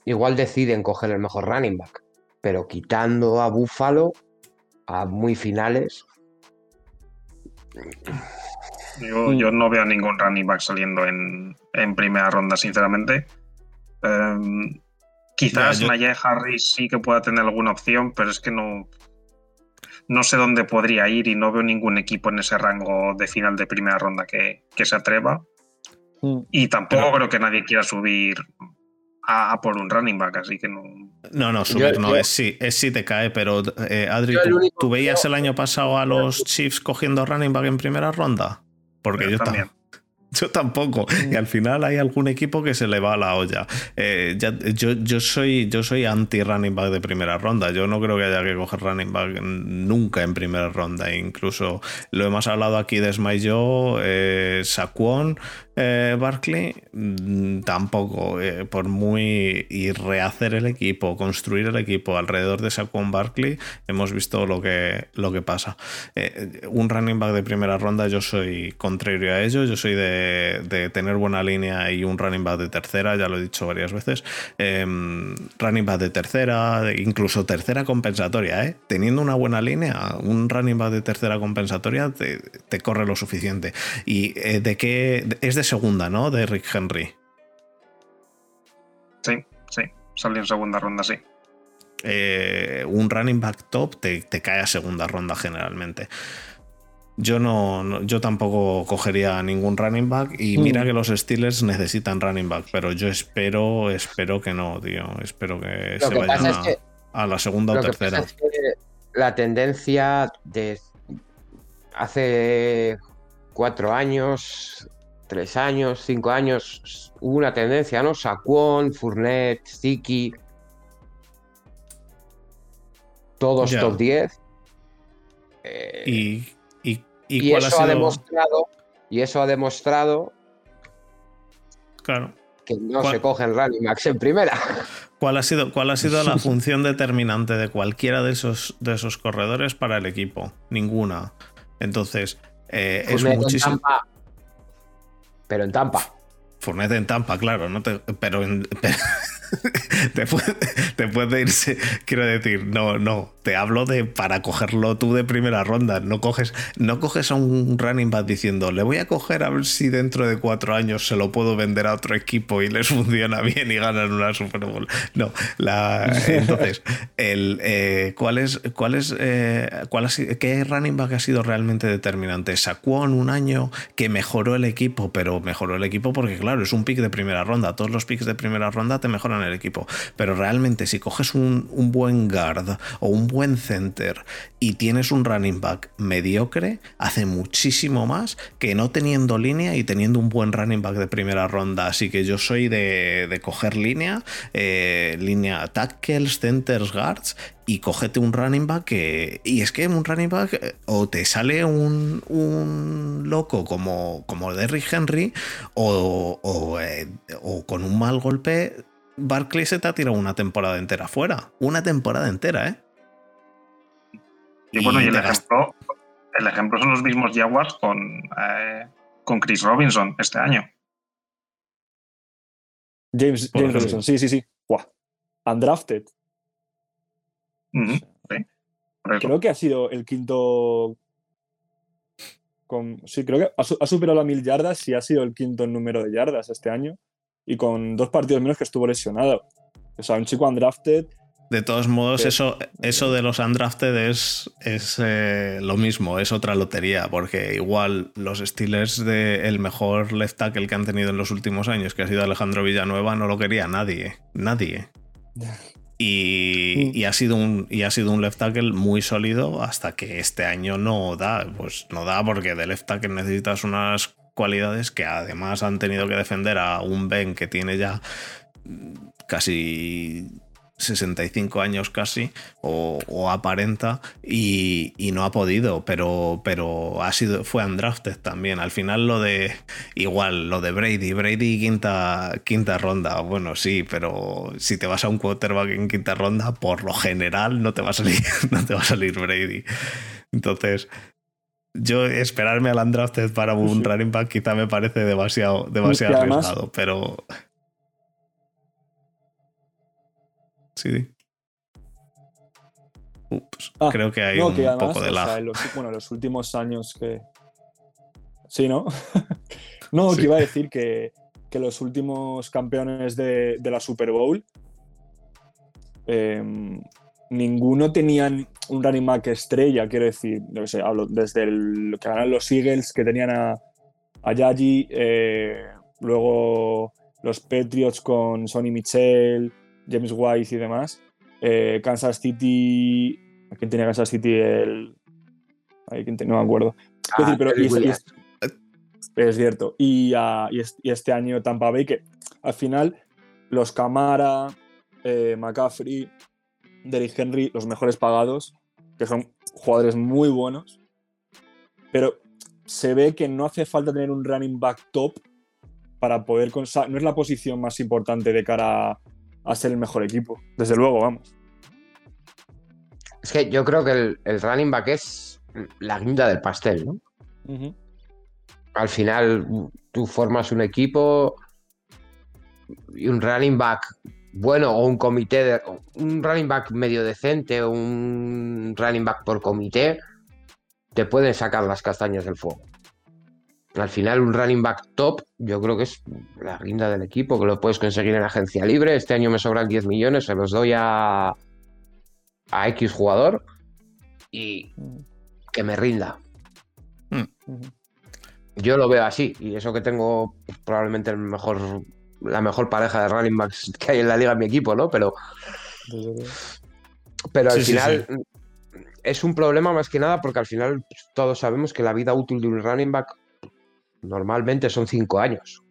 B: igual deciden coger el mejor running back. Pero quitando a Búfalo a muy finales.
C: Yo, yo no veo ningún running back saliendo en, en primera ronda, sinceramente. Em, quizás
A: yo-
C: Najee Harris sí que pueda tener alguna opción, pero es que no. No sé dónde podría ir y no veo ningún equipo en ese rango de final de primera ronda que, que se atreva.
D: Mm.
C: Y tampoco
A: Pero-
C: creo que nadie quiera subir a, a por un running back, así que no.
A: No, no, subir
B: Yo-
A: no,
B: yo-
A: es sí, es sí te cae, pero eh, Adri, ¿tú,
B: único
A: tú
B: que
A: veías el año pasado a los Chiefs cogiendo running back en primera ronda? Porque
C: Yo
A: yo, tam-
C: también.
A: yo tampoco. Y al final hay algún equipo que se le va a la olla. Eh, yo, yo soy, yo soy anti-running back de primera ronda. Yo no creo que haya que coger running back nunca en primera ronda. Incluso lo hemos hablado aquí de Smile yo, eh, Saquon, eh, Barkley, mm, tampoco. eh, por muy. Y rehacer el equipo, construir el equipo alrededor de Saquon Barkley, hemos visto lo que, lo que pasa. Un running back de primera ronda, yo soy contrario a ello. Yo soy de, de tener buena línea y un running back de tercera, ya lo he dicho varias veces. Eh, running back de tercera, incluso tercera compensatoria, ¿eh? Teniendo una buena línea, un running back de tercera compensatoria te, te corre lo suficiente. ¿Y eh, de qué? Es de segunda, ¿no? De Rick Henry.
C: Sí, sí. Salió en segunda ronda, sí.
A: eh, un running back top te, te cae a segunda ronda generalmente. Yo no, no- yo tampoco cogería ningún running back y
D: Mm.
A: mira que los Steelers necesitan running back, pero yo espero, espero que no, tío. Espero que
B: Lo
A: se
B: que
A: vayan
B: es
A: a,
B: que
A: a la segunda o tercera.
B: pasa es que la tendencia de hace cuatro años, tres años, cinco años, hubo una tendencia, ¿no? Saquon, Fournette, Ziki, todos
A: Ya.
B: top 10. Eh,
A: Y, y, ha
B: eso ha demostrado, y eso ha demostrado
A: Claro.
B: que no
A: ¿Cuál-
B: se cogen running backs en primera.
A: ¿Cuál ha sido, cuál ha sido la función determinante de cualquiera de esos, de esos corredores para el equipo? Ninguna. Entonces, eh, es
B: en
A: muchísimo.
B: Tampa, pero en Tampa.
A: Fournette en Tampa, claro, no te, pero, en- pero después, después de irse, quiero decir, no, no, te hablo de para cogerlo tú de primera ronda, no coges, no coges a un running back diciendo, le voy a coger a ver si dentro de cuatro años se lo puedo vender a otro equipo y les funciona bien y ganan una Super Bowl. No, la, entonces, el, eh, ¿cuál es, cuál eh, qué running back ha sido realmente determinante? Saquon un año que mejoró el equipo, pero mejoró el equipo porque, claro, es un pick de primera ronda. Todos los picks de primera ronda te mejoran el equipo. Pero realmente, si coges un, buen guard o un buen center y tienes un running back mediocre, hace muchísimo más que no teniendo línea y teniendo un buen running back de primera ronda. Así que yo soy de, de coger línea, eh, línea tackles, centers, guards y cógete un running back que. Y es que un running back eh, o te sale un, un loco como, como Derrick Henry o, o, eh, o con un mal golpe. Barkley se te ha tirado una temporada entera fuera. Una temporada entera, ¿eh?
C: Y bueno, y el ejemplo, el ejemplo son los mismos Jaguars con, eh, con Chris Robinson este año.
D: James. Robinson, sí, sí, sí. Buah. Undrafted.
C: Sí.
D: Creo que ha sido el quinto. Con, sí, creo que ha, su- ha superado las mil yardas y ha sido el quinto en número de yardas este año. Y con dos partidos menos que estuvo lesionado. O sea, un chico undrafted.
A: De todos modos, eso, eso de los undrafted es, es eh, lo mismo, es otra lotería, porque igual los Steelers de el mejor left tackle que han tenido en los últimos años, que ha sido Alejandro Villanueva, no lo quería nadie, nadie. Y, y ha sido un, y ha sido un left tackle muy sólido hasta que este año no da. Pues no da porque de left tackle necesitas unas cualidades que además han tenido que defender a un Ben que tiene ya mm, casi 65 años casi o, aparenta y, y no ha podido pero pero ha sido fue undrafted también. Al final lo de igual lo de Brady Brady quinta quinta ronda. Bueno sí pero si te vas a un quarterback en quinta ronda por lo general no te va a salir no te va a salir Brady. Entonces yo esperarme al undrafted para un
D: Sí.
A: running back quizá me parece demasiado demasiado
D: además-
A: arriesgado pero Sí. Ups,
D: Ah,
A: creo que hay
D: no,
A: un
D: que además,
A: poco de
D: o sea,
A: lag.
D: los, bueno, los últimos años que. Sí, ¿no? no,
A: Sí.
D: que iba a decir que, que los últimos campeones de, de la Super Bowl, em, ninguno tenían un running back estrella, quiero decir, sé, hablo desde el, que ganan los Eagles, que tenían a, a Yaji, eh, luego los Patriots con Sonny Michel, James White y demás. eh, Kansas City. ¿Quién tenía Kansas City? El. ay, ¿quién te- no me acuerdo.
B: Ah,
D: decir, pero
B: Terry
D: y es- y
B: Williams.
D: es, es cierto. Y, ah, es- y este año Tampa Bay, que al final los Camara, eh, McCaffrey, Derrick Henry, los mejores pagados, que son jugadores muy buenos, pero se ve que no hace falta tener un running back top para poder... No es la posición más importante de cara a, ser el mejor equipo. Desde luego, vamos.
B: Es que yo creo que el, el running back es la guinda del pastel, ¿no? Al final tú formas un equipo y un running back bueno o un comité de un running back medio decente o un running back por comité te pueden sacar las castañas del fuego. Al final un running back top yo creo que es la guinda del equipo que lo puedes conseguir en agencia libre. Este año me sobran 10 millones, se los doy a a X jugador y que me rinda.
D: Ujú.
B: Yo lo veo así, y eso que tengo probablemente el mejor, la mejor pareja de running backs que hay en la liga en mi equipo, ¿no? Pero, pero al
A: Sí, sí,
B: final es un problema más que nada porque al final todos sabemos que la vida útil de un running back normalmente son cinco años,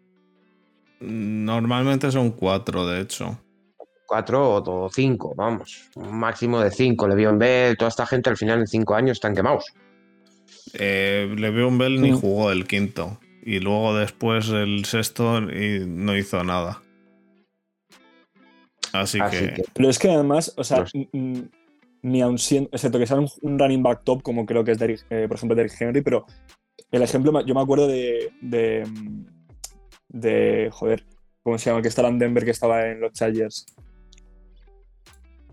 A: Normalmente son cuatro, de hecho.
B: cuatro o, cinco, vamos, un máximo de cinco. Le'Veon Bell, toda esta gente al final en cinco años están quemados.
A: Eh, Le'Veon Bell ni jugó el quinto. Y luego después el sexto y no hizo nada. Así,
B: Así
A: que,
B: que
D: Pero es que además, o sea,
B: Los-
D: ni aun siendo, excepto que sea un, un running back top, como creo que es, Derrick- eh, por ejemplo, Derrick Henry, pero el ejemplo, yo me acuerdo de, de, de, joder, ¿cómo se llama? Que estaba en Denver, que estaba en los Chargers.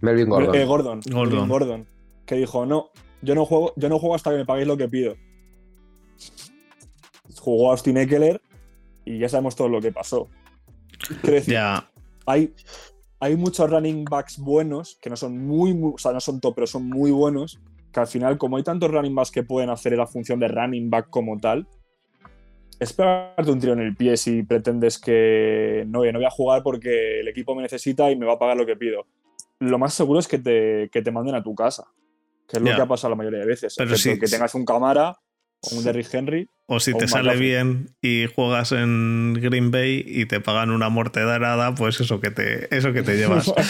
B: Melvin Gordon.
D: Eh, Gordon.
A: Gordon.
D: Melvin Gordon, que dijo, no, yo no juego, yo no juego hasta que me paguéis lo que pido. Jugó Austin Eckler y ya sabemos todo lo que pasó. Quiero decir, hay, hay muchos running backs buenos que no son muy, muy- o sea, no son top, pero son muy buenos. Que al final, como hay tantos running backs que pueden hacer la función de running back como tal, es pegarte un tiro en el pie si pretendes que no, no voy a jugar porque el equipo me necesita y me va a pagar lo que pido. Lo más seguro es que te, que te manden a tu casa, que es lo que ha pasado la mayoría de veces.
A: Pero sí,
D: que tengas un Camara o un. Derrick Henry.
A: O si
D: o
A: te sale bien y juegas en Green Bay y te pagan una mortedera, pues eso que te, eso que te llevas.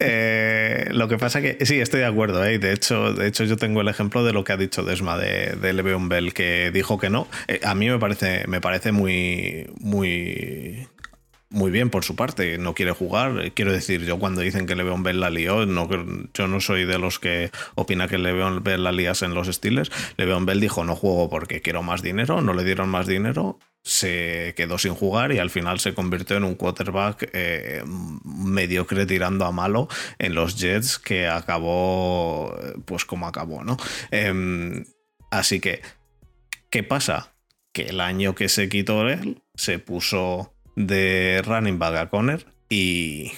A: Eh, lo que pasa que sí, estoy de acuerdo. ¿eh? De, hecho, de hecho, yo tengo el ejemplo de lo que ha dicho Desma de, de Le'Veon Bell, que dijo que no. Eh, a mí me parece, me parece muy, muy, muy bien por su parte. No quiere jugar. Quiero decir, yo cuando dicen que Le'Veon Bell la lió, no, yo no soy de los que opina que Le'Veon Bell la lías en los Steelers. Le'Veon Bell dijo no juego porque quiero más dinero, no le dieron más dinero se quedó sin jugar y al final se convirtió en un quarterback eh, mediocre tirando a malo en los Jets que acabó pues como acabó, ¿no? Em, así que, ¿qué pasa? Que el año que se quitó él, se puso de running back a Conner y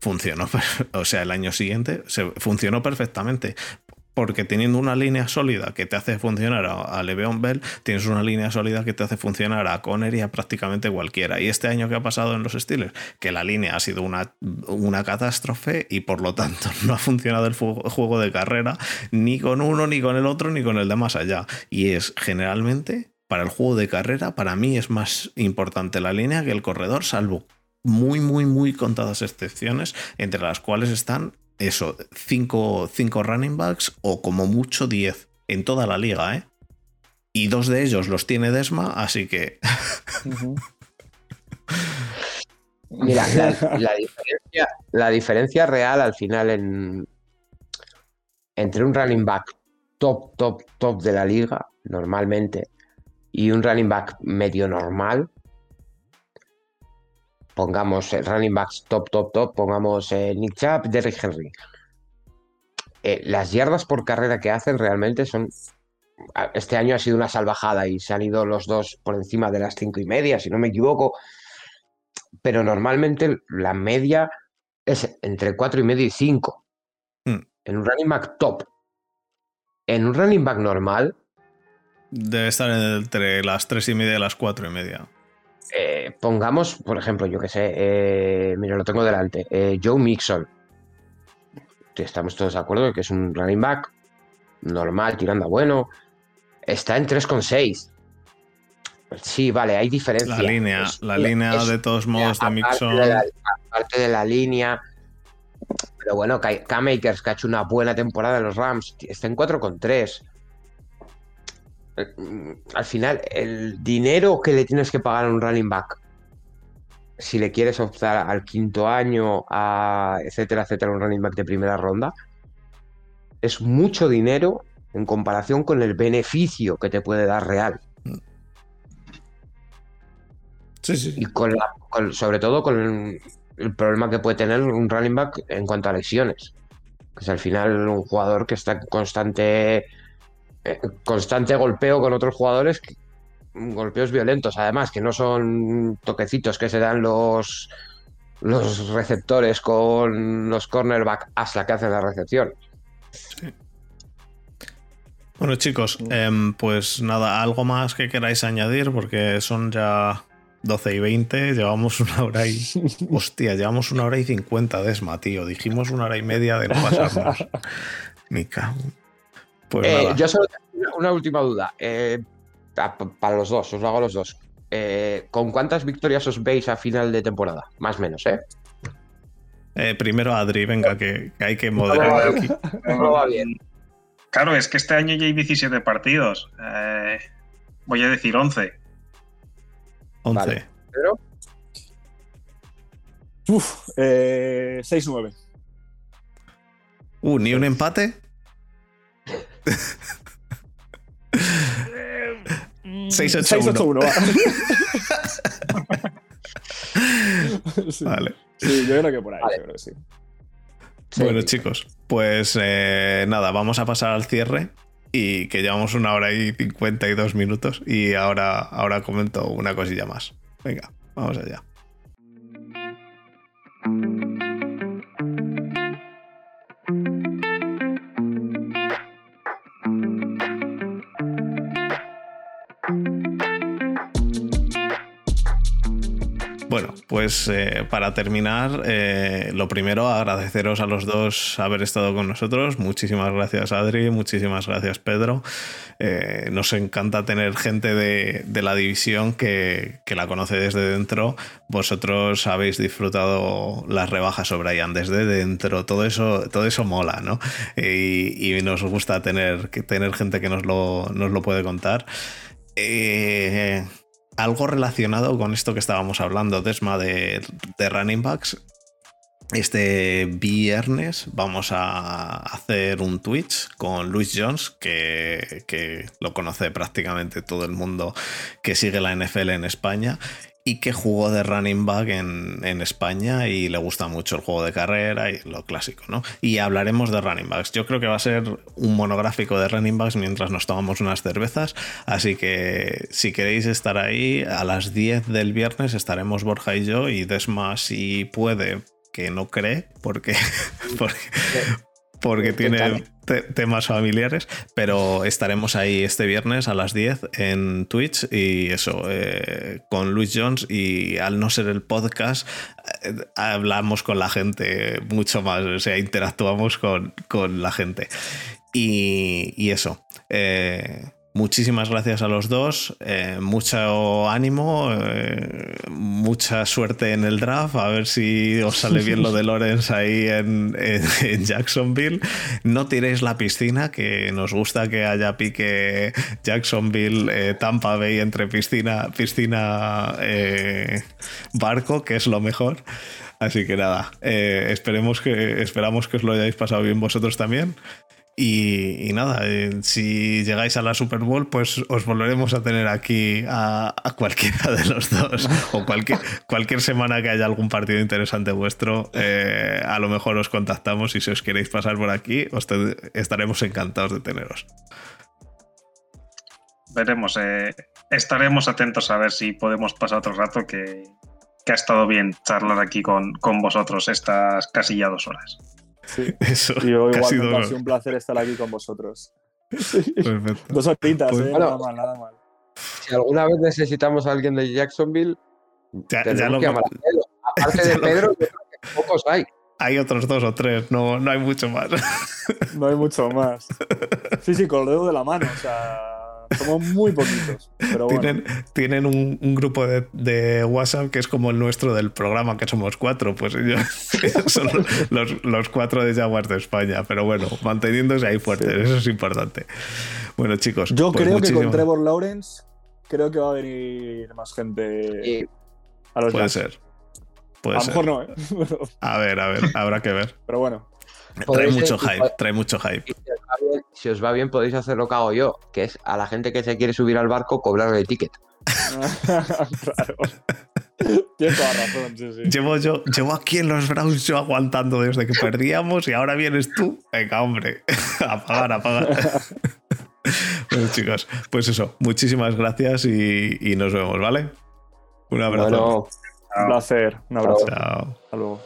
A: funcionó, o sea, el año siguiente funcionó perfectamente. Porque teniendo una línea sólida que te hace funcionar a, Le'Veon Bell, tienes una línea sólida que te hace funcionar a Conner y a prácticamente cualquiera. Y este año que ha pasado en los Steelers, que la línea ha sido una, una catástrofe y por lo tanto no ha funcionado el juego de carrera ni con uno, ni con el otro, ni con el de más allá. Y es generalmente, para el juego de carrera, para mí es más importante la línea que el corredor, salvo muy, muy, muy contadas excepciones, entre las cuales están eso, cinco, cinco running backs o como mucho 10 en toda la liga, ¿eh? Y dos de ellos los tiene Desma, así que.
B: Mira, la, la diferencia, la diferencia real al final en, entre un running back top, top, top de la liga, normalmente, y un running back medio normal, pongamos running backs top, top, top, pongamos eh, Nick Chubb, Derrick Henry. Eh, las yardas por carrera que hacen realmente son este año ha sido una salvajada y se han ido los dos por encima de las cinco y media, si no me equivoco. Pero normalmente la media es entre cuatro y medio y cinco.
A: Hmm.
B: En un running back top. En un running back normal,
A: Debe estar entre las tres y media y las cuatro y media.
B: eh, pongamos, por ejemplo, yo que sé, eh, mira, lo tengo delante, eh, Joe Mixon. Estamos todos de acuerdo que es un running back normal, tirando a bueno. Está en 3,6. Sí, vale, hay diferencia.
A: La línea, la línea
B: es-
A: de todos modos de Mixon.
B: de la- aparte de la línea. Pero bueno, K-Makers, que ha hecho una buena temporada en los Rams, está en 4,3. Mm, Al final, el dinero que le tienes que pagar a un running back, si le quieres optar al quinto año, a etcétera, etcétera, un running back de primera ronda, es mucho dinero en comparación con el beneficio que te puede dar real.
A: Sí, sí.
B: Y con la, con- sobre todo con el, el problema que puede tener un running back en cuanto a lesiones. Que es al final un jugador que está en constante, constante golpeo con otros jugadores, golpeos violentos, además, que no son toquecitos que se dan los, los receptores con los cornerback hasta que hacen la recepción.
A: Bueno, chicos, em, pues nada, algo más que queráis añadir, porque son ya 12 y 20, llevamos una hora y. Hostia, llevamos una hora y 50 de ESMA, tío. Dijimos una hora y media de no pasarnos. Me cago. Pues
B: Eh,
A: nada.
B: yo solo tengo una, última duda. eh, pa- para los dos, os lo hago a los dos. Eh, ¿Con cuántas victorias os veis a final de temporada? Más o menos, ¿eh?
A: Eh, primero Adri, venga, que, que hay que moderar aquí.
B: No va bien.
C: Claro, es que este año ya hay 17 partidos. Eh, voy a decir 11.
A: 11.
B: Vale. Pero
D: Uf, eh, 6-9.
A: Uh, ni un empate. 6-8-1.
D: 6-8-1, va. sí.
A: Vale.
D: Sí, yo creo que por ahí,
B: Vale.
D: yo creo que sí.
B: Sí.
A: Bueno, chicos, pues eh, nada, vamos a pasar al cierre. Y que llevamos una hora y 52 minutos. Y ahora, ahora comento una cosilla más. Venga, vamos allá. Pues eh, para terminar, eh, lo primero, agradeceros a los dos haber estado con nosotros. Muchísimas gracias, Adri. Muchísimas gracias, Pedro. Eh, nos encanta tener gente de, la división que, la conoce desde dentro. Vosotros habéis disfrutado las rebajas sobre Ian desde dentro. Todo eso, todo eso mola, ¿no? Y, y nos gusta tener gente que nos lo, nos lo puede contar. Eh, algo relacionado con esto que estábamos hablando, Desma, de, running backs. Este viernes vamos a hacer un Twitch con Luis Jones, que lo conoce prácticamente todo el mundo que sigue la NFL en España y que jugó de running back en, España y le gusta mucho el juego de carrera y lo clásico, ¿no? Y hablaremos de running backs. Yo creo que va a ser un monográfico de running backs mientras nos tomamos unas cervezas, así que si queréis estar ahí, a las 10 del viernes estaremos Borja y yo y Desma si puede, que no cree, porque, porque, porque tiene te temas familiares, pero estaremos ahí este viernes a las 10 en Twitch y eso, eh, con Luis Jones y al no ser el podcast, eh, hablamos con la gente mucho más, o sea, interactuamos con, con la gente. Y, y eso. Eh, Muchísimas gracias a los dos, eh, mucho ánimo, eh, mucha suerte en el draft, a ver si os sale bien lo de Lorenz ahí en, en, en, Jacksonville. No tiréis la piscina, que nos gusta que haya pique Jacksonville, eh, Tampa Bay entre piscina, piscina barco, que es lo mejor. Así que nada, esperemos que, esperamos que os lo hayáis pasado bien vosotros también. Y, nada, eh, si llegáis a la Super Bowl, pues os volveremos a tener aquí a, cualquiera de los dos. O cualquier, semana que haya algún partido interesante vuestro, eh, a lo mejor os contactamos y si os queréis pasar por aquí, os estaremos encantados de teneros.
C: veremos. eh, estaremos atentos a ver si podemos pasar otro rato que, que ha estado bien charlar aquí con, con vosotros estas casi ya dos horas.
D: Sí.
A: Eso.
D: Y yo
A: que ha sido-
D: ha sido un placer estar aquí con vosotros.
A: Perfecto.
D: Dos horitas,
A: Pues-
D: ¿eh?
B: Bueno.
D: Nada mal, nada mal.
B: Si alguna vez necesitamos a alguien de Jacksonville,
A: Ya, ya lo-
B: que llamar a Pedro. Aparte
A: ya
B: de Pedro, yo creo que pocos hay.
A: hay otros dos o tres, no, no hay mucho más.
D: No hay mucho más. Sí, sí, con el dedo de la mano. O sea, somos muy poquitos. Pero bueno.
A: Tienen, tienen un, un grupo de, de WhatsApp que es como el nuestro del programa, que somos cuatro. Pues ellos, son los, los cuatro de Jaguars de España. Pero bueno, manteniéndose ahí fuertes,
D: Sí.
A: eso es importante. Bueno, chicos.
D: Yo
A: pues
D: creo que con Trevor Lawrence, creo que va a venir más gente a los
A: Puede ser. Puede
D: A lo
A: ser.
D: mejor no, ¿eh?
A: A ver, a ver, habrá que ver.
D: Pero bueno.
A: Trae mucho
B: ser-
A: hype, trae mucho hype.
B: si os, va bien, si os va bien, podéis hacer lo que hago yo, que es a la gente que se quiere subir al barco cobrarle el ticket.
D: claro. Tienes toda razón, sí, sí.
A: Llevo yo, llevo aquí en los Browns yo aguantando desde que perdíamos y ahora vienes tú. Venga, hombre, a pagar, a pagar. bueno, chicos, pues eso, muchísimas gracias y, y nos vemos, ¿vale? Un abrazo.
B: Bueno,
D: Un placer. Un abrazo.
A: Chao.
D: Hasta luego.